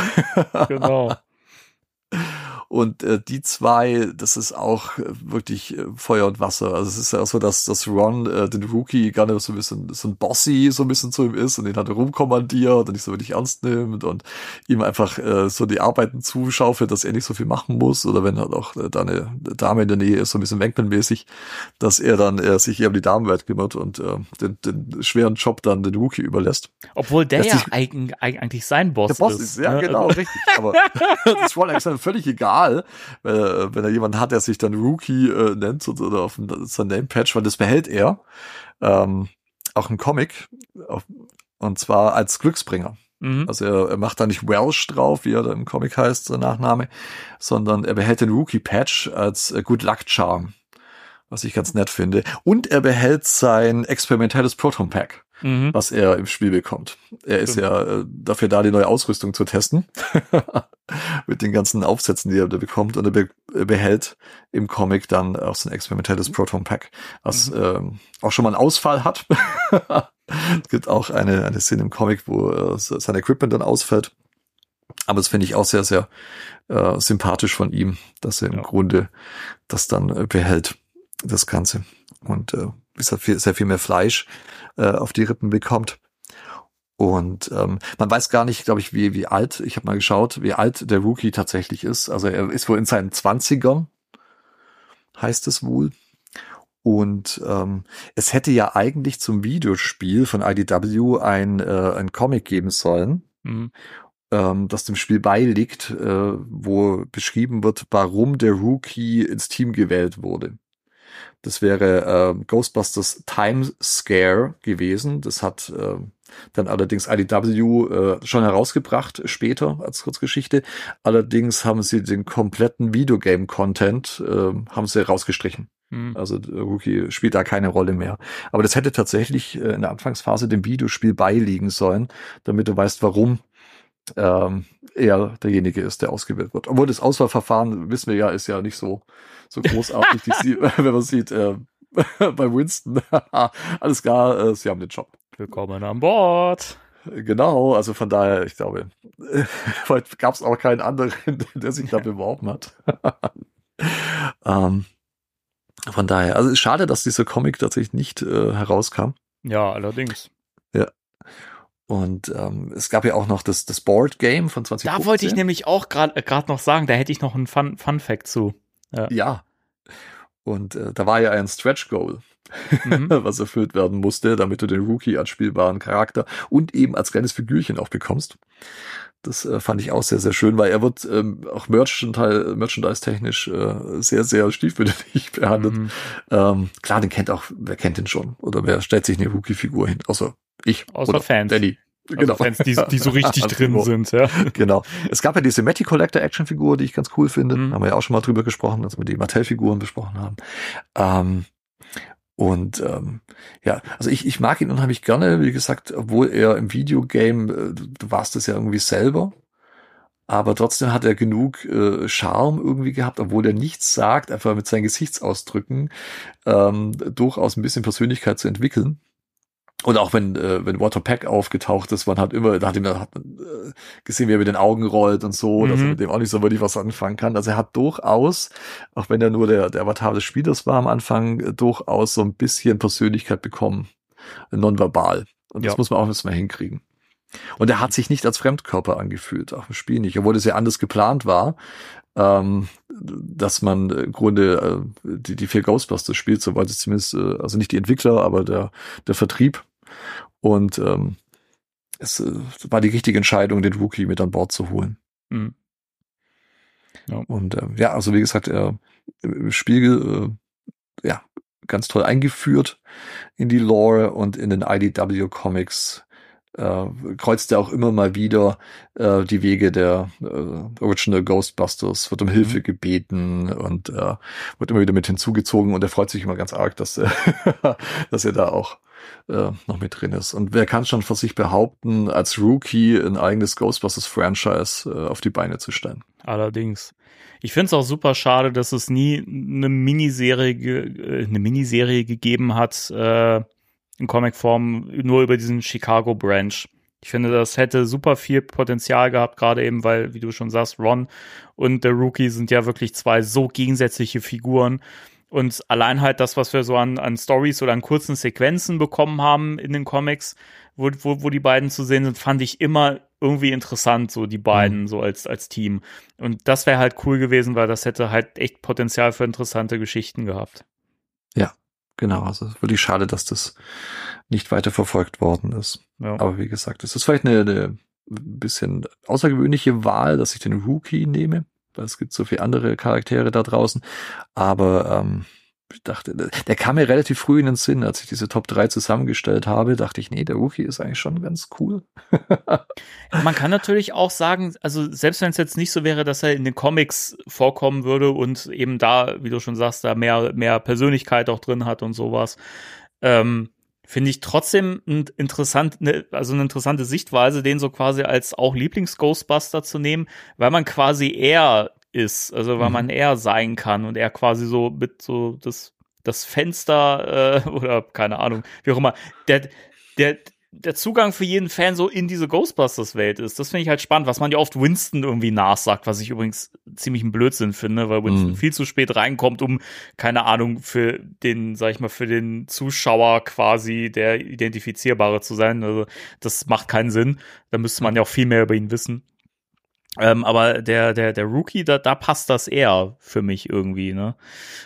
genau. Und äh, die zwei, das ist auch äh, wirklich äh, Feuer und Wasser. Also es ist ja auch so, dass, dass Ron äh, den Rookie gerne so ein bisschen so ein Bossy so ein bisschen zu ihm ist und ihn halt rumkommandiert und nicht so wirklich ernst nimmt und ihm einfach äh, so die Arbeiten zuschaufelt, dass er nicht so viel machen muss oder wenn halt auch äh, da eine Dame in der Nähe ist, so ein bisschen Wankman-mäßig, dass er dann äh, sich eher um die Damenwelt kümmert und äh, den, den schweren Job dann den Rookie überlässt. Obwohl der ja eigentlich sein Boss, Der Boss ist. ist, ja, ne? genau, Also, richtig. Aber das ist Ron Alexander völlig egal, wenn er, wenn er jemanden hat, der sich dann Rookie äh, nennt oder oder auf dem- sein Name-Patch, weil das behält er. Ähm, auch im Comic. Auf, und zwar als Glücksbringer. mhm. Also er, er macht da nicht Welsh drauf, wie er da im Comic heißt, sein Nachname, sondern er behält den Rookie-Patch als äh, Good Luck Charm. Was ich ganz nett finde. Und er behält sein experimentelles Proton Pack Mhm. was er im Spiel bekommt. Er ist Stimmt. ja äh, dafür da, die neue Ausrüstung zu testen. Mit den ganzen Aufsätzen, die er da bekommt. Und er, be behält im Comic dann auch sein experimentelles Proton Pack, was ähm, auch schon mal einen Ausfall hat. es gibt auch eine, eine Szene im Comic, wo äh, sein Equipment dann ausfällt. Aber das finde ich auch sehr, sehr äh, sympathisch von ihm, dass er im Ja. Grunde das dann äh, behält, das Ganze. Und äh, ist halt viel, sehr viel mehr Fleisch äh, auf die Rippen bekommt. Und ähm, man weiß gar nicht, glaube ich, wie, wie alt, ich habe mal geschaut, wie alt der Rookie tatsächlich ist. Also er ist wohl in seinen Zwanzigern, heißt es wohl. Und ähm, es hätte ja eigentlich zum Videospiel von IDW ein, äh, ein Comic geben sollen, Mhm. ähm, das dem Spiel beiliegt, äh, wo beschrieben wird, warum der Rookie ins Team gewählt wurde. Das wäre äh, Ghostbusters Time Scare gewesen. Das hat äh, dann allerdings IDW äh, schon herausgebracht später als Kurzgeschichte. Allerdings haben sie den kompletten Videogame-Content äh, haben sie rausgestrichen. Mhm. Also der Rookie spielt da keine Rolle mehr. Aber das hätte tatsächlich äh, in der Anfangsphase dem Videospiel beiliegen sollen, damit du weißt, warum ähm, er derjenige ist, der ausgewählt wird. Obwohl das Auswahlverfahren, wissen wir ja, ist ja nicht so, so großartig, sie, wenn man sieht, äh, bei Winston, alles klar, äh, sie haben den Job. Willkommen an Bord. Genau, also von daher, ich glaube, vielleicht gab es auch keinen anderen, der sich da beworben hat. ähm, von daher, also schade, dass dieser Comic tatsächlich nicht äh, herauskam. Ja, allerdings. Und ähm, es gab ja auch noch das, das Board Game von 2015. Da wollte ich nämlich auch gerade äh, grad noch sagen, da hätte ich noch einen Fun, Fun Fact zu. Ja. Und äh, da war ja ein Stretch Goal, Mhm. was erfüllt werden musste, damit du den Rookie als spielbaren Charakter und eben als kleines Figürchen auch bekommst. Das äh, fand ich auch sehr, sehr schön, weil er wird ähm, auch Merchandise, Merchandise-technisch äh, sehr, sehr stiefmütterlich behandelt. Mhm. Ähm, klar, den kennt auch, wer kennt den schon? Oder wer stellt sich eine Rookie-Figur hin? Außer ich. Außer oder Fans. Danny. Also Fans, die, die so richtig drin sind, ja. Genau. Es gab ja diese Matty Collector Actionfigur, die ich ganz cool finde. Mhm. Haben wir ja auch schon mal drüber gesprochen, als wir die Mattel-Figuren besprochen haben. Ähm, und ähm, ja, also ich, ich mag ihn unheimlich gerne, wie gesagt, obwohl er im Videogame, äh, du, du warst es ja irgendwie selber, aber trotzdem hat er genug äh, Charme irgendwie gehabt, obwohl er nichts sagt, einfach mit seinen Gesichtsausdrücken ähm, durchaus ein bisschen Persönlichkeit zu entwickeln. Und auch wenn, äh, wenn Walter Peck aufgetaucht ist, man hat immer, da hat, man, hat äh, gesehen, wie er mit den Augen rollt und so, dass er Mhm. mit dem auch nicht so wirklich was anfangen kann. Also er hat durchaus, auch wenn er nur der, der Avatar des Spielers war am Anfang, äh, durchaus so ein bisschen Persönlichkeit bekommen. Nonverbal. Und das Ja. muss man auch erstmal hinkriegen. Und er hat sich nicht als Fremdkörper angefühlt, auch im Spiel nicht, obwohl es ja anders geplant war, ähm, dass man im Grunde äh, die, die vier Ghostbusters spielt, so es zumindest, äh, also nicht die Entwickler, aber der, der Vertrieb. Und ähm, es äh, war die richtige Entscheidung, den Wookie mit an Bord zu holen. Mhm. Und ähm, ja, also wie gesagt, er im Spiel äh, ja ganz toll eingeführt in die Lore und in den IDW Comics äh, kreuzt er auch immer mal wieder äh, die Wege der äh, Original Ghostbusters, wird um Hilfe gebeten und äh, wird immer wieder mit hinzugezogen und er freut sich immer ganz arg, dass er, dass er da auch äh, noch mit drin ist. Und wer kann schon von sich behaupten, als Rookie ein eigenes Ghostbusters-Franchise äh, auf die Beine zu stellen? Allerdings. Ich finde es auch super schade, dass es nie eine Miniserie, äh, eine Miniserie gegeben hat, äh, in Comicform, nur über diesen Chicago Branch. Ich finde, das hätte super viel Potenzial gehabt, gerade eben, weil, wie du schon sagst, Ron und der Rookie sind ja wirklich zwei so gegensätzliche Figuren. Und allein halt das, was wir so an, an Stories oder an kurzen Sequenzen bekommen haben in den Comics, wo, wo, wo die beiden zu sehen sind, fand ich immer irgendwie interessant, so die beiden, mhm. so als, als Team. Und das wäre halt cool gewesen, weil das hätte halt echt Potenzial für interessante Geschichten gehabt. Ja, genau. Also wirklich schade, dass das nicht weiter verfolgt worden ist. Ja. Aber wie gesagt, es ist vielleicht eine, eine bisschen außergewöhnliche Wahl, dass ich den Rookie nehme, es gibt so viele andere Charaktere da draußen. Aber ähm, ich dachte, der kam mir relativ früh in den Sinn, als ich diese Top 3 zusammengestellt habe, dachte ich, nee, der Rookie ist eigentlich schon ganz cool. Man kann natürlich auch sagen, also selbst wenn es jetzt nicht so wäre, dass er in den Comics vorkommen würde und eben da, wie du schon sagst, da mehr, mehr Persönlichkeit auch drin hat und sowas, ähm, finde ich trotzdem ein interessant, ne, also eine interessante Sichtweise, den so quasi als auch Lieblings-Ghostbuster zu nehmen, weil man quasi eher ist, also weil mhm. man eher sein kann und er quasi so mit so das das Fenster äh, oder keine Ahnung, wie auch immer, der der der Zugang für jeden Fan so in diese Ghostbusters-Welt ist. Das finde ich halt spannend, was man ja oft Winston irgendwie nachsagt, was ich übrigens ziemlich ein Blödsinn finde, weil Winston mm. viel zu spät reinkommt, um, keine Ahnung, für den, sag ich mal, für den Zuschauer quasi der Identifizierbare zu sein. Also das macht keinen Sinn. Da müsste man ja auch viel mehr über ihn wissen. Ähm, aber der, der, der Rookie, da, da passt das eher für mich irgendwie, ne?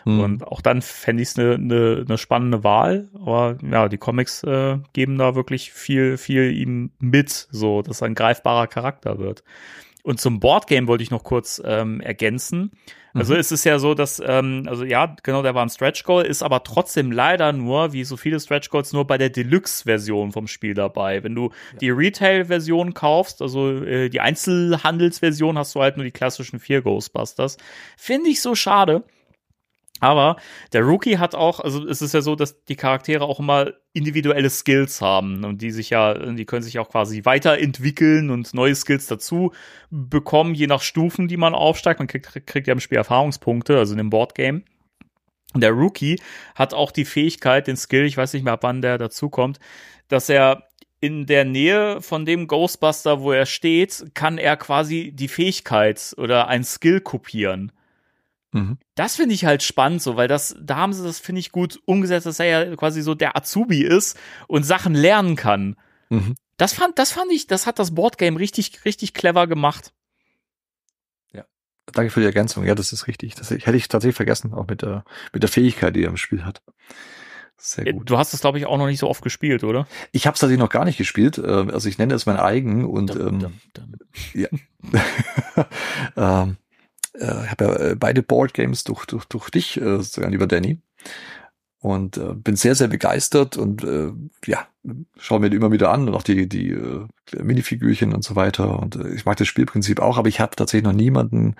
Mhm. Und auch dann fände ich es eine ne, ne spannende Wahl. Aber ja, die Comics äh, geben da wirklich viel, viel ihm mit, so, dass er ein greifbarer Charakter wird. Und zum Boardgame wollte ich noch kurz ähm, ergänzen. Also mhm. es ist ja so, dass, ähm, also ja, genau, der war ein Stretch Goal, ist aber trotzdem leider nur, wie so viele Stretch Goals, nur bei der Deluxe-Version vom Spiel dabei. Wenn du ja. die Retail-Version kaufst, also äh, die Einzelhandelsversion, hast du halt nur die klassischen vier Ghostbusters. Finde ich so schade. Aber der Rookie hat auch, also es ist ja so, dass die Charaktere auch immer individuelle Skills haben und die sich ja, die können sich auch quasi weiterentwickeln und neue Skills dazu bekommen, je nach Stufen, die man aufsteigt. Man kriegt, kriegt ja im Spiel Erfahrungspunkte, also in dem Boardgame. Der Rookie hat auch die Fähigkeit, den Skill, ich weiß nicht mehr, ab wann der dazukommt, dass er in der Nähe von dem Ghostbuster, wo er steht, kann er quasi die Fähigkeit oder ein Skill kopieren. Mhm. Das finde ich halt spannend, so, weil das, da haben sie das, finde ich, gut umgesetzt, dass er ja quasi so der Azubi ist und Sachen lernen kann. Mhm. Das fand, das fand ich, das hat das Boardgame richtig, richtig clever gemacht. Ja. Danke für die Ergänzung. Ja, das ist richtig. Das hätte ich tatsächlich vergessen, auch mit der, mit der Fähigkeit, die er im Spiel hat. Sehr gut. Du hast es, glaube ich, auch noch nicht so oft gespielt, oder? Ich habe es tatsächlich noch gar nicht gespielt. Ähm, also ich nenne es mein eigen und dum, dum, dum. ja. ähm, äh, habe ja äh, beide Boardgames durch, durch, durch dich, äh, sozusagen, lieber Danny. Und äh, bin sehr, sehr begeistert und äh, ja, schaue mir die immer wieder an und auch die, die äh, Minifigürchen und so weiter. Und äh, ich mag das Spielprinzip auch, aber ich habe tatsächlich noch niemanden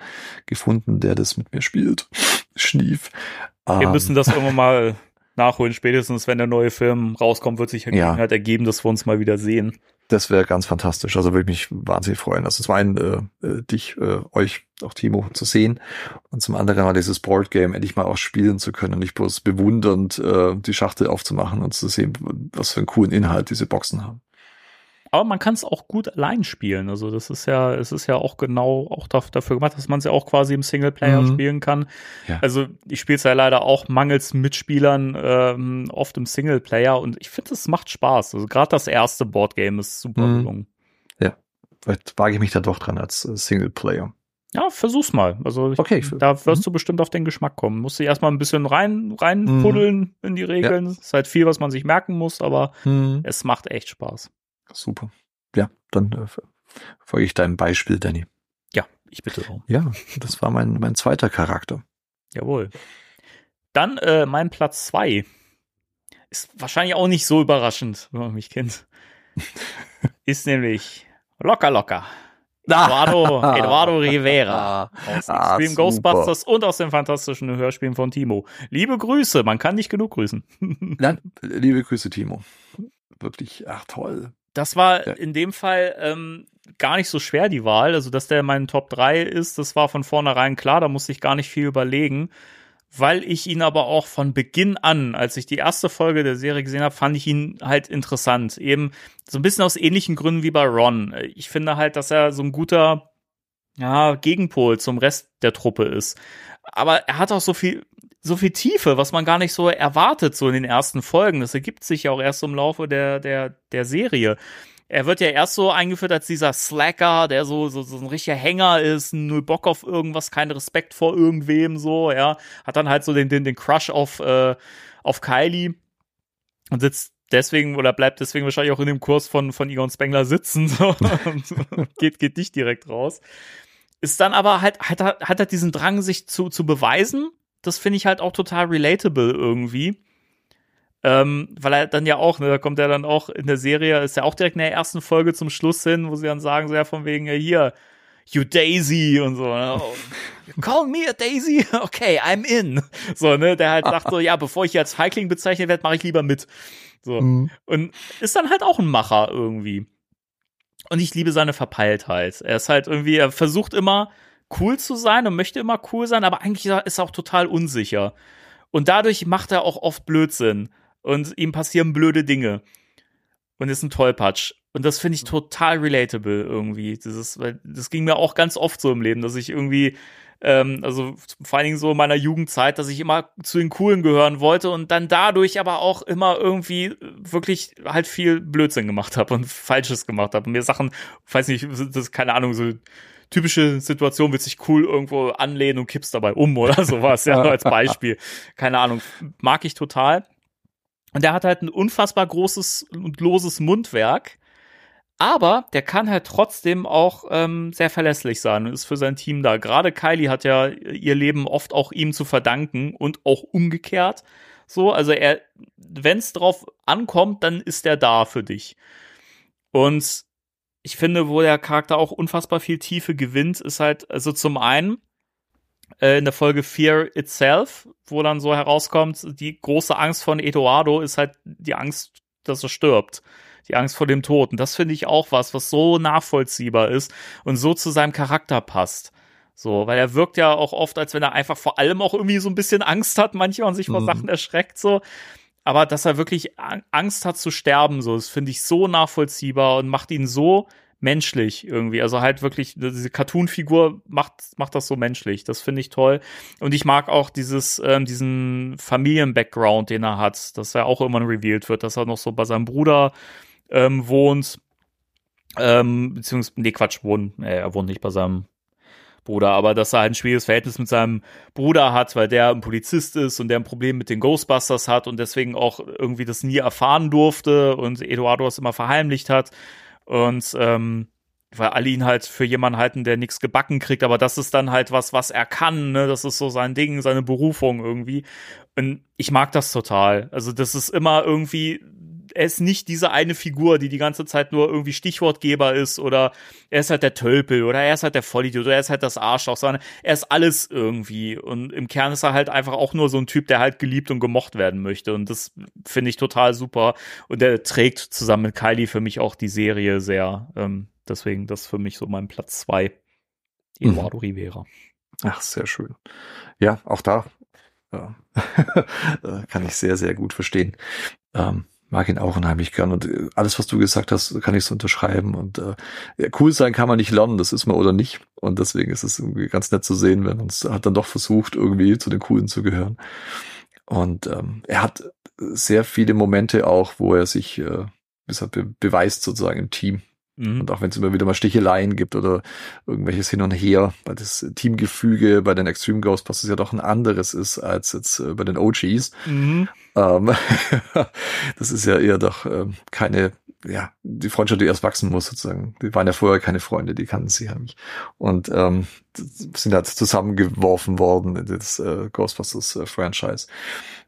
gefunden, der das mit mir spielt. Schnief. Wir ähm, müssen das irgendwann mal nachholen. Spätestens, wenn der neue Film rauskommt, wird sich ja. halt ergeben, dass wir uns mal wieder sehen. Das wäre ganz fantastisch. Also würde mich wahnsinnig freuen. Also zum einen äh, äh, dich, äh, euch, auch Timo, zu sehen und zum anderen mal dieses Boardgame endlich mal auch spielen zu können und nicht bloß bewundernd äh, die Schachtel aufzumachen und zu sehen, was für einen coolen Inhalt diese Boxen haben aber man kann es auch gut allein spielen. Also das ist ja, es ist ja auch genau auch dafür gemacht, dass man es ja auch quasi im Singleplayer mhm. spielen kann. Ja. Also ich spiele es ja leider auch mangels Mitspielern ähm, oft im Singleplayer und ich finde, es macht Spaß. Also gerade das erste Boardgame ist super mhm. gelungen. Ja, vielleicht wage ich mich da doch dran als äh, Singleplayer. Ja, versuch's mal. Also ich, okay, da wirst mhm. du bestimmt auf den Geschmack kommen. Musst du erstmal ein bisschen rein reinpuddeln mhm. in die Regeln. Ja. ist halt viel, was man sich merken muss, aber mhm. es macht echt Spaß. Super. Ja, dann äh, folge ich deinem Beispiel, Danny. Ja, ich bitte darum. Ja, das war mein, mein zweiter Charakter. Jawohl. Dann äh, mein Platz zwei Ist wahrscheinlich auch nicht so überraschend, wenn man mich kennt. ist nämlich Locker Locker. Eduardo, Eduardo Rivera aus ah, Extreme Ghostbusters und aus den fantastischen Hörspielen von Timo. Liebe Grüße, man kann nicht genug grüßen. Nein, liebe Grüße, Timo. Wirklich, ach toll. Das war in dem Fall ähm, gar nicht so schwer, die Wahl. Also, dass der mein Top 3 ist, das war von vornherein klar, da musste ich gar nicht viel überlegen, weil ich ihn aber auch von Beginn an, als ich die erste Folge der Serie gesehen habe, fand ich ihn halt interessant. Eben so ein bisschen aus ähnlichen Gründen wie bei Ron. Ich finde halt, dass er so ein guter ja, Gegenpol zum Rest der Truppe ist. Aber er hat auch so viel, so viel Tiefe, was man gar nicht so erwartet, so in den ersten Folgen. Das ergibt sich ja auch erst im Laufe der, der, der Serie er wird ja erst so eingeführt als dieser Slacker, der so, so, so ein richtiger Hänger ist, null Bock auf irgendwas, keinen Respekt vor irgendwem, so, ja. Hat dann halt so den, den, den Crush auf, äh, auf Kylie und sitzt deswegen oder bleibt deswegen wahrscheinlich auch in dem Kurs von, von Egon Spengler sitzen, so, und geht, geht nicht direkt raus. Ist dann aber halt, hat er, hat er diesen Drang, sich zu, zu beweisen. Das finde ich halt auch total relatable irgendwie. Ähm, weil er dann ja auch, ne, da kommt er dann auch in der Serie, ist ja auch direkt in der ersten Folge zum Schluss hin, wo sie dann sagen, so ja, von wegen, ja, hier, you Daisy und so. Ne? Oh, call me a Daisy? Okay, I'm in. So, ne, der halt sagt so, ja, bevor ich jetzt Feigling bezeichnet werde, mache ich lieber mit. So. Mhm. Und ist dann halt auch ein Macher irgendwie. Und ich liebe seine Verpeiltheit. Er ist halt irgendwie, er versucht immer cool zu sein und möchte immer cool sein, aber eigentlich ist er auch total unsicher. Und dadurch macht er auch oft Blödsinn und ihm passieren blöde Dinge und ist ein Tollpatsch. Und das finde ich total relatable irgendwie. Das, ist, weil das ging mir auch ganz oft so im Leben, dass ich irgendwie, ähm, also vor allen Dingen so in meiner Jugendzeit, dass ich immer zu den Coolen gehören wollte und dann dadurch aber auch immer irgendwie wirklich halt viel Blödsinn gemacht habe und Falsches gemacht habe. Und mir Sachen, weiß nicht, das ist keine Ahnung, so typische Situation, willst dich cool irgendwo anlehnen und kippst dabei um oder sowas, ja, als Beispiel. Keine Ahnung, mag ich total. Und der hat halt ein unfassbar großes und loses Mundwerk. Aber der kann halt trotzdem auch ähm, sehr verlässlich sein und ist für sein Team da. Gerade Kylie hat ja ihr Leben oft auch ihm zu verdanken und auch umgekehrt. So, also er, wenn es drauf ankommt, dann ist er da für dich. Und ich finde, wo der Charakter auch unfassbar viel Tiefe gewinnt, ist halt, also zum einen, äh, in der Folge Fear Itself, wo dann so herauskommt, die große Angst von Eduardo ist halt die Angst, dass er stirbt. Die Angst vor dem Tod. Und das finde ich auch was, was so nachvollziehbar ist und so zu seinem Charakter passt. So, weil er wirkt ja auch oft, als wenn er einfach vor allem auch irgendwie so ein bisschen Angst hat, manchmal und sich vor mhm. Sachen erschreckt, so. Aber dass er wirklich Angst hat zu sterben, so, das finde ich so nachvollziehbar und macht ihn so menschlich irgendwie. Also halt wirklich, diese Cartoon-Figur macht, macht das so menschlich. Das finde ich toll. Und ich mag auch dieses, ähm, diesen Familien-Background, den er hat, dass er auch irgendwann revealed wird, dass er noch so bei seinem Bruder ähm, wohnt. Ähm, beziehungsweise, nee, Quatsch, wohnt, äh, er wohnt nicht bei seinem Bruder, aber dass er halt ein schwieriges Verhältnis mit seinem Bruder hat, weil der ein Polizist ist und der ein Problem mit den Ghostbusters hat und deswegen auch irgendwie das nie erfahren durfte und Eduardo es immer verheimlicht hat. Und ähm, weil alle ihn halt für jemanden halten, der nichts gebacken kriegt, aber das ist dann halt was, was er kann, ne? Das ist so sein Ding, seine Berufung irgendwie. Und ich mag das total. Also das ist immer irgendwie ist nicht diese eine Figur, die die ganze Zeit nur irgendwie Stichwortgeber ist oder er ist halt der Tölpel oder er ist halt der Vollidiot oder er ist halt das Arschloch, sondern er ist alles irgendwie und im Kern ist er halt einfach auch nur so ein Typ, der halt geliebt und gemocht werden möchte und das finde ich total super und der trägt zusammen mit Kylie für mich auch die Serie sehr, ähm, deswegen das für mich so mein Platz zwei, Eduardo mhm. Rivera. Ach, sehr schön. Ja, auch da ja. Äh, kann ich sehr, sehr gut verstehen. Ähm, mag ihn auch unheimlich gern. Und äh, alles, was du gesagt hast, kann ich so unterschreiben. Und äh, cool sein kann man nicht lernen, das ist man oder nicht. Und deswegen ist es irgendwie ganz nett zu sehen, wenn man es hat dann doch versucht, irgendwie zu den Coolen zu gehören. Und ähm, er hat sehr viele Momente auch, wo er sich äh, be beweist sozusagen im Team Mhm. Und auch wenn es immer wieder mal Sticheleien gibt oder irgendwelches Hin und Her, weil das Teamgefüge bei den Extreme Ghostbusters ja doch ein anderes ist als jetzt äh, bei den OGs. Mhm. Ähm, das ist ja eher doch ähm, keine, ja, die Freundschaft, die erst wachsen muss sozusagen. Die waren ja vorher keine Freunde, die kannten sie ja nicht. Und ähm, sind halt zusammengeworfen worden in das äh, Ghostbusters äh, Franchise.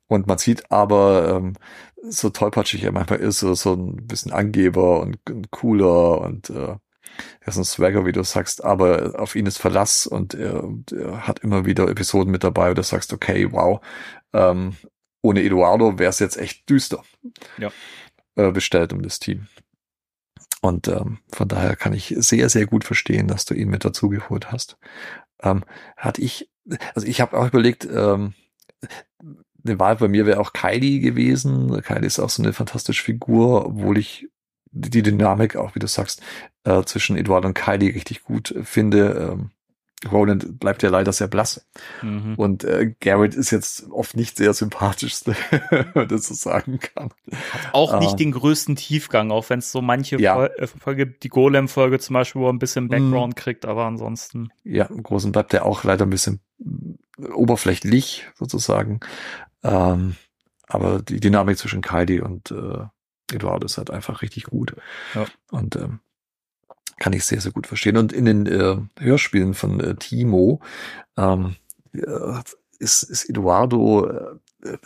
Und man sieht aber, ähm, so tollpatschig er manchmal ist, so, so ein bisschen Angeber und, und cooler und äh, er ist ein Swagger, wie du sagst, aber auf ihn ist Verlass und er, er hat immer wieder Episoden mit dabei, wo du sagst, okay, wow, ähm, ohne Eduardo wäre es jetzt echt düster ja. äh, bestellt um das Team. Und ähm, von daher kann ich sehr, sehr gut verstehen, dass du ihn mit dazugeholt hast. Ähm, hatte ich, also ich habe auch überlegt, ähm, eine Wahl bei mir wäre auch Kylie gewesen. Kylie ist auch so eine fantastische Figur, obwohl ich die Dynamik auch, wie du sagst, äh, zwischen Eduard und Kylie richtig gut finde. Ähm, Roland bleibt ja leider sehr blass. Mhm. Und äh, Garrett ist jetzt oft nicht sehr sympathischste, wenn man das so sagen kann. Auch Ah. nicht den größten Tiefgang, auch wenn es so manche Ja. Fol äh, Folge, die Golem-Folge zum Beispiel, wo er ein bisschen Mhm. Background kriegt, aber ansonsten. Ja, im Großen bleibt er auch leider ein bisschen äh, oberflächlich sozusagen. Ähm, aber die Dynamik zwischen Kylie und äh, Eduardo ist halt einfach richtig gut. Ja. Und ähm, kann ich sehr, sehr gut verstehen. Und in den äh, Hörspielen von äh, Timo ähm, äh, ist, ist Eduardo, äh,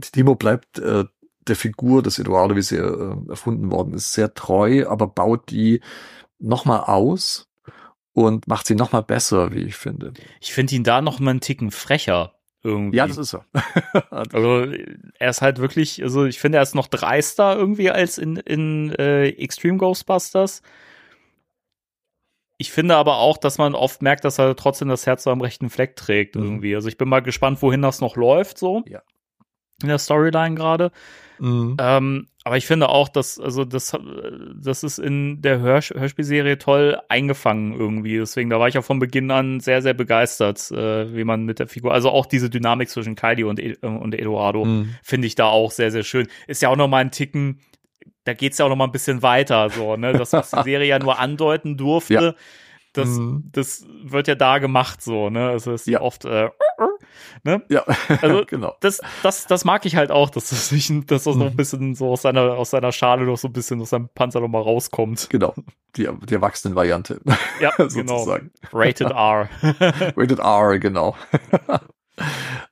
Timo bleibt äh, der Figur des Eduardo, wie sie äh, erfunden worden ist, sehr treu, aber baut die nochmal aus und macht sie nochmal besser, wie ich finde. Ich finde ihn da noch mal einen Ticken frecher irgendwie. Ja, das ist so. Also er ist halt wirklich, also ich finde, er ist noch dreister irgendwie als in, in äh, Extreme Ghostbusters. Ich finde aber auch, dass man oft merkt, dass er trotzdem das Herz so am rechten Fleck trägt Mhm. irgendwie. Also ich bin mal gespannt, wohin das noch läuft so. Ja. In der Storyline gerade. Mhm. Ähm, aber ich finde auch, dass, also das, äh, das ist in der Hörsch Hörspielserie toll eingefangen irgendwie. Deswegen, da war ich auch von Beginn an sehr, sehr begeistert, äh, wie man mit der Figur, also auch diese Dynamik zwischen Kylie und, E- äh, und Eduardo Mhm. finde ich da auch sehr, sehr schön. Ist ja auch noch mal ein Ticken, da geht's ja auch noch mal ein bisschen weiter, so, ne? Das, was die Serie ja nur andeuten durfte, Ja. das, Mhm. das wird ja da gemacht, so, ne? Also es ist Ja. oft, äh, ne? Ja, Also, genau. Das, das, das mag ich halt auch, dass das dass das noch ein Mhm. bisschen so aus seiner, aus seiner Schale noch so ein bisschen aus seinem Panzer noch mal rauskommt. Genau. Die, die Erwachsenen-Variante, Ja, genau. sozusagen. Rated R. Rated R, genau.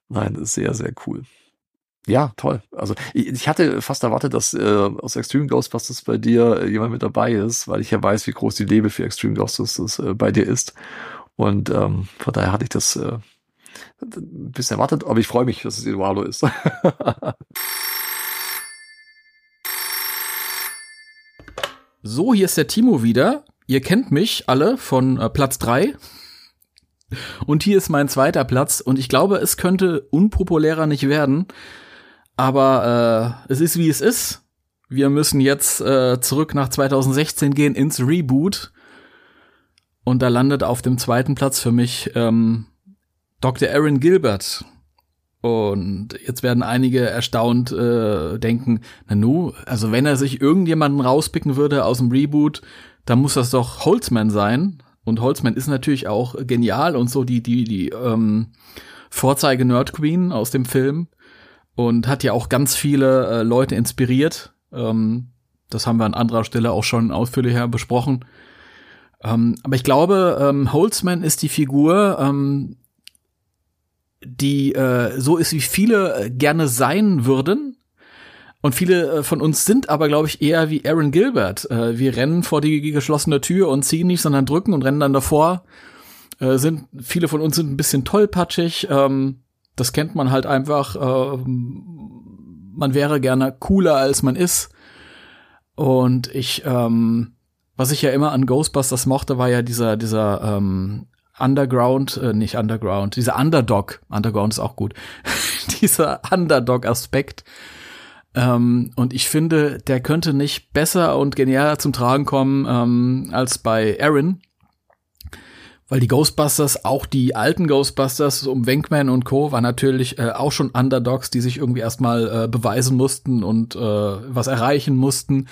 Nein, das ist sehr, sehr cool. Ja, toll. Also ich, ich hatte fast erwartet, dass äh, aus Extreme Ghostbusters bei dir äh, jemand mit dabei ist, weil ich ja weiß, wie groß die Liebe für Extreme Ghostbusters äh, bei dir ist. Und ähm, von daher hatte ich das äh, ein bisschen erwartet, aber ich freue mich, dass es Eduardo ist. So, hier ist der Timo wieder. Ihr kennt mich alle von äh, Platz drei. Und hier ist mein zweiter Platz. Und ich glaube, es könnte unpopulärer nicht werden. Aber äh, es ist, wie es ist. Wir müssen jetzt äh, zurück nach 2016 gehen ins Reboot. Und da landet auf dem zweiten Platz für mich ähm, Dr. Aaron Gilbert. Und jetzt werden einige erstaunt äh, denken, Nanu, also wenn er sich irgendjemanden rauspicken würde aus dem Reboot, dann muss das doch Holzman sein. Und Holzman ist natürlich auch genial und so die, die, die ähm, Vorzeige Nerd Queen aus dem Film und hat ja auch ganz viele äh, Leute inspiriert. Ähm, das haben wir an anderer Stelle auch schon ausführlicher besprochen. Ähm, aber ich glaube, ähm, Holzman ist die Figur, ähm, die äh, so ist, wie viele äh, gerne sein würden. Und viele äh, von uns sind aber, glaube ich, eher wie Aaron Gilbert. Äh, wir rennen vor die geschlossene Tür und ziehen nicht, sondern drücken und rennen dann davor. Äh, sind viele von uns sind ein bisschen tollpatschig. Ähm, das kennt man halt einfach. Äh, man wäre gerne cooler, als man ist. Und ich, ähm, was ich ja immer an Ghostbusters mochte, war ja dieser, dieser ähm, Underground, äh, nicht Underground, dieser Underdog, Underground ist auch gut, dieser Underdog-Aspekt. Ähm, und ich finde, der könnte nicht besser und genialer zum Tragen kommen ähm, als bei Aaron. Weil die Ghostbusters, auch die alten Ghostbusters um Wenkman und Co. waren natürlich äh, auch schon Underdogs, die sich irgendwie erstmal äh, beweisen mussten und äh, was erreichen mussten.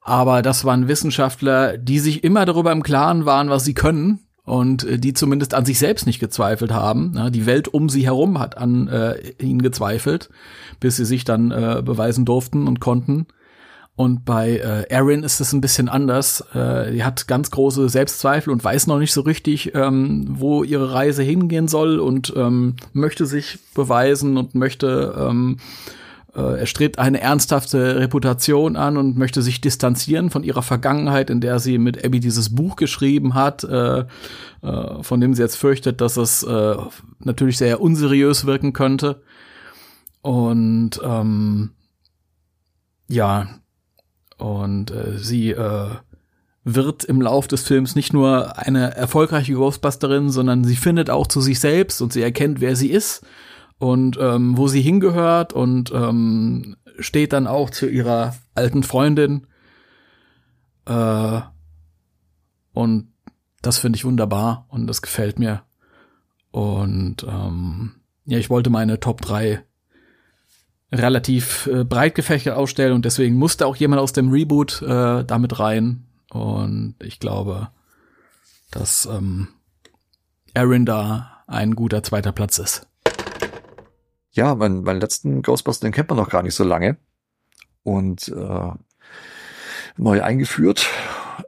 Aber das waren Wissenschaftler, die sich immer darüber im Klaren waren, was sie können und äh, die zumindest an sich selbst nicht gezweifelt haben. Ja, die Welt um sie herum hat an äh, ihnen gezweifelt, bis sie sich dann äh, beweisen durften und konnten. Und bei äh, Erin ist es ein bisschen anders. Äh, die hat ganz große Selbstzweifel und weiß noch nicht so richtig, ähm, wo ihre Reise hingehen soll und ähm, möchte sich beweisen und möchte ähm, äh, er strebt eine ernsthafte Reputation an und möchte sich distanzieren von ihrer Vergangenheit, in der sie mit Abby dieses Buch geschrieben hat, äh, äh, von dem sie jetzt fürchtet, dass es äh, natürlich sehr unseriös wirken könnte. Und ähm, ja, und äh, sie äh, wird im Lauf des Films nicht nur eine erfolgreiche Ghostbusterin, sondern sie findet auch zu sich selbst und sie erkennt, wer sie ist und ähm, wo sie hingehört und ähm, steht dann auch zu ihrer alten Freundin. Äh, und das finde ich wunderbar und das gefällt mir. Und ähm, ja, ich wollte meine Top 3 relativ äh, breit gefächert ausstellen und deswegen musste auch jemand aus dem Reboot äh, damit rein. Und ich glaube, dass ähm, Aaron da ein guter zweiter Platz ist. Ja, mein, meinen letzten Ghostbuster, den kennt man noch gar nicht so lange. Und äh, neu eingeführt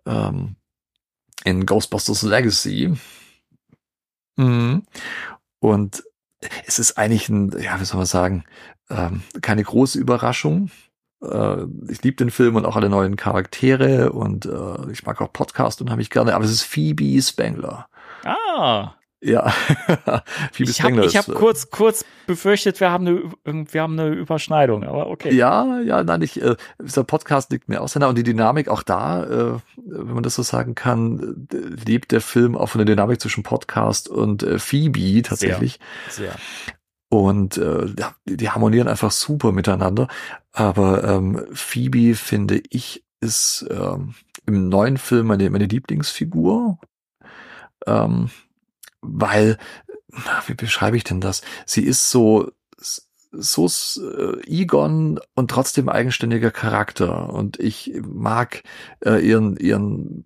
ähm, in Ghostbusters Legacy. Mhm. Und es ist eigentlich ein, ja, wie soll man sagen, ähm, keine große Überraschung. Äh, ich liebe den Film und auch alle neuen Charaktere und äh, ich mag auch Podcast und habe ich gerne, aber es ist Phoebe Spangler. Ah. Ja, Phoebe ich habe hab äh, kurz, kurz befürchtet, wir haben, eine, wir haben eine Überschneidung, aber okay. Ja, ja, nein, ich, äh, dieser Podcast liegt mir nah und die Dynamik auch da, äh, wenn man das so sagen kann, äh, lebt der Film auch von der Dynamik zwischen Podcast und äh, Phoebe tatsächlich. Sehr. sehr. Und äh, ja, die harmonieren einfach super miteinander. Aber ähm, Phoebe, finde ich, ist ähm, im neuen Film meine, meine Lieblingsfigur. Ähm, weil, wie beschreibe ich denn das? Sie ist so, so äh, Egon und trotzdem eigenständiger Charakter. Und ich mag äh, ihren, ihren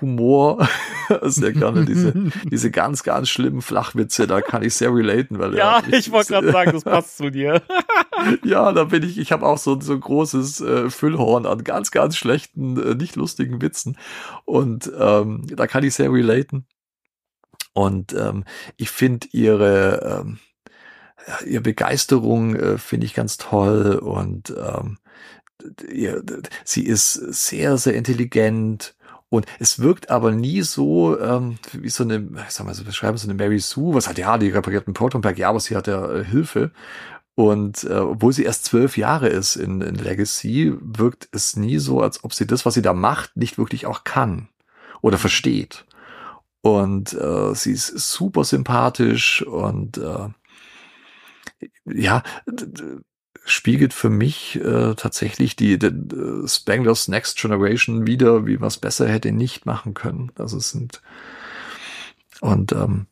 Humor sehr gerne diese diese ganz ganz schlimmen Flachwitze da kann ich sehr relaten weil ja ich, ich wollte gerade sagen das passt zu dir ja da bin ich ich habe auch so so ein großes äh, Füllhorn an ganz ganz schlechten äh, nicht lustigen Witzen und ähm, da kann ich sehr relaten und ähm, ich finde ihre, ähm, ihre Begeisterung äh, finde ich ganz toll und ähm, ihr, sie ist sehr, sehr intelligent. Und es wirkt aber nie so ähm, wie so eine, ich sag mal, so beschreiben so eine Mary Sue, was hat ja, die repariert einen Protonpack, ja, aber sie hat ja äh, Hilfe. Und äh, obwohl sie erst zwölf Jahre ist in, in Legacy, wirkt es nie so, als ob sie das, was sie da macht, nicht wirklich auch kann oder versteht. Und äh, sie ist super sympathisch und äh, ja, spiegelt für mich äh, tatsächlich die, die äh, Spanglers Next Generation wieder, wie was besser hätte nicht machen können. Also es sind und ähm,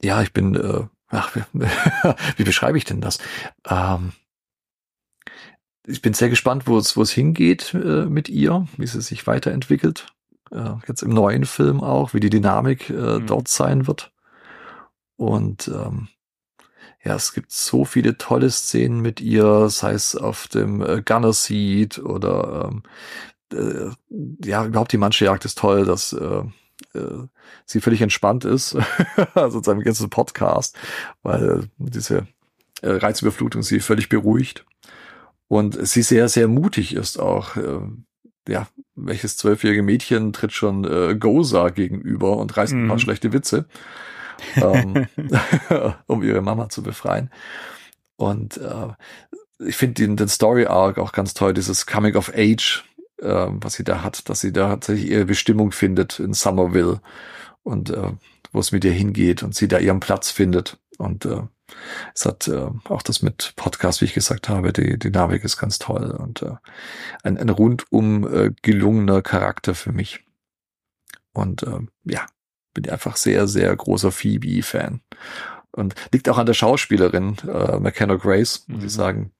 ja, ich bin, äh, ach, wie, wie beschreibe ich denn das? Ähm, ich bin sehr gespannt, wo es wo es hingeht äh, mit ihr, wie sie sich weiterentwickelt äh, jetzt im neuen Film auch, wie die Dynamik äh, mhm. dort sein wird. Und ähm, ja, es gibt so viele tolle Szenen mit ihr, sei es auf dem äh, Gunner Seat oder ähm, äh, ja, überhaupt die Manschejagd ist toll, dass äh, äh, sie völlig entspannt ist, also seinem ganzen Podcast, weil äh, diese Reizüberflutung sie völlig beruhigt und sie sehr, sehr mutig ist auch. Ja, welches zwölfjährige Mädchen tritt schon äh, Goza gegenüber und reißt ein paar mhm. schlechte Witze, ähm, um ihre Mama zu befreien. Und äh, ich finde den, den Story Arc auch ganz toll, dieses Coming of Age, äh, was sie da hat, dass sie da tatsächlich ihre Bestimmung findet in Somerville und äh, wo es mit ihr hingeht und sie da ihren Platz findet. Und äh, es hat äh, auch das mit Podcast, wie ich gesagt habe, die Dynamik ist ganz toll und äh, ein, ein rundum äh, gelungener Charakter für mich. Und äh, ja, bin einfach sehr, sehr großer Phoebe-Fan. Und liegt auch an der Schauspielerin äh, McKenna Grace, muss mhm. ich sagen,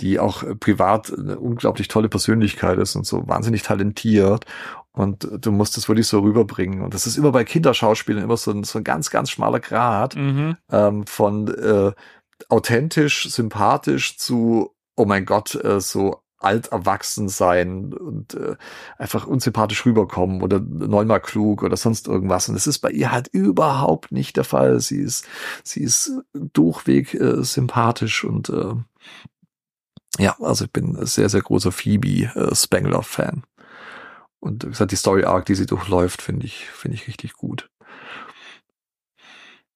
die auch privat eine unglaublich tolle Persönlichkeit ist und so wahnsinnig talentiert und du musst es wirklich so rüberbringen. Und das ist immer bei Kinderschauspielern immer so ein, so ein ganz, ganz schmaler Grad mhm. ähm, von äh, authentisch, sympathisch zu, oh mein Gott, äh, so alt erwachsen sein und äh, einfach unsympathisch rüberkommen oder neunmal klug oder sonst irgendwas. Und das ist bei ihr halt überhaupt nicht der Fall. Sie ist, sie ist durchweg äh, sympathisch und äh, ja, also ich bin sehr, sehr großer Phoebe äh, Spangler Fan. Und wie gesagt, die Story Arc, die sie durchläuft, finde ich, finde ich richtig gut.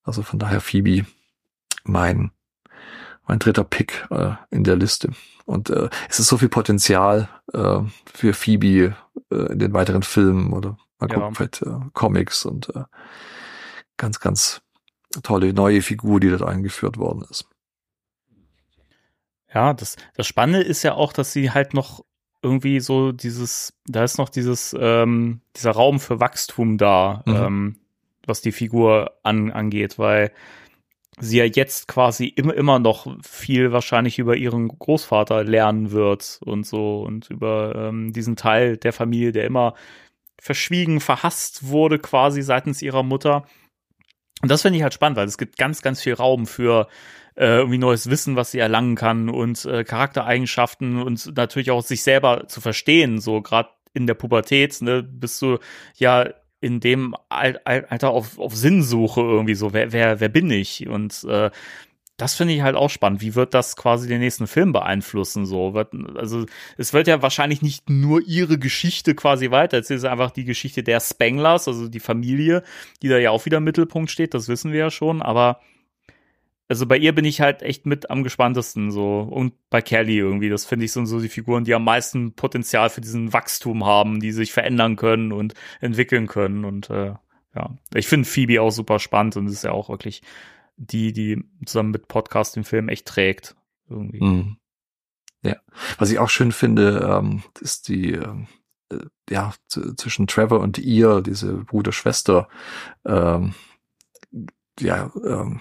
Also von daher Phoebe mein, mein dritter Pick äh, in der Liste. Und äh, es ist so viel Potenzial äh, für Phoebe äh, in den weiteren Filmen oder mal gucken, ja. vielleicht äh, Comics und äh, ganz, ganz tolle neue Figur, die dort eingeführt worden ist. Ja, das, das Spannende ist ja auch, dass sie halt noch irgendwie so dieses, da ist noch dieses, ähm, dieser Raum für Wachstum da, Mhm. ähm, was die Figur an, angeht, weil sie ja jetzt quasi immer, immer noch viel wahrscheinlich über ihren Großvater lernen wird und so und über ähm, diesen Teil der Familie, der immer verschwiegen, verhasst wurde quasi seitens ihrer Mutter. Und das finde ich halt spannend, weil es gibt ganz, ganz viel Raum für äh, irgendwie neues Wissen, was sie erlangen kann und äh, Charaktereigenschaften und natürlich auch sich selber zu verstehen, so gerade in der Pubertät, ne, bist du ja in dem Al Al Alter auf, auf Sinnsuche irgendwie so, wer, wer, wer bin ich? Und äh, das finde ich halt auch spannend. Wie wird das quasi den nächsten Film beeinflussen? So, also es wird ja wahrscheinlich nicht nur ihre Geschichte quasi weiter. Es ist einfach die Geschichte der Spanglers, also die Familie, die da ja auch wieder im Mittelpunkt steht. Das wissen wir ja schon. Aber also bei ihr bin ich halt echt mit am gespanntesten so und bei Kelly irgendwie. Das finde ich sind so die Figuren, die am meisten Potenzial für diesen Wachstum haben, die sich verändern können und entwickeln können. Und äh, ja, ich finde Phoebe auch super spannend und ist ja auch wirklich die, die zusammen mit Podcast den Film echt trägt. Irgendwie. Mhm. Ja, was ich auch schön finde, ähm, ist die, ähm, äh, ja, zwischen Trevor und ihr, diese Bruder-Schwester, ähm, ja, ähm,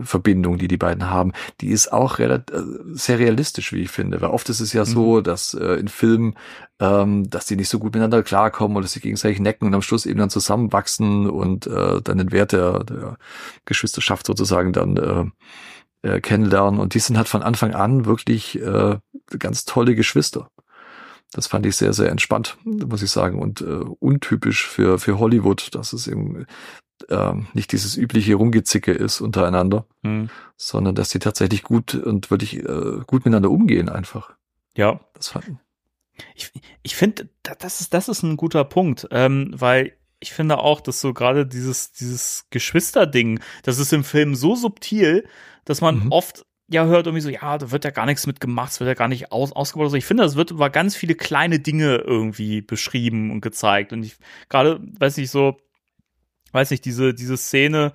Verbindung, die die beiden haben, die ist auch relativ, äh, sehr realistisch, wie ich finde. Weil oft ist es ja so, dass äh, in Filmen, ähm, dass die nicht so gut miteinander klarkommen oder sich gegenseitig necken und am Schluss eben dann zusammenwachsen und äh, dann den Wert der, der Geschwisterschaft sozusagen dann äh, äh, kennenlernen. Und die sind halt von Anfang an wirklich äh, ganz tolle Geschwister. Das fand ich sehr, sehr entspannt, muss ich sagen, und äh, untypisch für, für Hollywood, dass es eben ähm, nicht dieses übliche Rumgezicke ist untereinander, Hm. sondern dass die tatsächlich gut und wirklich äh, gut miteinander umgehen einfach. Ja, Das fand Ich, ich finde, da- das ist, das ist ein guter Punkt, ähm, weil ich finde auch, dass so gerade dieses, dieses Geschwisterding, das ist im Film so subtil, dass man Mhm. oft ja hört irgendwie so, ja, da wird ja gar nichts mit gemacht, es wird ja gar nicht aus, ausgebaut. Also ich finde, das wird über ganz viele kleine Dinge irgendwie beschrieben und gezeigt. Und ich gerade, weiß ich so, weiß nicht, diese, diese Szene,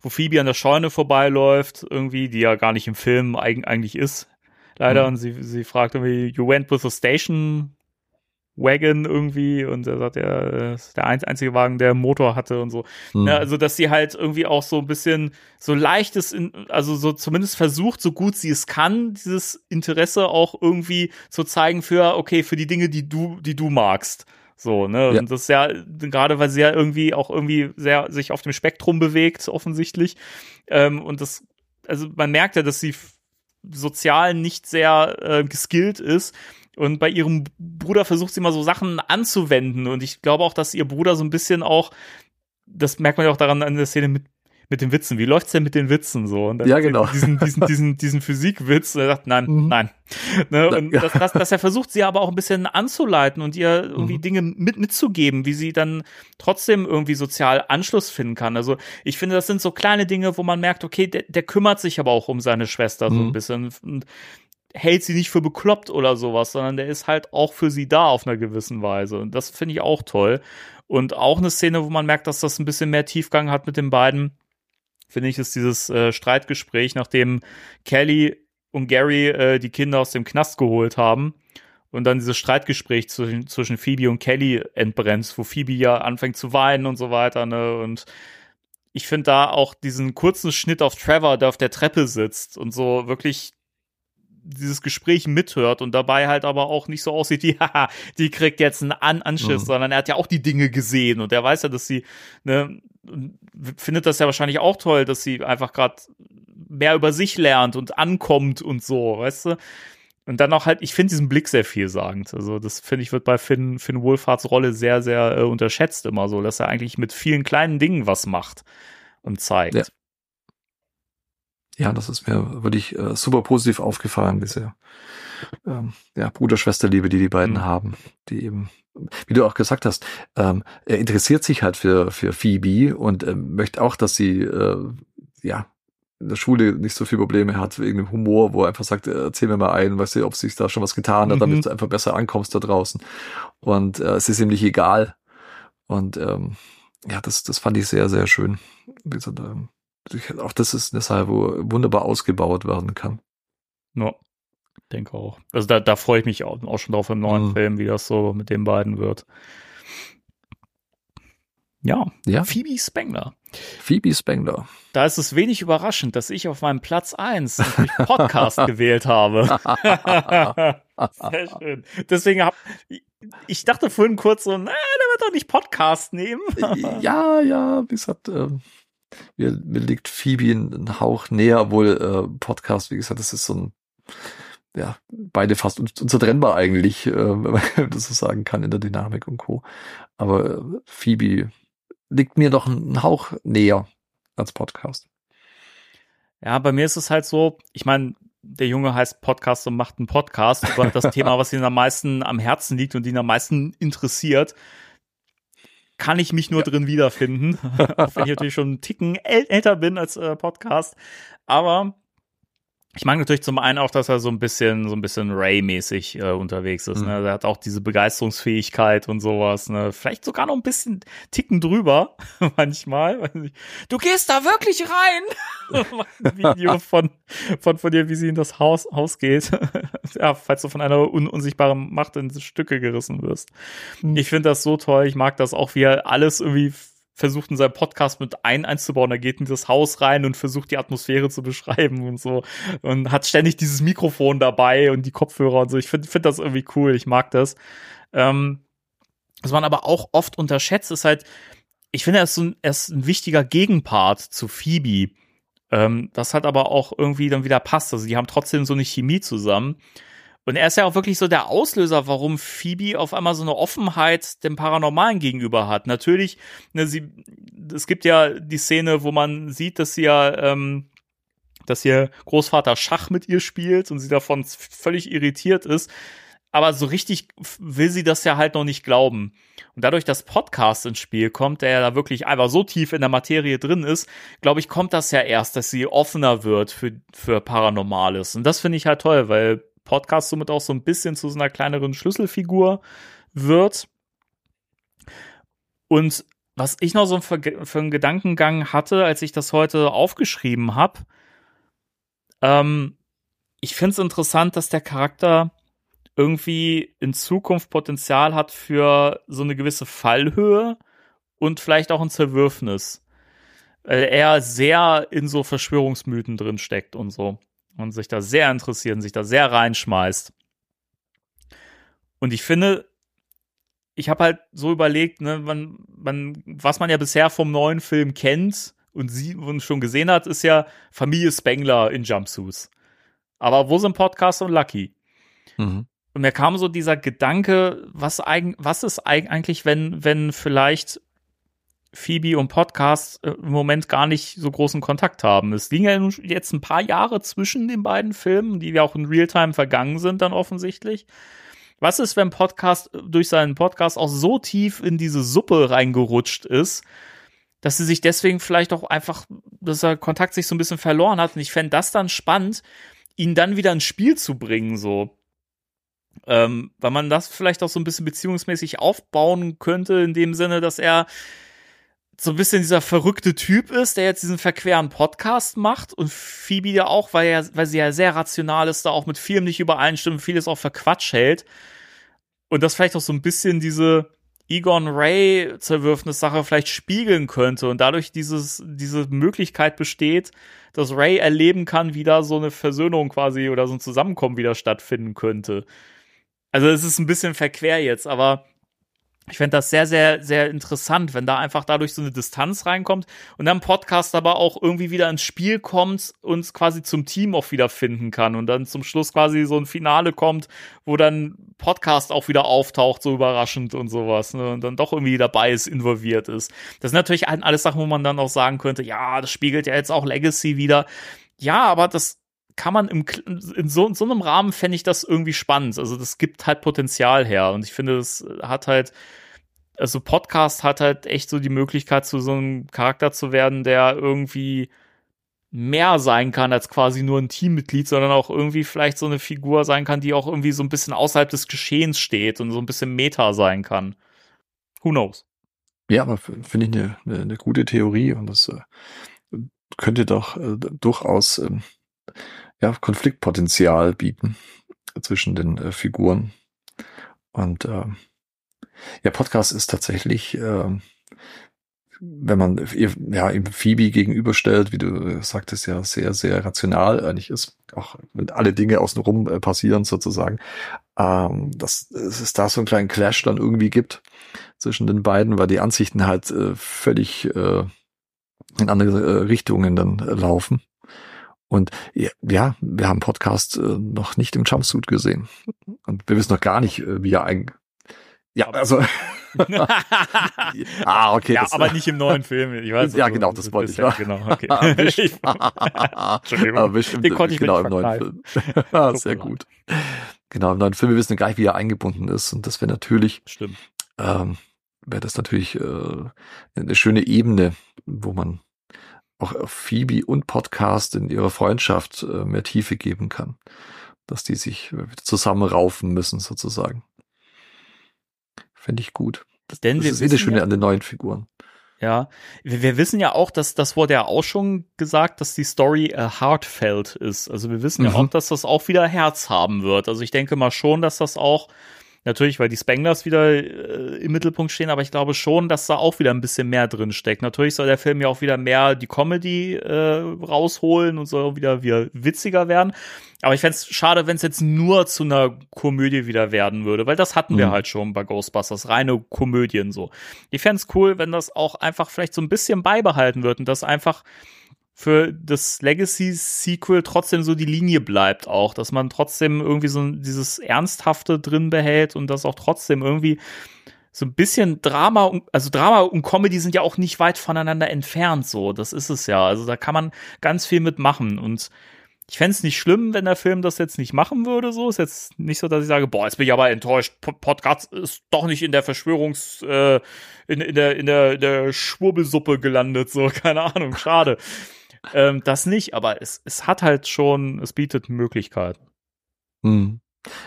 wo Phoebe an der Scheune vorbeiläuft, irgendwie, die ja gar nicht im Film eig eigentlich ist, leider. Mhm. Und sie, sie fragt irgendwie, you went with the station wagon irgendwie und er sagt, ja, das ist der ein- einzige Wagen, der einen Motor hatte und so. Mhm. Ja, also, dass sie halt irgendwie auch so ein bisschen so leichtes, also so zumindest versucht, so gut sie es kann, dieses Interesse auch irgendwie zu zeigen für, okay, für die Dinge, die du, die du magst. So, ne? Ja. Und das ist ja, gerade weil sie ja irgendwie auch irgendwie sehr sich auf dem Spektrum bewegt, offensichtlich. Ähm, und das, also man merkt ja, dass sie sozial nicht sehr äh, geskillt ist. Und bei ihrem Bruder versucht sie mal so Sachen anzuwenden. Und ich glaube auch, dass ihr Bruder so ein bisschen auch, das merkt man ja auch daran an der Szene mit, mit den Witzen. Wie läuft's denn mit den Witzen so? Und dann Ja, genau. Diesen, diesen, diesen, diesen Physikwitz. Und er sagt, nein, Mhm. nein. Ne? Und Ja. das, das, dass er versucht, sie aber auch ein bisschen anzuleiten und ihr irgendwie Mhm. Dinge mit, mitzugeben, wie sie dann trotzdem irgendwie sozial Anschluss finden kann. Also ich finde, das sind so kleine Dinge, wo man merkt, okay, der, der kümmert sich aber auch um seine Schwester so ein Mhm. bisschen und hält sie nicht für bekloppt oder sowas, sondern der ist halt auch für sie da auf einer gewissen Weise. Und das finde ich auch toll. Und auch eine Szene, wo man merkt, dass das ein bisschen mehr Tiefgang hat mit den beiden, finde ich, ist dieses äh, Streitgespräch, nachdem Kelly und Gary äh, die Kinder aus dem Knast geholt haben. Und dann dieses Streitgespräch zwischen, zwischen Phoebe und Kelly entbrennt, wo Phoebe ja anfängt zu weinen und so weiter, ne? Und ich finde da auch diesen kurzen Schnitt auf Trevor, der auf der Treppe sitzt und so wirklich dieses Gespräch mithört und dabei halt aber auch nicht so aussieht wie, haha, die kriegt jetzt einen An Anschiss, Mhm. sondern er hat ja auch die Dinge gesehen und er weiß ja, dass sie, ne, findet das ja wahrscheinlich auch toll, dass sie einfach gerade mehr über sich lernt und ankommt und so, weißt du? Und dann auch halt, ich finde diesen Blick sehr vielsagend. Also, das finde ich, wird bei Finn, Finn Wohlfahrts Rolle sehr, sehr äh, unterschätzt immer so, dass er eigentlich mit vielen kleinen Dingen was macht und zeigt. Ja. Ja, das ist mir wirklich äh, super positiv aufgefallen, diese ähm, ja, Bruder-Schwester-Liebe, die die beiden Mhm. haben, die eben, wie du auch gesagt hast, ähm, er interessiert sich halt für, für Phoebe und ähm, möchte auch, dass sie äh, ja in der Schule nicht so viele Probleme hat wegen dem Humor, wo er einfach sagt, äh, erzähl mir mal ein, weißt du, ob sich da schon was getan hat, Mhm. damit du einfach besser ankommst da draußen. Und äh, es ist ihm nicht egal. Und ähm, ja, das, das fand ich sehr, sehr schön. Gesagt, ähm, auch das ist eine Sache, wo wunderbar ausgebaut werden kann. Ja, denke auch. Also da, da freue ich mich auch, auch schon drauf im neuen Mhm. Film, wie das so mit den beiden wird. Ja, Ja. Phoebe Spengler. Phoebe Spengler. Da ist es wenig überraschend, dass ich auf meinem Platz 1 natürlich Podcast gewählt habe. Sehr schön. Deswegen hab ich dachte vorhin kurz so, na, der wird doch nicht Podcast nehmen. ja, ja, wie gesagt, ähm, mir, mir liegt Phoebe ein Hauch näher, obwohl äh, Podcast, wie gesagt, das ist so ein, ja, beide fast un unzertrennbar eigentlich, äh, wenn man das so sagen kann in der Dynamik und Co. Aber äh, Phoebe liegt mir doch ein Hauch näher als Podcast. Ja, bei mir ist es halt so, ich meine, der Junge heißt Podcast und macht einen Podcast über das Thema, was ihm am meisten am Herzen liegt und ihn am meisten interessiert. Kann ich mich nur drin wiederfinden, auch wenn ich natürlich schon einen Ticken äl älter bin als äh, Podcast. Aber ich mag natürlich zum einen auch, dass er so ein bisschen, so ein bisschen Ray-mäßig äh, unterwegs ist. Mhm. Ne? Er hat auch diese Begeisterungsfähigkeit und sowas. Ne? Vielleicht sogar noch ein bisschen Ticken drüber manchmal. Du gehst da wirklich rein. Video von, von, von dir, wie sie in das Haus, Haus geht. ja, falls du von einer un unsichtbaren Macht in Stücke gerissen wirst. Ich finde das so toll. Ich mag das auch, wie er alles irgendwie versucht in seinem Podcast mit ein einzubauen. Er geht in das Haus rein und versucht die Atmosphäre zu beschreiben und so und hat ständig dieses Mikrofon dabei und die Kopfhörer und so. Ich finde find das irgendwie cool. Ich mag das. Ähm, was man aber auch oft unterschätzt, ist halt, ich finde, er ist, so ein, er ist ein wichtiger Gegenpart zu Phoebe. Ähm, das hat aber auch irgendwie dann wieder passt. Also die haben trotzdem so eine Chemie zusammen. Und er ist ja auch wirklich so der Auslöser, warum Phoebe auf einmal so eine Offenheit dem Paranormalen gegenüber hat. Natürlich, ne, sie, es gibt ja die Szene, wo man sieht, dass sie ja, ähm, dass ihr Großvater Schach mit ihr spielt und sie davon völlig irritiert ist. Aber so richtig will sie das ja halt noch nicht glauben. Und dadurch, dass Podcast ins Spiel kommt, der ja da wirklich einfach so tief in der Materie drin ist, glaube ich, kommt das ja erst, dass sie offener wird für, für Paranormales. Und das finde ich halt toll, weil Podcast somit auch so ein bisschen zu so einer kleineren Schlüsselfigur wird. Und was ich noch so für, einen Gedankengang hatte, als ich das heute aufgeschrieben habe, ähm, ich finde es interessant, dass der Charakter irgendwie in Zukunft Potenzial hat für so eine gewisse Fallhöhe und vielleicht auch ein Zerwürfnis. Weil er sehr in so Verschwörungsmythen drin steckt und so. Und sich da sehr interessiert und sich da sehr reinschmeißt. Und ich finde, ich habe halt so überlegt, ne, man, man, was man ja bisher vom neuen Film kennt und sie und schon gesehen hat, ist ja Familie Spengler in Jumpsuits. Aber wo sind Podcast und Lucky? Mhm. Und mir kam so dieser Gedanke, was, eigen, was ist eigentlich, wenn, wenn vielleicht Phoebe und Podcast äh, im Moment gar nicht so großen Kontakt haben. Es liegen ja jetzt ein paar Jahre zwischen den beiden Filmen, die ja auch in Realtime vergangen sind, dann offensichtlich. Was ist, wenn Podcast durch seinen Podcast auch so tief in diese Suppe reingerutscht ist, dass sie sich deswegen vielleicht auch einfach, dass der Kontakt sich so ein bisschen verloren hat. Und ich fände das dann spannend, ihn dann wieder ins Spiel zu bringen, so. Ähm, weil man das vielleicht auch so ein bisschen beziehungsmäßig aufbauen könnte, in dem Sinne, dass er so ein bisschen dieser verrückte Typ ist, der jetzt diesen verqueren Podcast macht und Phoebe ja auch, weil, er, weil sie ja sehr rational ist, da auch mit vielem nicht übereinstimmt, vieles auch für Quatsch hält. Und das vielleicht auch so ein bisschen diese Egon Ray Zerwürfnis-Sache vielleicht spiegeln könnte und dadurch dieses, diese Möglichkeit besteht, dass Ray erleben kann, wie da so eine Versöhnung quasi oder so ein Zusammenkommen wieder stattfinden könnte. Also es ist ein bisschen verquer jetzt, aber ich fände das sehr, sehr, sehr interessant, wenn da einfach dadurch so eine Distanz reinkommt und dann Podcast aber auch irgendwie wieder ins Spiel kommt und quasi zum Team auch wieder finden kann und dann zum Schluss quasi so ein Finale kommt, wo dann Podcast auch wieder auftaucht, so überraschend und sowas, ne, und dann doch irgendwie dabei ist, involviert ist. Das sind natürlich alles Sachen, wo man dann auch sagen könnte, ja, das spiegelt ja jetzt auch Legacy wieder. Ja, aber das kann man im, in, so, in so einem Rahmen fände ich das irgendwie spannend. Also das gibt halt Potenzial her und ich finde, das hat halt, also Podcast hat halt echt so die Möglichkeit, zu so einem Charakter zu werden, der irgendwie mehr sein kann als quasi nur ein Teammitglied, sondern auch irgendwie vielleicht so eine Figur sein kann, die auch irgendwie so ein bisschen außerhalb des Geschehens steht und so ein bisschen Meta sein kann. Who knows? Ja, aber finde ich eine, eine, eine gute Theorie und das äh, könnte doch äh, durchaus ähm, ja, Konfliktpotenzial bieten zwischen den äh, Figuren. Und äh, ja, Podcast ist tatsächlich, äh, wenn man ja ihm Phoebe gegenüberstellt, wie du sagtest, ja sehr, sehr rational eigentlich ist, auch wenn alle Dinge außenrum äh, passieren sozusagen, ähm, dass es da so einen kleinen Clash dann irgendwie gibt zwischen den beiden, weil die Ansichten halt äh, völlig äh, in andere äh, Richtungen dann äh, laufen. Und ja, wir haben Podcast äh, noch nicht im Jumpsuit gesehen. Und wir wissen noch gar nicht, äh, wie er eigentlich. Ja, also. ah, okay. Ja, aber nicht im neuen Film. Ich weiß, ja, genau, das wollte ich. Ja, genau, okay. Entschuldigung. Aber bestimmt, Den konnte ich genau, im neuen Film. Sehr gut. Genau, im neuen Film, wir wissen gar nicht, wie er eingebunden ist. Und das wäre natürlich, Stimmt. ähm, wäre das natürlich äh, eine schöne Ebene, wo man auch auf Phoebe und Podcast in ihrer Freundschaft äh, mehr Tiefe geben kann. Dass die sich wieder zusammenraufen müssen, sozusagen. Fände ich gut. Das, Denn das wir ist eh das Schöne ja- an den neuen Figuren. Ja, wir, wir wissen ja auch, dass das wurde ja auch schon gesagt, dass die Story äh, heartfelt ist. Also wir wissen ja Mhm. auch, dass das auch wieder Herz haben wird. Also ich denke mal schon, dass das auch natürlich, weil die Spanglers wieder äh, im Mittelpunkt stehen, aber ich glaube schon, dass da auch wieder ein bisschen mehr drin steckt. Natürlich soll der Film ja auch wieder mehr die Comedy äh, rausholen und soll wieder wieder witziger werden. Aber ich fänd's schade, wenn es jetzt nur zu einer Komödie wieder werden würde, weil das hatten wir Mhm. halt schon bei Ghostbusters, reine Komödien so. Ich fänd's cool, wenn das auch einfach vielleicht so ein bisschen beibehalten wird und das einfach für das Legacy-Sequel trotzdem so die Linie bleibt auch, dass man trotzdem irgendwie so dieses Ernsthafte drin behält und das auch trotzdem irgendwie so ein bisschen Drama, und- also Drama und Comedy sind ja auch nicht weit voneinander entfernt, so, das ist es ja. Also da kann man ganz viel mitmachen und ich fänd's es nicht schlimm, wenn der Film das jetzt nicht machen würde, so. Ist jetzt nicht so, dass ich sage, boah, jetzt bin ich aber enttäuscht. Podcast ist doch nicht in der Verschwörungs, äh, in, in der, in der, in der Schwurbelsuppe gelandet, so. Keine Ahnung, schade. Ähm, das nicht, aber es, es hat halt schon, es bietet Möglichkeiten. Mhm.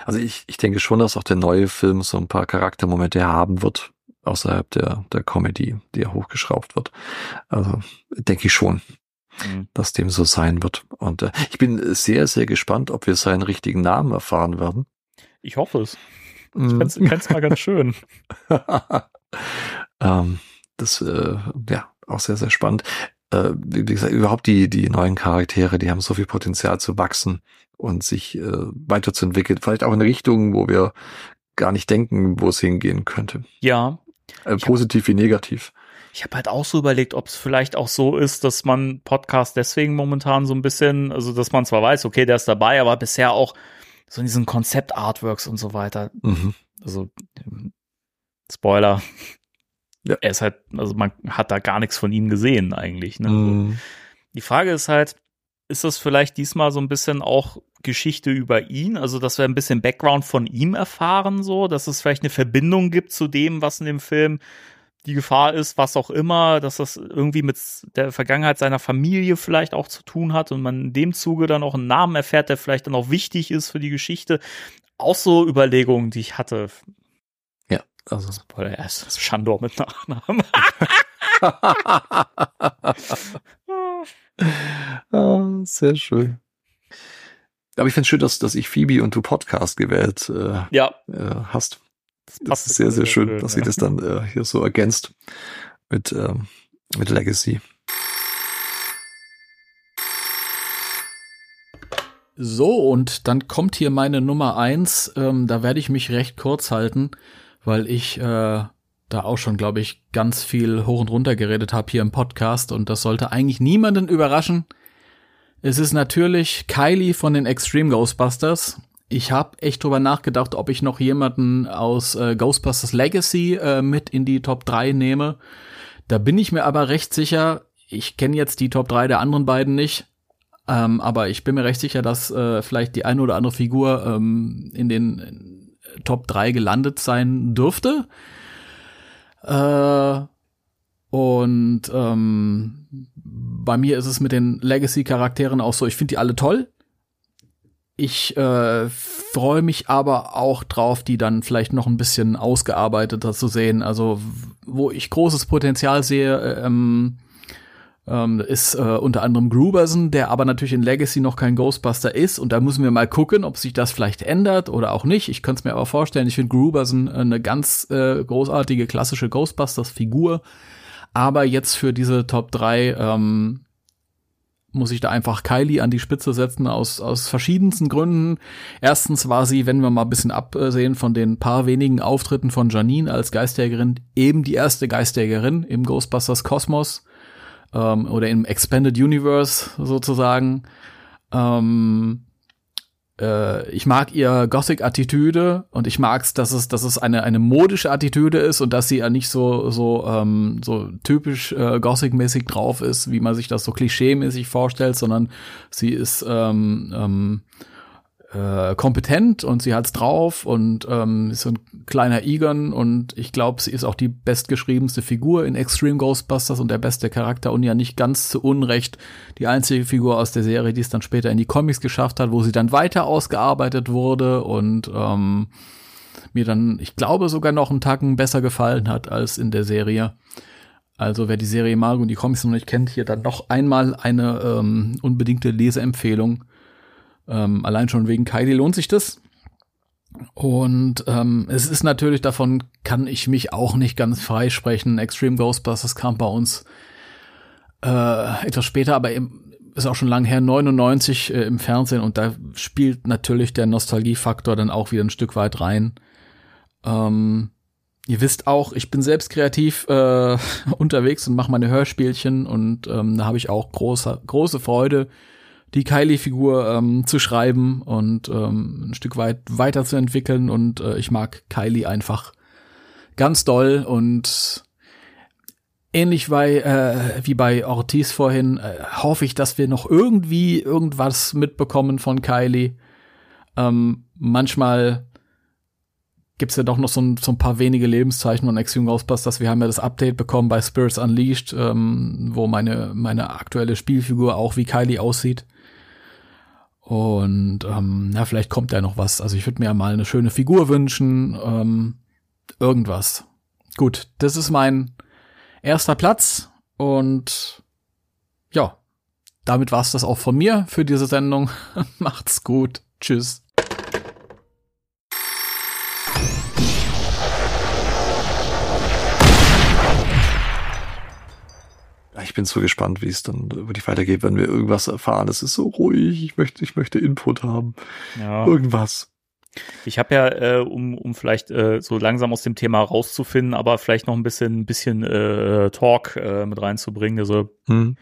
Also ich, ich denke schon, dass auch der neue Film so ein paar Charaktermomente haben wird, außerhalb der, der Comedy, die ja hochgeschraubt wird. Also denke ich schon, Mhm. dass dem so sein wird. Und äh, ich bin sehr, sehr gespannt, ob wir seinen richtigen Namen erfahren werden. Ich hoffe es. Ich Mhm. fänd's, fänd's mal ganz schön. ähm, das, äh, ja, auch sehr, sehr spannend. Äh, wie gesagt, überhaupt die, die neuen Charaktere, die haben so viel Potenzial zu wachsen und sich äh, weiterzuentwickeln. Vielleicht auch in eine Richtung, wo wir gar nicht denken, wo es hingehen könnte. Ja, Äh, Ich hab- positiv wie negativ. Ich habe halt auch so überlegt, ob es vielleicht auch so ist, dass man Podcast deswegen momentan so ein bisschen, also dass man zwar weiß, okay, der ist dabei, aber bisher auch so in diesen Konzept-Artworks und so weiter. Mhm. Also ähm, Spoiler. Ja. Er ist halt, also man hat da gar nichts von ihm gesehen eigentlich. Ne? Mhm. Die Frage ist halt, ist das vielleicht diesmal so ein bisschen auch Geschichte über ihn? Also, dass wir ein bisschen Background von ihm erfahren, so, dass es vielleicht eine Verbindung gibt zu dem, was in dem Film die Gefahr ist, was auch immer, dass das irgendwie mit der Vergangenheit seiner Familie vielleicht auch zu tun hat und man in dem Zuge dann auch einen Namen erfährt, der vielleicht dann auch wichtig ist für die Geschichte. Auch so Überlegungen, die ich hatte. Also, Boah, er ist Schandor mit Nachnamen. ah, sehr schön. Aber ich finde schön, dass, dass ich Phoebe und du Podcast gewählt äh, ja, äh, hast. Das passt ist sehr, sehr schön, dass sie ja. das dann äh, hier so ergänzt mit, ähm, mit Legacy. So, und dann kommt hier meine Nummer eins. Ähm, da werde ich mich recht kurz halten, weil ich äh, da auch schon, glaube ich, ganz viel hoch und runter geredet habe hier im Podcast und das sollte eigentlich niemanden überraschen. Es ist natürlich Kylie von den Extreme Ghostbusters. Ich habe echt drüber nachgedacht, ob ich noch jemanden aus äh, Ghostbusters Legacy äh, mit in die Top 3 nehme. Da bin ich mir aber recht sicher, ich kenne jetzt die Top 3 der anderen beiden nicht, ähm, aber ich bin mir recht sicher, dass äh, vielleicht die eine oder andere Figur ähm, in den Top 3 gelandet sein dürfte. Äh, und ähm, bei mir ist es mit den Legacy-Charakteren auch so, ich finde die alle toll. Ich äh, freue mich aber auch drauf, die dann vielleicht noch ein bisschen ausgearbeiteter zu sehen. Also, wo ich großes Potenzial sehe, äh, ähm, Ähm, ist äh, unter anderem Gruberson, der aber natürlich in Legacy noch kein Ghostbuster ist. Und da müssen wir mal gucken, ob sich das vielleicht ändert oder auch nicht. Ich könnte es mir aber vorstellen. Ich finde Gruberson eine ganz äh, großartige klassische Ghostbusters-Figur. Aber jetzt für diese Top 3 ähm, muss ich da einfach Kylie an die Spitze setzen aus, aus verschiedensten Gründen. Erstens war sie, wenn wir mal ein bisschen absehen von den paar wenigen Auftritten von Janine als Geistjägerin, eben die erste Geistjägerin im Ghostbusters Kosmos ähm, oder im Expanded Universe sozusagen. Ähm, äh, ich mag ihr Gothic-Attitüde und ich mag's, dass es, dass es eine, eine modische Attitüde ist und dass sie ja nicht so, so, ähm, so typisch äh, Gothic-mäßig drauf ist, wie man sich das so klischee-mäßig vorstellt, sondern sie ist ähm, ähm, äh, kompetent und sie hat's drauf und ähm, ist so ein kleiner Egon und ich glaube, sie ist auch die bestgeschriebenste Figur in Extreme Ghostbusters und der beste Charakter und ja nicht ganz zu Unrecht die einzige Figur aus der Serie, die es dann später in die Comics geschafft hat, wo sie dann weiter ausgearbeitet wurde und ähm, mir dann, ich glaube, sogar noch einen Tacken besser gefallen hat als in der Serie. Also wer die Serie mag und die Comics noch nicht kennt, hier dann noch einmal eine ähm, unbedingte Leseempfehlung. Ähm, allein schon wegen Kylie lohnt sich das. Und ähm, es ist natürlich, davon kann ich mich auch nicht ganz freisprechen. Extreme Ghostbusters kam bei uns äh, etwas später, aber eben, ist auch schon lang her, 99 äh, im Fernsehen und da spielt natürlich der Nostalgiefaktor dann auch wieder ein Stück weit rein. Ähm, ihr wisst auch, ich bin selbst kreativ äh, unterwegs und mache meine Hörspielchen und ähm, da habe ich auch große, große Freude, die Kylie-Figur ähm, zu schreiben und ähm, ein Stück weit weiterzuentwickeln. Und äh, ich mag Kylie einfach ganz doll und ähnlich bei, äh, wie bei Ortiz vorhin, äh, hoffe ich, dass wir noch irgendwie irgendwas mitbekommen von Kylie. Ähm, manchmal gibt's ja doch noch so ein, so ein paar wenige Lebenszeichen von Extreme Ghostbusters. Wir haben ja das Update bekommen bei Spirits Unleashed, ähm, wo meine, meine aktuelle Spielfigur auch wie Kylie aussieht. Und ähm, na, vielleicht kommt da noch was. Also ich würde mir ja mal eine schöne Figur wünschen. Ähm, irgendwas. Gut, das ist mein erster Platz. Und ja, damit war's das auch von mir für diese Sendung. Macht's gut. Tschüss. Ich bin so gespannt, wie es dann wirklich weitergeht, wenn wir irgendwas erfahren. Es ist so ruhig. Ich möchte, ich möchte Input haben. Ja. Irgendwas. Ich habe ja, äh, um, um vielleicht äh, so langsam aus dem Thema rauszufinden, aber vielleicht noch ein bisschen, bisschen äh, Talk äh, mit reinzubringen, also Hm.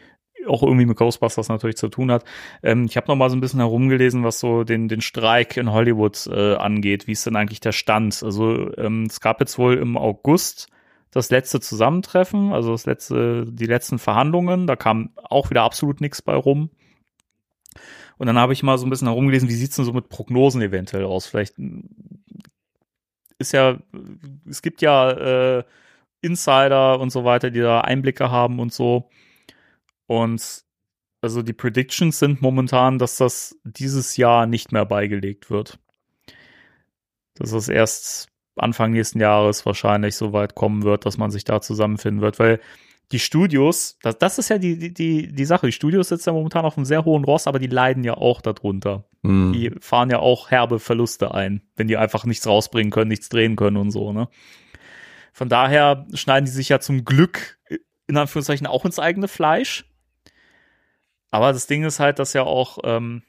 auch irgendwie mit Ghostbusters natürlich zu tun hat. Ähm, ich habe noch mal so ein bisschen herumgelesen, was so den, den Streik in Hollywood äh, angeht. Wie ist denn eigentlich der Stand? Also ähm, es gab jetzt wohl im August das letzte Zusammentreffen, also das letzte, die letzten Verhandlungen. Da kam auch wieder absolut nichts bei rum. Und dann habe ich mal so ein bisschen herumgelesen, wie sieht's denn so mit Prognosen eventuell aus? Vielleicht ist ja, es gibt ja äh, Insider und so weiter, die da Einblicke haben und so. Und also die Predictions sind momentan, dass das dieses Jahr nicht mehr beigelegt wird. Dass es erst Anfang nächsten Jahres wahrscheinlich so weit kommen wird, dass man sich da zusammenfinden wird, weil die Studios, das, das ist ja die, die, die, die Sache. Die Studios sitzen ja momentan auf einem sehr hohen Ross, aber die leiden ja auch darunter. Hm. Die fahren ja auch herbe Verluste ein, wenn die einfach nichts rausbringen können, nichts drehen können und so, ne? Von daher schneiden die sich ja zum Glück in Anführungszeichen auch ins eigene Fleisch. Aber das Ding ist halt, dass ja auch ähm,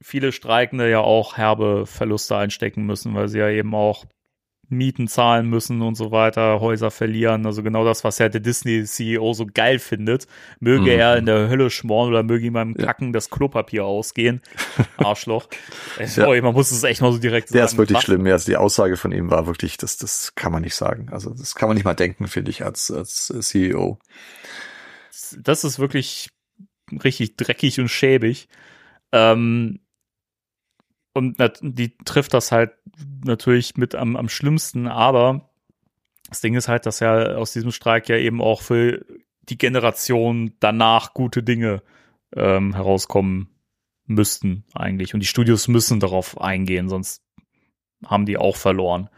viele Streikende ja auch herbe Verluste einstecken müssen, weil sie ja eben auch Mieten zahlen müssen und so weiter, Häuser verlieren. Also genau das, was ja der Disney-CEO so geil findet. Möge Mhm. er in der Hölle schmoren oder möge ihm beim Ja. Kacken das Klopapier ausgehen. Arschloch. Ja. sorry, man muss es echt mal so direkt sagen. Der ist wirklich Was- schlimm. Ja, also die Aussage von ihm war wirklich, das, das kann man nicht sagen. Also das kann man nicht mal denken, finde ich, als, als äh, CEO. das ist wirklich richtig dreckig und schäbig. Ähm, und die trifft das halt natürlich mit am, am schlimmsten, aber das Ding ist halt, dass ja aus diesem Streik ja eben auch für die Generation danach gute Dinge ähm, herauskommen müssten eigentlich. Und die Studios müssen darauf eingehen, sonst haben die auch verloren.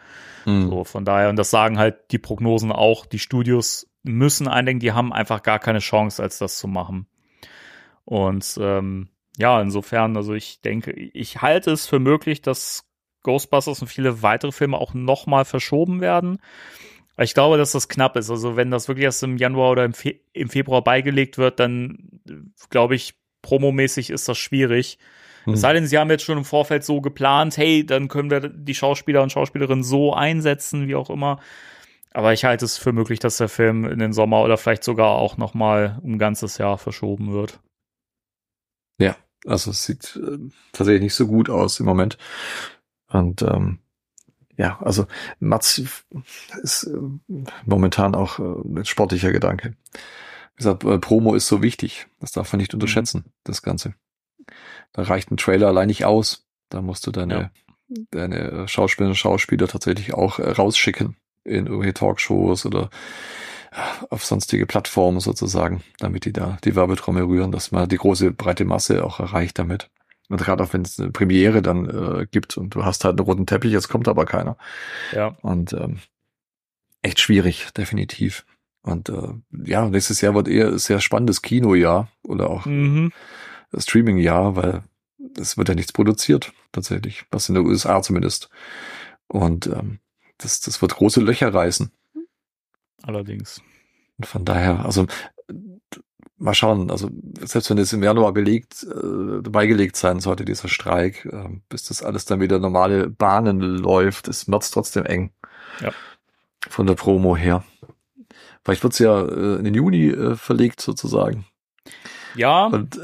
Hm. So, von daher, und das sagen halt die Prognosen auch, die Studios müssen eindenken, die haben einfach gar keine Chance, als das zu machen. Und ähm, ja, insofern, also ich denke, ich halte es für möglich, dass Ghostbusters und viele weitere Filme auch nochmal verschoben werden. Ich glaube, dass das knapp ist. Also wenn das wirklich erst im Januar oder im, Fe im Februar beigelegt wird, dann glaube ich, promomäßig ist das schwierig. Hm. Es sei denn, sie haben jetzt schon im Vorfeld so geplant, hey, dann können wir die Schauspieler und Schauspielerinnen so einsetzen, wie auch immer. Aber ich halte es für möglich, dass der Film in den Sommer oder vielleicht sogar auch noch mal um ein ganzes Jahr verschoben wird. Ja, also es sieht äh, tatsächlich nicht so gut aus im Moment. Und ähm, ja, also Mats ist äh, momentan auch äh, ein sportlicher Gedanke. Wie gesagt, äh, Promo ist so wichtig. Das darf man nicht unterschätzen, das Ganze. Da reicht ein Trailer allein nicht aus. Da musst du deine, Ja. deine Schauspielerinnen und Schauspieler tatsächlich auch äh, rausschicken in irgendwelche Talkshows oder auf sonstige Plattformen sozusagen, damit die da die Werbetrommel rühren, dass man die große breite Masse auch erreicht damit. Und gerade auch wenn es eine Premiere dann äh, gibt und du hast halt einen roten Teppich, jetzt kommt aber keiner. Ja. Und ähm, echt schwierig, definitiv. Und äh, ja, nächstes Jahr wird eher ein sehr spannendes Kinojahr oder auch Mhm. Streaming-Jahr, weil es wird ja nichts produziert, tatsächlich, was in der USA zumindest. Und ähm, das, das wird große Löcher reißen. Allerdings. Und von daher, also mal schauen, also selbst wenn es im Januar belegt, äh, beigelegt sein sollte, dieser Streik, äh, bis das alles dann wieder normale Bahnen läuft, ist März trotzdem eng. Ja. Von der Promo her. Vielleicht wird's ja äh, in den Juni äh, verlegt sozusagen. Ja, Und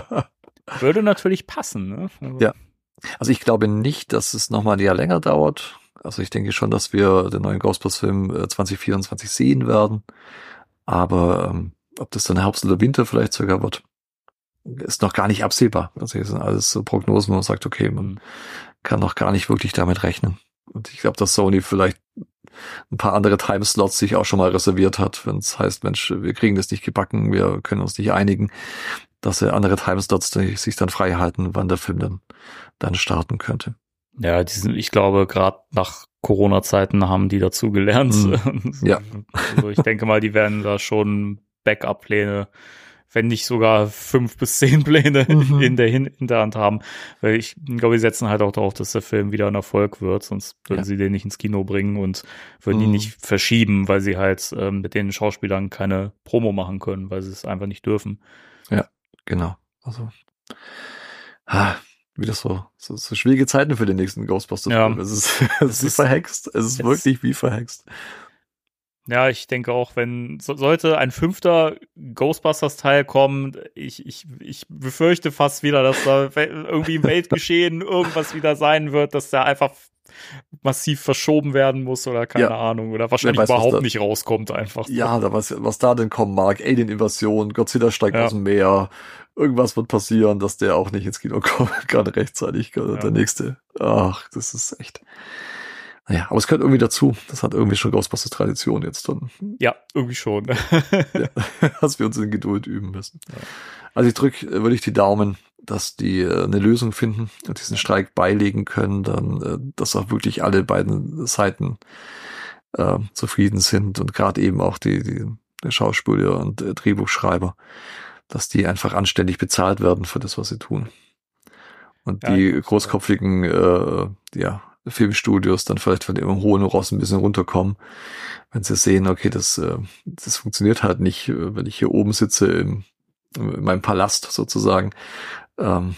würde natürlich passen. Ne? Also, Ja. Also ich glaube nicht, dass es nochmal ein Jahr länger dauert. Also ich denke schon, dass wir den neuen Ghostbusters-Film äh, 2024 sehen werden. Aber ähm, ob das dann Herbst oder Winter vielleicht sogar wird, ist noch gar nicht absehbar. Also das sind alles so Prognosen, wo man sagt, okay, man Mhm. kann noch gar nicht wirklich damit rechnen. Und ich glaube, dass Sony vielleicht ein paar andere Timeslots sich auch schon mal reserviert hat, wenn es heißt, Mensch, wir kriegen das nicht gebacken, wir können uns nicht einigen, dass er andere Timeslots sich dann frei halten, wann der Film dann, dann starten könnte. Ja, die sind, ich glaube, gerade nach Corona-Zeiten haben die dazu gelernt. Mhm. Ja. Also ich denke mal, die werden da schon Backup-Pläne, wenn nicht sogar fünf bis zehn Pläne Mhm. in der Hin Hinterhand haben. Weil ich glaube, die setzen halt auch darauf, dass der Film wieder ein Erfolg wird, sonst würden Ja. sie den nicht ins Kino bringen und würden ihn Mhm. nicht verschieben, weil sie halt ähm, mit den Schauspielern keine Promo machen können, weil sie es einfach nicht dürfen. Genau. Also, ah, wieder so, so, so schwierige Zeiten für den nächsten Ghostbusters. Ja. Es ist, es ist verhext. Es ist wirklich wie verhext. Ja, ich denke auch, wenn so, sollte ein fünfter Ghostbusters-Teil kommen, ich, ich, ich befürchte fast wieder, dass da irgendwie im Weltgeschehen irgendwas wieder sein wird, dass der einfach massiv verschoben werden muss oder keine Ja. Ahnung oder wahrscheinlich weiß, überhaupt da- nicht rauskommt einfach. Ja, da was, was da denn kommen mag. Alien-Invasion, Godzilla steigt Ja. aus dem Meer. Irgendwas wird passieren, dass der auch nicht ins Kino kommt, gerade rechtzeitig. Ja. Der nächste. Ach, das ist echt. Naja, aber es gehört irgendwie dazu. Das hat irgendwie schon Ghostbusters-Tradition jetzt dann. Ja, irgendwie schon. ja, dass wir uns in Geduld üben müssen. Also ich drücke äh, wirklich die Daumen, dass die äh, eine Lösung finden und diesen Streik beilegen können, dann, äh, dass auch wirklich alle beiden Seiten äh, zufrieden sind und gerade eben auch die, die der Schauspieler und äh, Drehbuchschreiber, dass die einfach anständig bezahlt werden für das, was sie tun. Und Ja, die großkopfigen äh, ja, Filmstudios dann vielleicht von ihrem hohen Ross ein bisschen runterkommen, wenn sie sehen, okay, das, äh, das funktioniert halt nicht, äh, wenn ich hier oben sitze im, in meinem Palast sozusagen, ähm,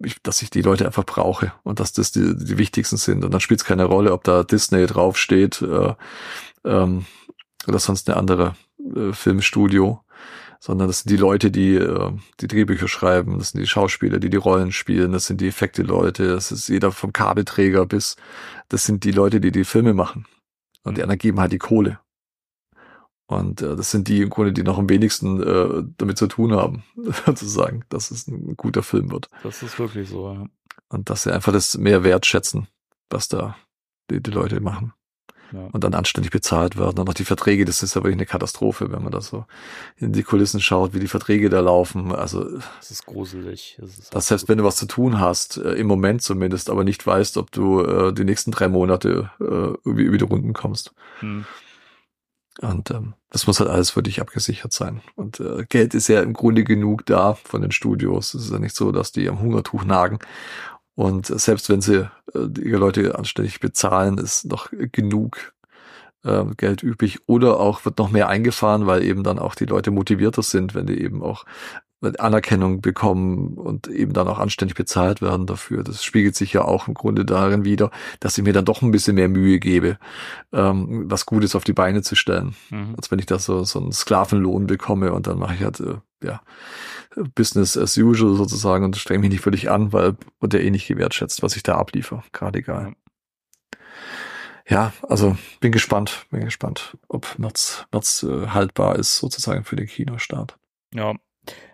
ich, dass ich die Leute einfach brauche und dass das die, die wichtigsten sind. Und dann spielt es keine Rolle, ob da Disney draufsteht äh, ähm, oder sonst eine andere äh, Filmstudio, sondern das sind die Leute, die äh, die Drehbücher schreiben, das sind die Schauspieler, die die Rollen spielen, das sind die Effekte-Leute, das ist jeder vom Kabelträger bis, das sind die Leute, die die Filme machen. Und die anderen geben halt die Kohle. Und äh, das sind die im Grunde, die noch am wenigsten äh, damit zu tun haben, sozusagen, dass es ein guter Film wird. Das ist wirklich so, ja. Und dass sie einfach das mehr wertschätzen, was da die, die Leute machen. Ja. Und dann anständig bezahlt werden. Und auch die Verträge, das ist ja wirklich eine Katastrophe, wenn man da so in die Kulissen schaut, wie die Verträge da laufen. Also, Das ist gruselig. Das ist dass selbst wenn du was zu tun hast, äh, im Moment zumindest, aber nicht weißt, ob du äh, die nächsten drei Monate äh, irgendwie über die Runden kommst. Hm. Und ähm, das muss halt alles wirklich abgesichert sein. Und äh, Geld ist ja im Grunde genug da von den Studios. Es ist ja nicht so, dass die am Hungertuch nagen. Und selbst wenn sie äh, die Leute anständig bezahlen, ist noch genug äh, Geld übrig. Oder auch wird noch mehr eingefahren, weil eben dann auch die Leute motivierter sind, wenn die eben auch Anerkennung bekommen und eben dann auch anständig bezahlt werden dafür. Das spiegelt sich ja auch im Grunde darin wieder, dass ich mir dann doch ein bisschen mehr Mühe gebe, ähm, was Gutes auf die Beine zu stellen, Mhm. als wenn ich da so, so einen Sklavenlohn bekomme und dann mache ich halt, äh, ja, Business as usual sozusagen und streng mich nicht völlig an, weil wird ja eh nicht gewertschätzt, was ich da abliefer. Gerade egal. Ja, also bin gespannt, bin gespannt, ob März, März äh, haltbar ist sozusagen für den Kinostart. Ja.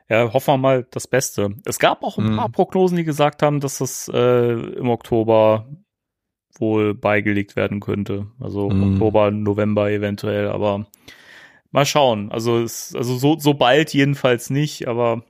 Ja, hoffen wir mal das Beste. Es gab auch ein Mhm. paar Prognosen, die gesagt haben, dass das äh, im Oktober wohl beigelegt werden könnte. Also Mhm. Oktober, November eventuell, aber mal schauen. Also, es, also so, so bald jedenfalls nicht, aber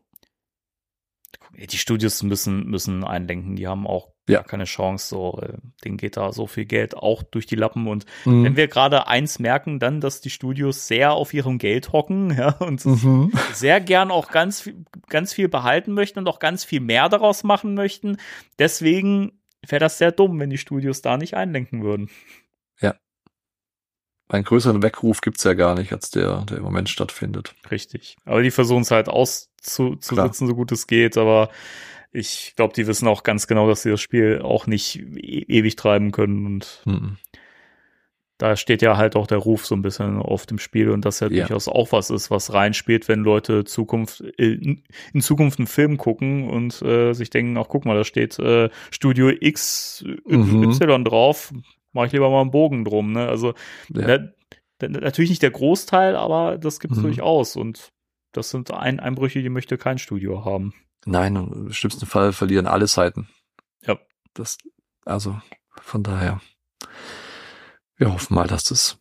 die Studios müssen, müssen einlenken. Die haben auch Ja. keine Chance. So, äh, denen geht da so viel Geld auch durch die Lappen und Mhm. wenn wir gerade eins merken, dann, dass die Studios sehr auf ihrem Geld hocken, ja, und Mhm. sehr gern auch ganz ganz viel behalten möchten und auch ganz viel mehr daraus machen möchten. Deswegen wäre das sehr dumm, wenn die Studios da nicht einlenken würden. Einen größeren Weckruf gibt's ja gar nicht, als der, der im Moment stattfindet. Richtig. Aber die versuchen es halt auszusitzen, so gut es geht, aber ich glaube, die wissen auch ganz genau, dass sie das Spiel auch nicht e ewig treiben können und Mhm. da steht ja halt auch der Ruf so ein bisschen auf dem Spiel und das ja, Ja. durchaus auch was ist, was reinspielt, wenn Leute Zukunft in, in Zukunft einen Film gucken und äh, sich denken, ach guck mal, da steht äh, Studio X Mhm. Y drauf, mache ich lieber mal einen Bogen drum. Ne? Also Ja. na- natürlich nicht der Großteil, aber das gibt's Mhm. durchaus und das sind ein Einbrüche, die möchte kein Studio haben. Nein, im schlimmsten Fall verlieren alle Seiten. Ja. Das, also von daher, wir hoffen mal, dass das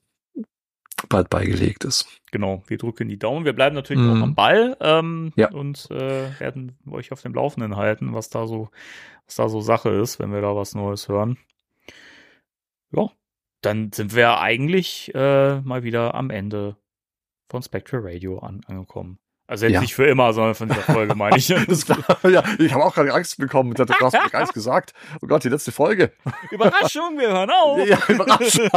bald beigelegt ist. Genau, wir drücken die Daumen. Wir bleiben natürlich Mhm. auch am Ball ähm, Ja. und äh, werden euch auf dem Laufenden halten, was da so, was da so Sache ist, wenn wir da was Neues hören. Ja, dann sind wir eigentlich äh, mal wieder am Ende von Spectral Radio an, angekommen. Also jetzt Ja. nicht für immer, sondern von dieser Folge meine ich. War, ja, ich habe auch gerade Angst bekommen. Ich mir gar nichts gesagt. Oh Gott, die letzte Folge. Überraschung, wir hören auf. Ja, Überraschung.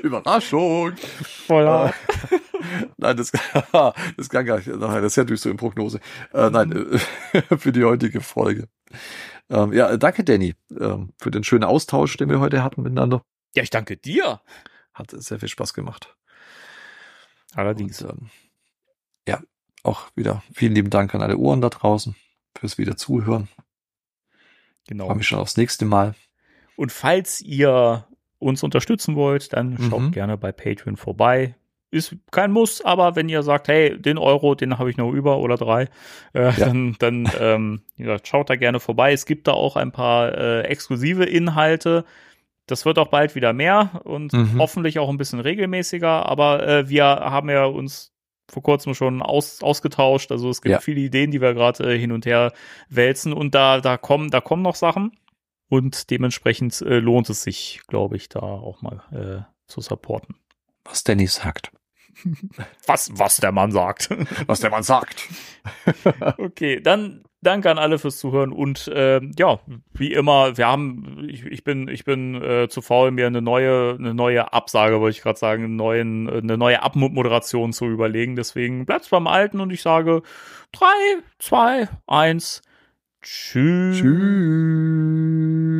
Überraschung. Voller. Nein, das, das kann gar nicht. Nein, das ist ja durch so in Prognose. Äh, nein, äh, für die heutige Folge. Ähm, ja, danke, Danny, ähm, für den schönen Austausch, den wir heute hatten miteinander. Ja, ich danke dir. Hat sehr viel Spaß gemacht. Allerdings. Und, ähm, ja, auch wieder vielen lieben Dank an alle Ohren da draußen fürs wieder zuhören. Genau. Freue mich schon aufs nächste Mal. Und falls ihr uns unterstützen wollt, dann schaut Mhm. gerne bei Patreon vorbei. Ist kein Muss, aber wenn ihr sagt, hey, den Euro, den habe ich noch über oder drei, äh, Ja. dann, dann ähm, gesagt, schaut da gerne vorbei. Es gibt da auch ein paar äh, exklusive Inhalte. Das wird auch bald wieder mehr und Mhm. hoffentlich auch ein bisschen regelmäßiger. Aber äh, wir haben ja uns vor kurzem schon aus, ausgetauscht. Also es gibt Ja. viele Ideen, die wir gerade äh, hin und her wälzen und da, da kommen, da kommen noch Sachen. Und dementsprechend äh, lohnt es sich, glaube ich, da auch mal äh, zu supporten. Was Danny sagt. Was, was der Mann sagt. Was der Mann sagt. okay, dann danke an alle fürs Zuhören und äh, ja, wie immer, wir haben, ich, ich bin, ich bin äh, zu faul, mir eine neue, eine neue Absage, wollte ich gerade sagen, einen neuen, eine neue Abmoderation zu überlegen. Deswegen bleibt's beim Alten und ich sage drei, zwei, eins, tschüss. Tschüss.